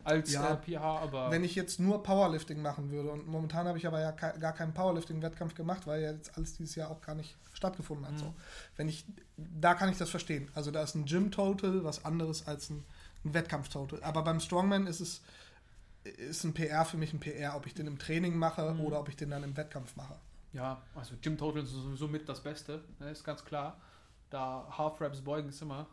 als Ja, äh, PH, aber Wenn ich jetzt nur Powerlifting machen würde und momentan habe ich aber ja ke- gar keinen Powerlifting-Wettkampf gemacht, weil ja jetzt alles dieses Jahr auch gar nicht stattgefunden hat. Mhm. So. Wenn ich, da kann ich das verstehen. Also da ist ein Gym-Total was anderes als ein, ein Wettkampf-Total. Aber beim Strongman ist es ist ein PR für mich ein PR, ob ich den im Training mache Mhm. oder ob ich den dann im Wettkampf mache. ja, also Gym Total ist sowieso mit das Beste, ne, ist ganz klar. Da Half Reps beugen ist immer.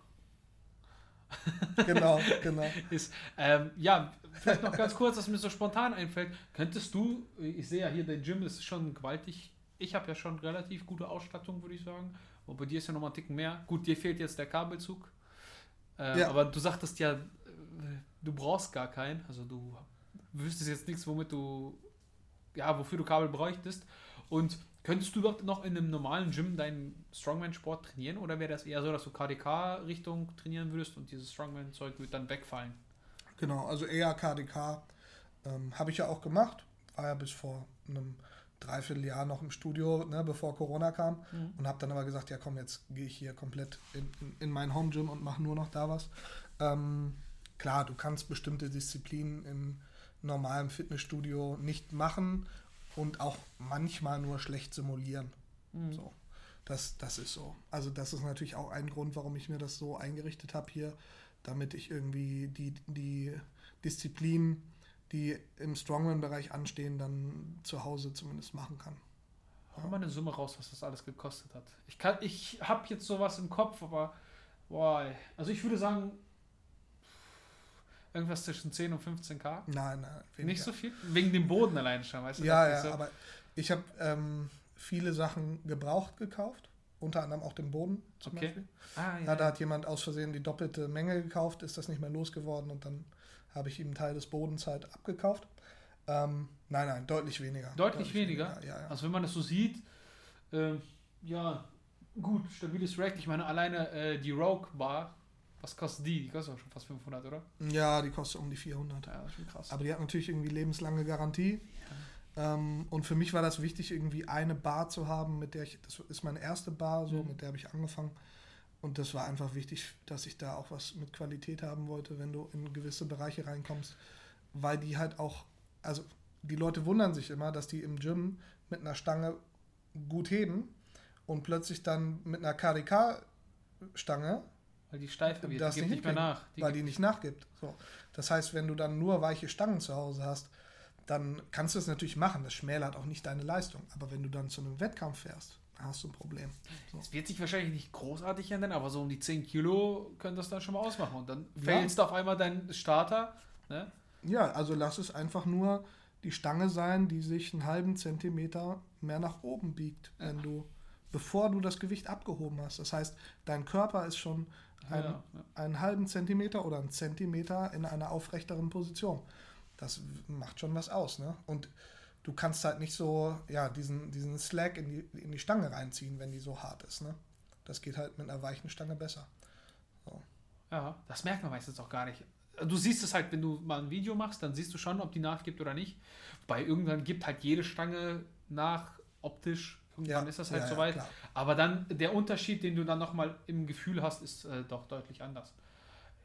Genau, genau. Ist, ähm, ja, vielleicht noch ganz kurz, was mir so spontan einfällt. Könntest du, ich sehe ja hier, dein Gym ist schon gewaltig. Ich habe ja schon relativ gute Ausstattung, würde ich sagen. Und bei dir ist ja nochmal ein Ticken mehr. Gut, dir fehlt jetzt der Kabelzug. Äh, Ja. Aber du sagtest ja, äh, du brauchst gar keinen. Also du wüsstest jetzt nichts, womit du, ja, wofür du Kabel bräuchtest. Und könntest du überhaupt noch in einem normalen Gym deinen Strongman-Sport trainieren? Oder wäre das eher so, dass du KDK-Richtung trainieren würdest und dieses Strongman-Zeug wird dann wegfallen? Genau, also eher KDK ähm, habe ich ja auch gemacht. War ja bis vor einem Dreivierteljahr noch im Studio, ne, bevor Corona kam. Mhm. Und habe dann aber gesagt, ja komm, jetzt gehe ich hier komplett in, in, in mein Home Gym und mache nur noch da was. Ähm, klar, du kannst bestimmte Disziplinen in normalem Fitnessstudio nicht machen und auch manchmal nur schlecht simulieren. Mhm. So. Das, das ist so. Also das ist natürlich auch ein Grund, warum ich mir das so eingerichtet habe hier, damit ich irgendwie die, die Disziplinen, die im Strongman-Bereich anstehen, dann zu Hause zumindest machen kann. Hau mal eine Summe raus, was das alles gekostet hat. Ich, kann- ich habe jetzt sowas im Kopf, aber boah, also ich würde sagen, irgendwas zwischen 10 und 15k. Nein, nein. weniger. Nicht so viel? Wegen dem Boden alleine schon, weißt du? Ja, ja, so. aber ich habe ähm, viele Sachen gebraucht gekauft, unter anderem auch den Boden zum Okay. Beispiel. Ah, Ja, da hat jemand aus Versehen die doppelte Menge gekauft, ist das nicht mehr losgeworden und dann habe ich ihm einen Teil des Bodens halt abgekauft. Ähm, nein, nein, deutlich weniger. Deutlich weniger? Ja, ja. Also wenn man das so sieht, ähm, ja, gut, stabiles Rack. Ich meine, alleine äh, die Rogue Bar, was kostet die? Die kostet auch schon fast 500, oder? ja, die kostet um die 400. Ja, das ist schon krass. Aber die hat natürlich irgendwie lebenslange Garantie. Ähm, und für mich war das wichtig, irgendwie eine Bar zu haben, mit der ich, das ist meine erste Bar, so, Mhm. mit der habe ich angefangen. Und das war einfach wichtig, dass ich da auch was mit Qualität haben wollte, wenn du in gewisse Bereiche reinkommst, weil die halt auch, also die Leute wundern sich immer, dass die im Gym mit einer Stange gut heben und plötzlich dann mit einer KDK-Stange Weil die steifer wird, die gibt nicht mehr nach. Die weil die nicht nachgibt. So. Das heißt, wenn du dann nur weiche Stangen zu Hause hast, dann kannst du es natürlich machen. Das schmälert auch nicht deine Leistung. Aber wenn du dann zu einem Wettkampf fährst, hast du ein Problem. So. Es wird sich wahrscheinlich nicht großartig ändern, aber so um die 10 Kilo können das dann schon mal ausmachen. Und dann Ja. du auf einmal deinen Starter. Ne? Ja, also lass es einfach nur die Stange sein, die sich einen halben Zentimeter mehr nach oben biegt, wenn du, bevor du das Gewicht abgehoben hast. Das heißt, dein Körper ist schon ein, Ja, ja. einen halben Zentimeter oder einen Zentimeter in einer aufrechteren Position. Das macht schon was aus, ne? Und du kannst halt nicht so, ja, diesen, diesen Slack in die, in die Stange reinziehen, wenn die so hart ist, ne? Das geht halt mit einer weichen Stange besser. Ja, das merkt man meistens auch gar nicht. Du siehst es halt, wenn du mal ein Video machst, dann siehst du schon, ob die nachgibt oder nicht. Wobei irgendwann gibt halt jede Stange nach, optisch. Irgendwann ist das halt ja, ja, soweit. klar. Aber dann der Unterschied, den du dann nochmal im Gefühl hast, ist äh, doch deutlich anders.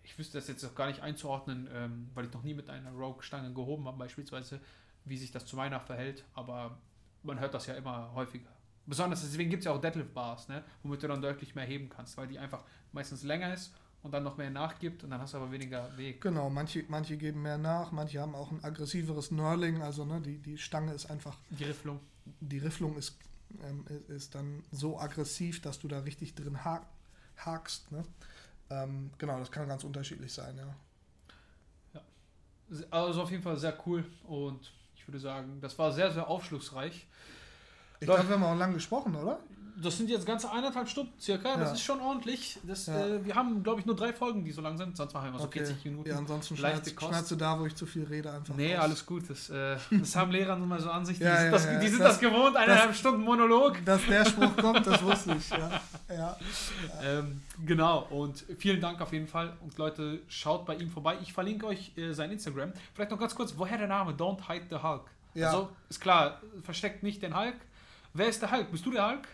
Ich wüsste das jetzt auch gar nicht einzuordnen, ähm, weil ich noch nie mit einer Rogue-Stange gehoben habe, beispielsweise, wie sich das zu meiner verhält. Aber man hört das ja immer häufiger. Besonders deswegen gibt es ja auch Deadlift-Bars, ne? womit du dann deutlich mehr heben kannst, weil die einfach meistens länger ist und dann noch mehr nachgibt und dann hast du aber weniger Weg. Genau, manche, manche geben mehr nach, manche haben auch ein aggressiveres Knurling, also ne, die, die Stange ist einfach, Die Rifflung. die Rifflung ist, ähm, ist- dann so aggressiv, dass du da richtig drin hak, hakst. Ne? Ähm, genau, das kann ganz unterschiedlich sein, ja. Also auf jeden Fall sehr cool und ich würde sagen, das war sehr, sehr aufschlussreich. Ich glaube, wir haben auch lang gesprochen, oder? Das sind jetzt ganze eineinhalb Stunden circa. Das Ja. ist schon ordentlich. Das, Ja. äh, wir haben, glaube ich, nur drei Folgen, die so lang sind. Sonst machen wir immer so Okay. 40 Minuten. Ja, ansonsten schneidest, du da, wo ich zu viel rede, einfach Nee, raus. alles gut. Das, äh, das haben Lehrer nun mal so an sich. Die, Ja, sind, das, die sind das, gewohnt, eineinhalb Stunden Monolog. Dass der Spruch kommt, das wusste ich. Ähm, genau, und vielen Dank auf jeden Fall. Und Leute, schaut bei ihm vorbei. Ich verlinke euch äh, sein Instagram. Vielleicht noch ganz kurz, woher der Name Don't Hide the Hulk? Also, ist klar, versteckt nicht den Hulk. Wer ist der Hulk? Bist du der Hulk?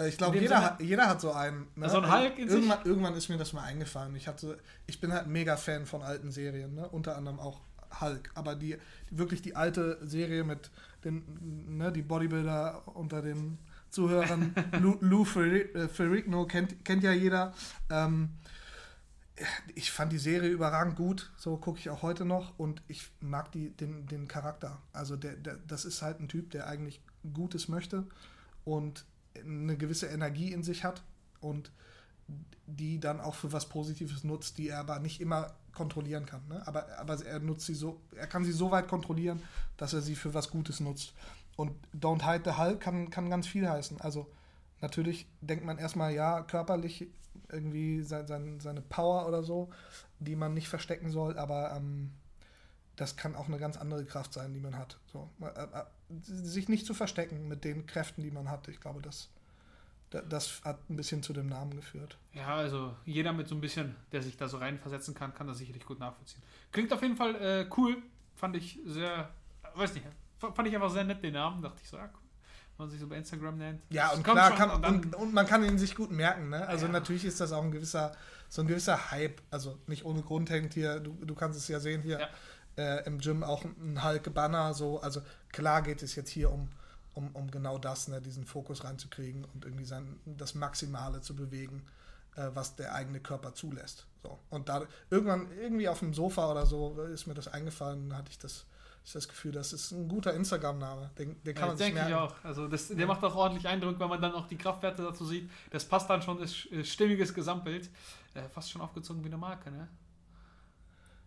Äh, Ich glaube, jeder hat, jeder hat so einen. Ne? So ein Hulk in sich? irgendwann, irgendwann ist mir das mal eingefallen. Ich, hatte, ich bin halt ein mega Fan von alten Serien, ne? unter anderem auch Hulk. Aber die, wirklich die alte Serie mit den, ne, die Bodybuilder unter den Zuhörern, Lou, Lou äh, Ferrigno kennt, kennt ja jeder. Ähm, ich fand die Serie überragend gut, so gucke ich auch heute noch und ich mag die, den, den Charakter. Also der, der, das ist halt ein Typ, der eigentlich Gutes möchte und eine gewisse Energie in sich hat und die dann auch für was Positives nutzt, die er aber nicht immer kontrollieren kann. Ne? Aber, aber er nutzt sie so, er kann sie so weit kontrollieren, dass er sie für was Gutes nutzt. Und Don't Hide the Hulk kann, kann ganz viel heißen. Also natürlich denkt man erstmal, ja, körperlich irgendwie sein, sein, seine Power oder so, die man nicht verstecken soll, aber ähm, das kann auch eine ganz andere Kraft sein, die man hat. So, äh, äh, sich nicht zu verstecken mit den Kräften, die man hat. Ich glaube, das, da- das hat ein bisschen zu dem Namen geführt. Ja, also jeder mit so ein bisschen, der sich da so reinversetzen kann, kann das sicherlich gut nachvollziehen. Klingt auf jeden Fall äh, cool. Fand ich sehr, weiß nicht, fand ich einfach sehr nett den Namen. Dachte ich so, ja, cool. Man sich so bei Instagram nennt. Ja, und klar, kann, und und, und man kann ihn sich gut merken. Ne? Also Ja. natürlich ist das auch ein gewisser, so ein gewisser Hype. Also nicht ohne Grund hängt hier, du, du kannst es ja sehen hier, Ja. Äh, im Gym auch ein Hulk-Banner. So. Also klar geht es jetzt hier um, um, um genau das, ne, diesen Fokus reinzukriegen und irgendwie sein, das Maximale zu bewegen, äh, was der eigene Körper zulässt. So. Und da irgendwann irgendwie auf dem Sofa oder so ist mir das eingefallen, hatte ich das ich das Gefühl, das ist ein guter Instagram-Name. Den, den kann Ja, man sich denke ich auch. Also das, der macht auch ordentlich Eindruck, wenn man dann auch die Kraftwerte dazu sieht. Das passt dann schon, ist äh, stimmiges Gesamtbild. Äh, fast schon aufgezogen wie eine Marke, ne?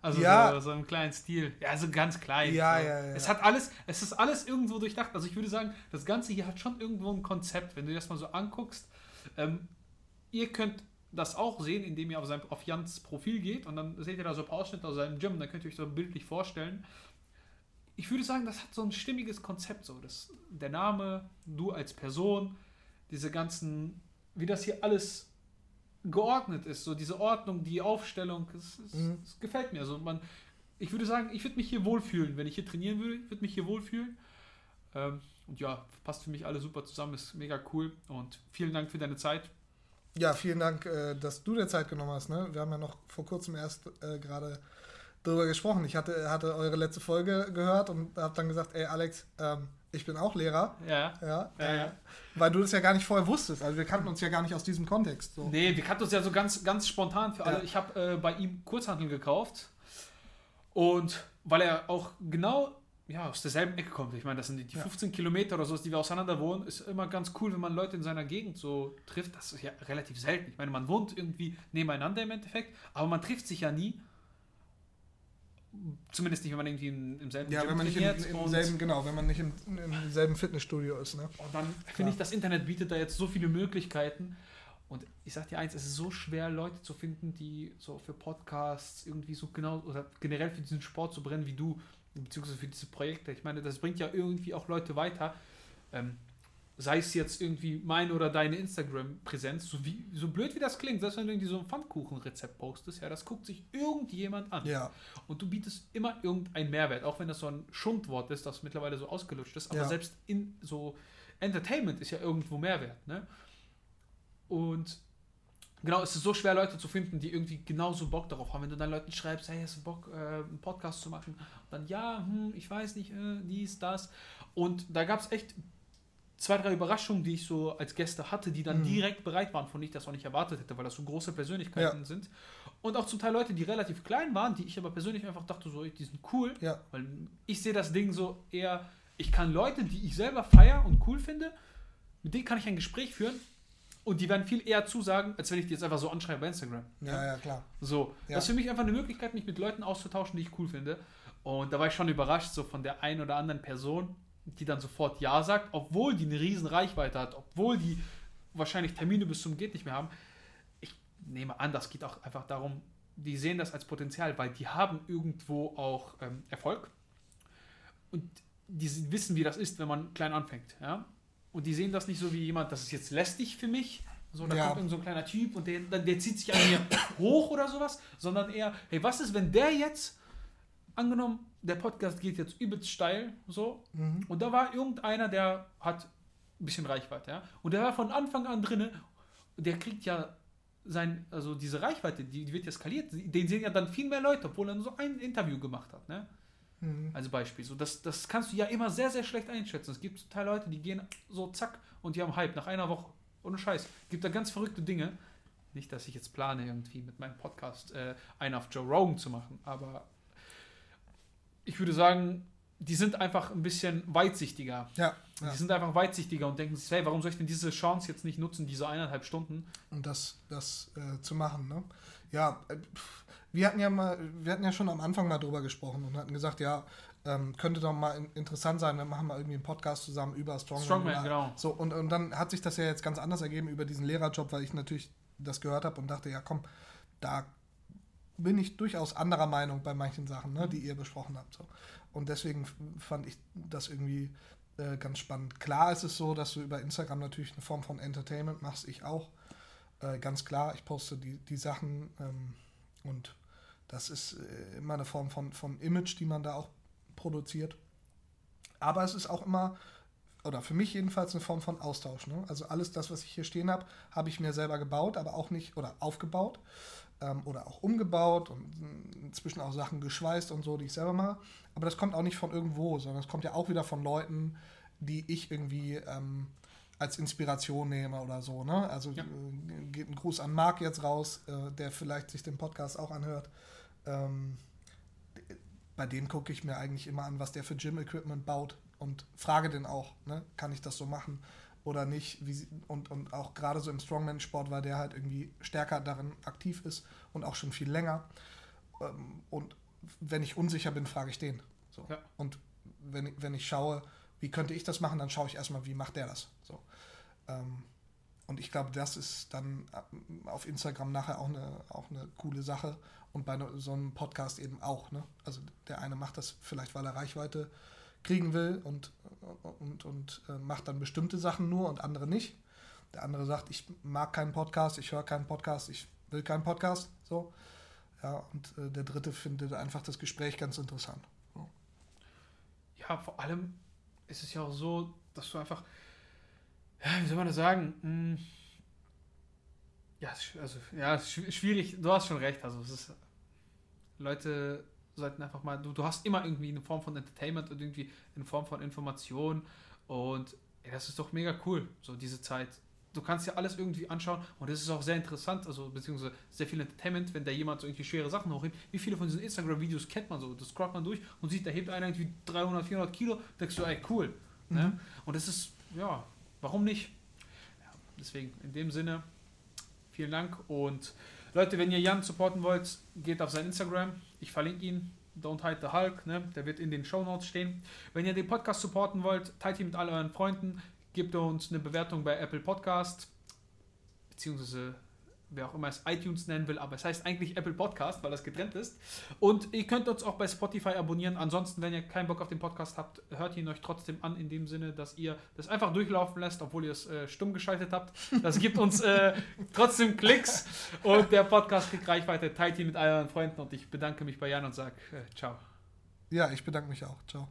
Also Ja. so, so im kleinen Stil. Ja, so ganz klein. Ja, so. ja, ja. Es hat alles, es ist alles irgendwo durchdacht. Also ich würde sagen, das Ganze hier hat schon irgendwo ein Konzept, wenn du dir das mal so anguckst. Ähm, ihr könnt das auch sehen, indem ihr auf, sein, auf Jans Profil geht und dann seht ihr da so ein paar Ausschnitte aus seinem Gym, dann könnt ihr euch so bildlich vorstellen. Ich würde sagen, das hat so ein stimmiges Konzept, so das, der Name, du als Person, diese ganzen, wie das hier alles geordnet ist, so diese Ordnung, die Aufstellung, es, es, Mhm. es gefällt mir. Also man, ich würde sagen, ich würde mich hier wohlfühlen, wenn ich hier trainieren würde, ich würde mich hier wohlfühlen. Ähm, und ja, passt für mich alle super zusammen, ist mega cool und vielen Dank für deine Zeit. Ja, vielen Dank, äh, dass du dir Zeit genommen hast. Ne? Wir haben ja noch vor kurzem erst äh, gerade darüber gesprochen. Ich hatte, hatte eure letzte Folge gehört und habe dann gesagt, ey Alex, ähm, ich bin auch Lehrer. Ja. Ja, Ja, äh, ja. Weil du das ja gar nicht vorher wusstest. Also wir kannten uns ja gar nicht aus diesem Kontext. So. Nee, wir kannten uns ja so ganz, ganz spontan für alle. Ja. Ich habe äh, bei ihm Kurzhanteln gekauft. Und weil er auch genau ja, aus derselben Ecke kommt. Ich meine, das sind die, die Ja. 15 Kilometer oder so, die wir auseinander wohnen, ist immer ganz cool, wenn man Leute in seiner Gegend so trifft. Das ist ja relativ selten. Ich meine, man wohnt irgendwie nebeneinander im Endeffekt, aber man trifft sich ja nie. Zumindest nicht, wenn man irgendwie im, im selben Ja, wenn man nicht im, im selben, genau, wenn man nicht im, im selben Fitnessstudio ist. Ne? und dann finde ich, das Internet bietet da jetzt so viele Möglichkeiten. Und ich sag dir eins, es ist so schwer, Leute zu finden, die so für Podcasts irgendwie so genau oder generell für diesen Sport so brennen wie du, beziehungsweise für diese Projekte. Ich meine, das bringt ja irgendwie auch Leute weiter. Ähm, sei es jetzt irgendwie meine oder deine Instagram-Präsenz, so, wie, so blöd wie das klingt, selbst wenn du irgendwie so ein Pfannkuchenrezept postest, ja, das guckt sich irgendjemand an. Ja, Und du bietest immer irgendeinen Mehrwert, auch wenn das so ein Schundwort ist, das mittlerweile so ausgelutscht ist. Aber Ja. selbst in so Entertainment ist ja irgendwo Mehrwert. Ne? Und genau, es ist so schwer, Leute zu finden, die irgendwie genauso Bock darauf haben. Wenn du dann Leuten schreibst, hey, hast du Bock, äh, einen Podcast zu machen? Und dann, ja, hm, ich weiß nicht, äh, dies, das. Und da gab es echt zwei, drei Überraschungen, die ich so als Gäste hatte, die dann Mhm. direkt bereit waren, von denen ich das auch nicht erwartet hätte, weil das so große Persönlichkeiten Ja. sind. Und auch zum Teil Leute, die relativ klein waren, die ich aber persönlich einfach dachte, so, die sind cool. ja, Weil ich sehe das Ding so eher, ich kann Leute, die ich selber feier und cool finde, mit denen kann ich ein Gespräch führen und die werden viel eher zusagen, als wenn ich die jetzt einfach so anschreibe bei Instagram. ja, ja, klar. So, Ja. das ist für mich einfach eine Möglichkeit, mich mit Leuten auszutauschen, die ich cool finde. Und da war ich schon überrascht, so von der einen oder anderen Person, die dann sofort Ja sagt, obwohl die eine riesen Reichweite hat, obwohl die wahrscheinlich Termine bis zum geht nicht mehr haben. Ich nehme an, das geht auch einfach darum, die sehen das als Potenzial, weil die haben irgendwo auch ähm, Erfolg und die wissen, wie das ist, wenn man klein anfängt. Ja? Und die sehen das nicht so wie jemand, das ist jetzt lästig für mich. So, da Ja. kommt irgend so ein kleiner Typ und der, der zieht sich an mir hoch oder sowas, sondern eher, hey, was ist, wenn der jetzt, angenommen, der Podcast geht jetzt übelst steil, so, Mhm. und da war irgendeiner, der hat ein bisschen Reichweite, ja, und der war von Anfang an drinne, der kriegt ja sein, also diese Reichweite, die, die wird ja skaliert, den sehen ja dann viel mehr Leute, obwohl er nur so ein Interview gemacht hat, ne? Mhm. als Beispiel. So, das, das kannst du ja immer sehr, sehr schlecht einschätzen. Es gibt Teil Leute, die gehen so zack und die haben Hype nach einer Woche. Ohne Scheiß. Gibt da ganz verrückte Dinge. Nicht, dass ich jetzt plane, irgendwie mit meinem Podcast äh, einen auf Joe Rogan zu machen, aber ich würde sagen, die sind einfach ein bisschen weitsichtiger. Ja, ja. Die sind einfach weitsichtiger und denken sich, hey, warum soll ich denn diese Chance jetzt nicht nutzen, diese eineinhalb Stunden? und das, das äh, zu machen. Ne? Ja, äh, wir hatten ja mal, wir hatten ja schon am Anfang mal drüber gesprochen und hatten gesagt, ja, ähm, könnte doch mal in, interessant sein, wir machen mal irgendwie einen Podcast zusammen über Strongman. Strongman, genau. So, und, und dann hat sich das ja jetzt ganz anders ergeben über diesen Lehrerjob, weil ich natürlich das gehört habe und dachte, ja komm, da bin ich durchaus anderer Meinung bei manchen Sachen, ne, die ihr besprochen habt. So. Und deswegen fand ich das irgendwie äh, ganz spannend. Klar ist es so, dass du über Instagram natürlich eine Form von Entertainment machst, ich auch. Äh, ganz klar, ich poste die, die Sachen ähm, und das ist äh, immer eine Form von, von Image, die man da auch produziert. Aber es ist auch immer, oder für mich jedenfalls, eine Form von Austausch. Ne? Also alles das, was ich hier stehen habe, habe ich mir selber gebaut, aber auch nicht, oder aufgebaut. Ähm, oder auch umgebaut und inzwischen auch Sachen geschweißt und so, die ich selber mache. Aber das kommt auch nicht von irgendwo, sondern es kommt ja auch wieder von Leuten, die ich irgendwie ähm, als Inspiration nehme oder so. Ne? Also ja. äh, geht ein Gruß an Marc jetzt raus, äh, der vielleicht sich den Podcast auch anhört. Ähm, bei dem gucke ich mir eigentlich immer an, was der für Gym-Equipment baut und frage den auch, ne? kann ich das so machen oder nicht? Wie, und, und auch gerade so im Strongman-Sport, weil der halt irgendwie stärker darin aktiv ist und auch schon viel länger. Ähm, und wenn ich unsicher bin, frage ich den. So. Ja. Und wenn, wenn ich schaue, wie könnte ich das machen, dann schaue ich erstmal, wie macht der das. So. Ähm, und ich glaube, das ist dann äh, auf Instagram nachher auch eine, auch eine coole Sache und bei so einem Podcast eben auch. Ne? Also der eine macht das vielleicht, weil er Reichweite kriegen will und, und, und äh, macht dann bestimmte Sachen nur und andere nicht. Der andere sagt, ich mag keinen Podcast, ich höre keinen Podcast, ich will keinen Podcast. So. Ja, und äh, der dritte findet einfach das Gespräch ganz interessant. So. Ja, vor allem ist es ja auch so, dass du einfach, ja, wie soll man das sagen? Hm, ja, also, ja, schwierig, du hast schon recht. Also, es ist, Leute sollten einfach mal, du, du hast immer irgendwie eine Form von Entertainment und irgendwie eine Form von Information und ja, das ist doch mega cool, so diese Zeit. Du kannst ja alles irgendwie anschauen und das ist auch sehr interessant, also beziehungsweise sehr viel Entertainment, wenn da jemand so irgendwie schwere Sachen hochhebt. Wie viele von diesen Instagram-Videos kennt man so? Das scrollt man durch und sieht, da hebt einer irgendwie 300, 400 Kilo, denkst du, ey, cool. Ne? Mhm. Ne? Und das ist, ja, warum nicht? Ja, deswegen, in dem Sinne, vielen Dank und Leute, wenn ihr Jan supporten wollt, geht auf sein Instagram. Ich verlinke ihn. Don't Hide the Hulk, ne? der wird in den Show Notes stehen. Wenn ihr den Podcast supporten wollt, teilt ihn mit all euren Freunden, gebt uns eine Bewertung bei Apple Podcast, beziehungsweise wer auch immer es iTunes nennen will, aber es heißt eigentlich Apple Podcast, weil das getrennt ist. Und ihr könnt uns auch bei Spotify abonnieren. Ansonsten, wenn ihr keinen Bock auf den Podcast habt, hört ihn euch trotzdem an, in dem Sinne, dass ihr das einfach durchlaufen lässt, obwohl ihr es äh, stumm geschaltet habt. Das gibt uns äh, trotzdem Klicks und der Podcast kriegt Reichweite. Teilt ihn mit euren Freunden und ich bedanke mich bei Jan und sage äh, ciao. Ja, ich bedanke mich auch. Ciao.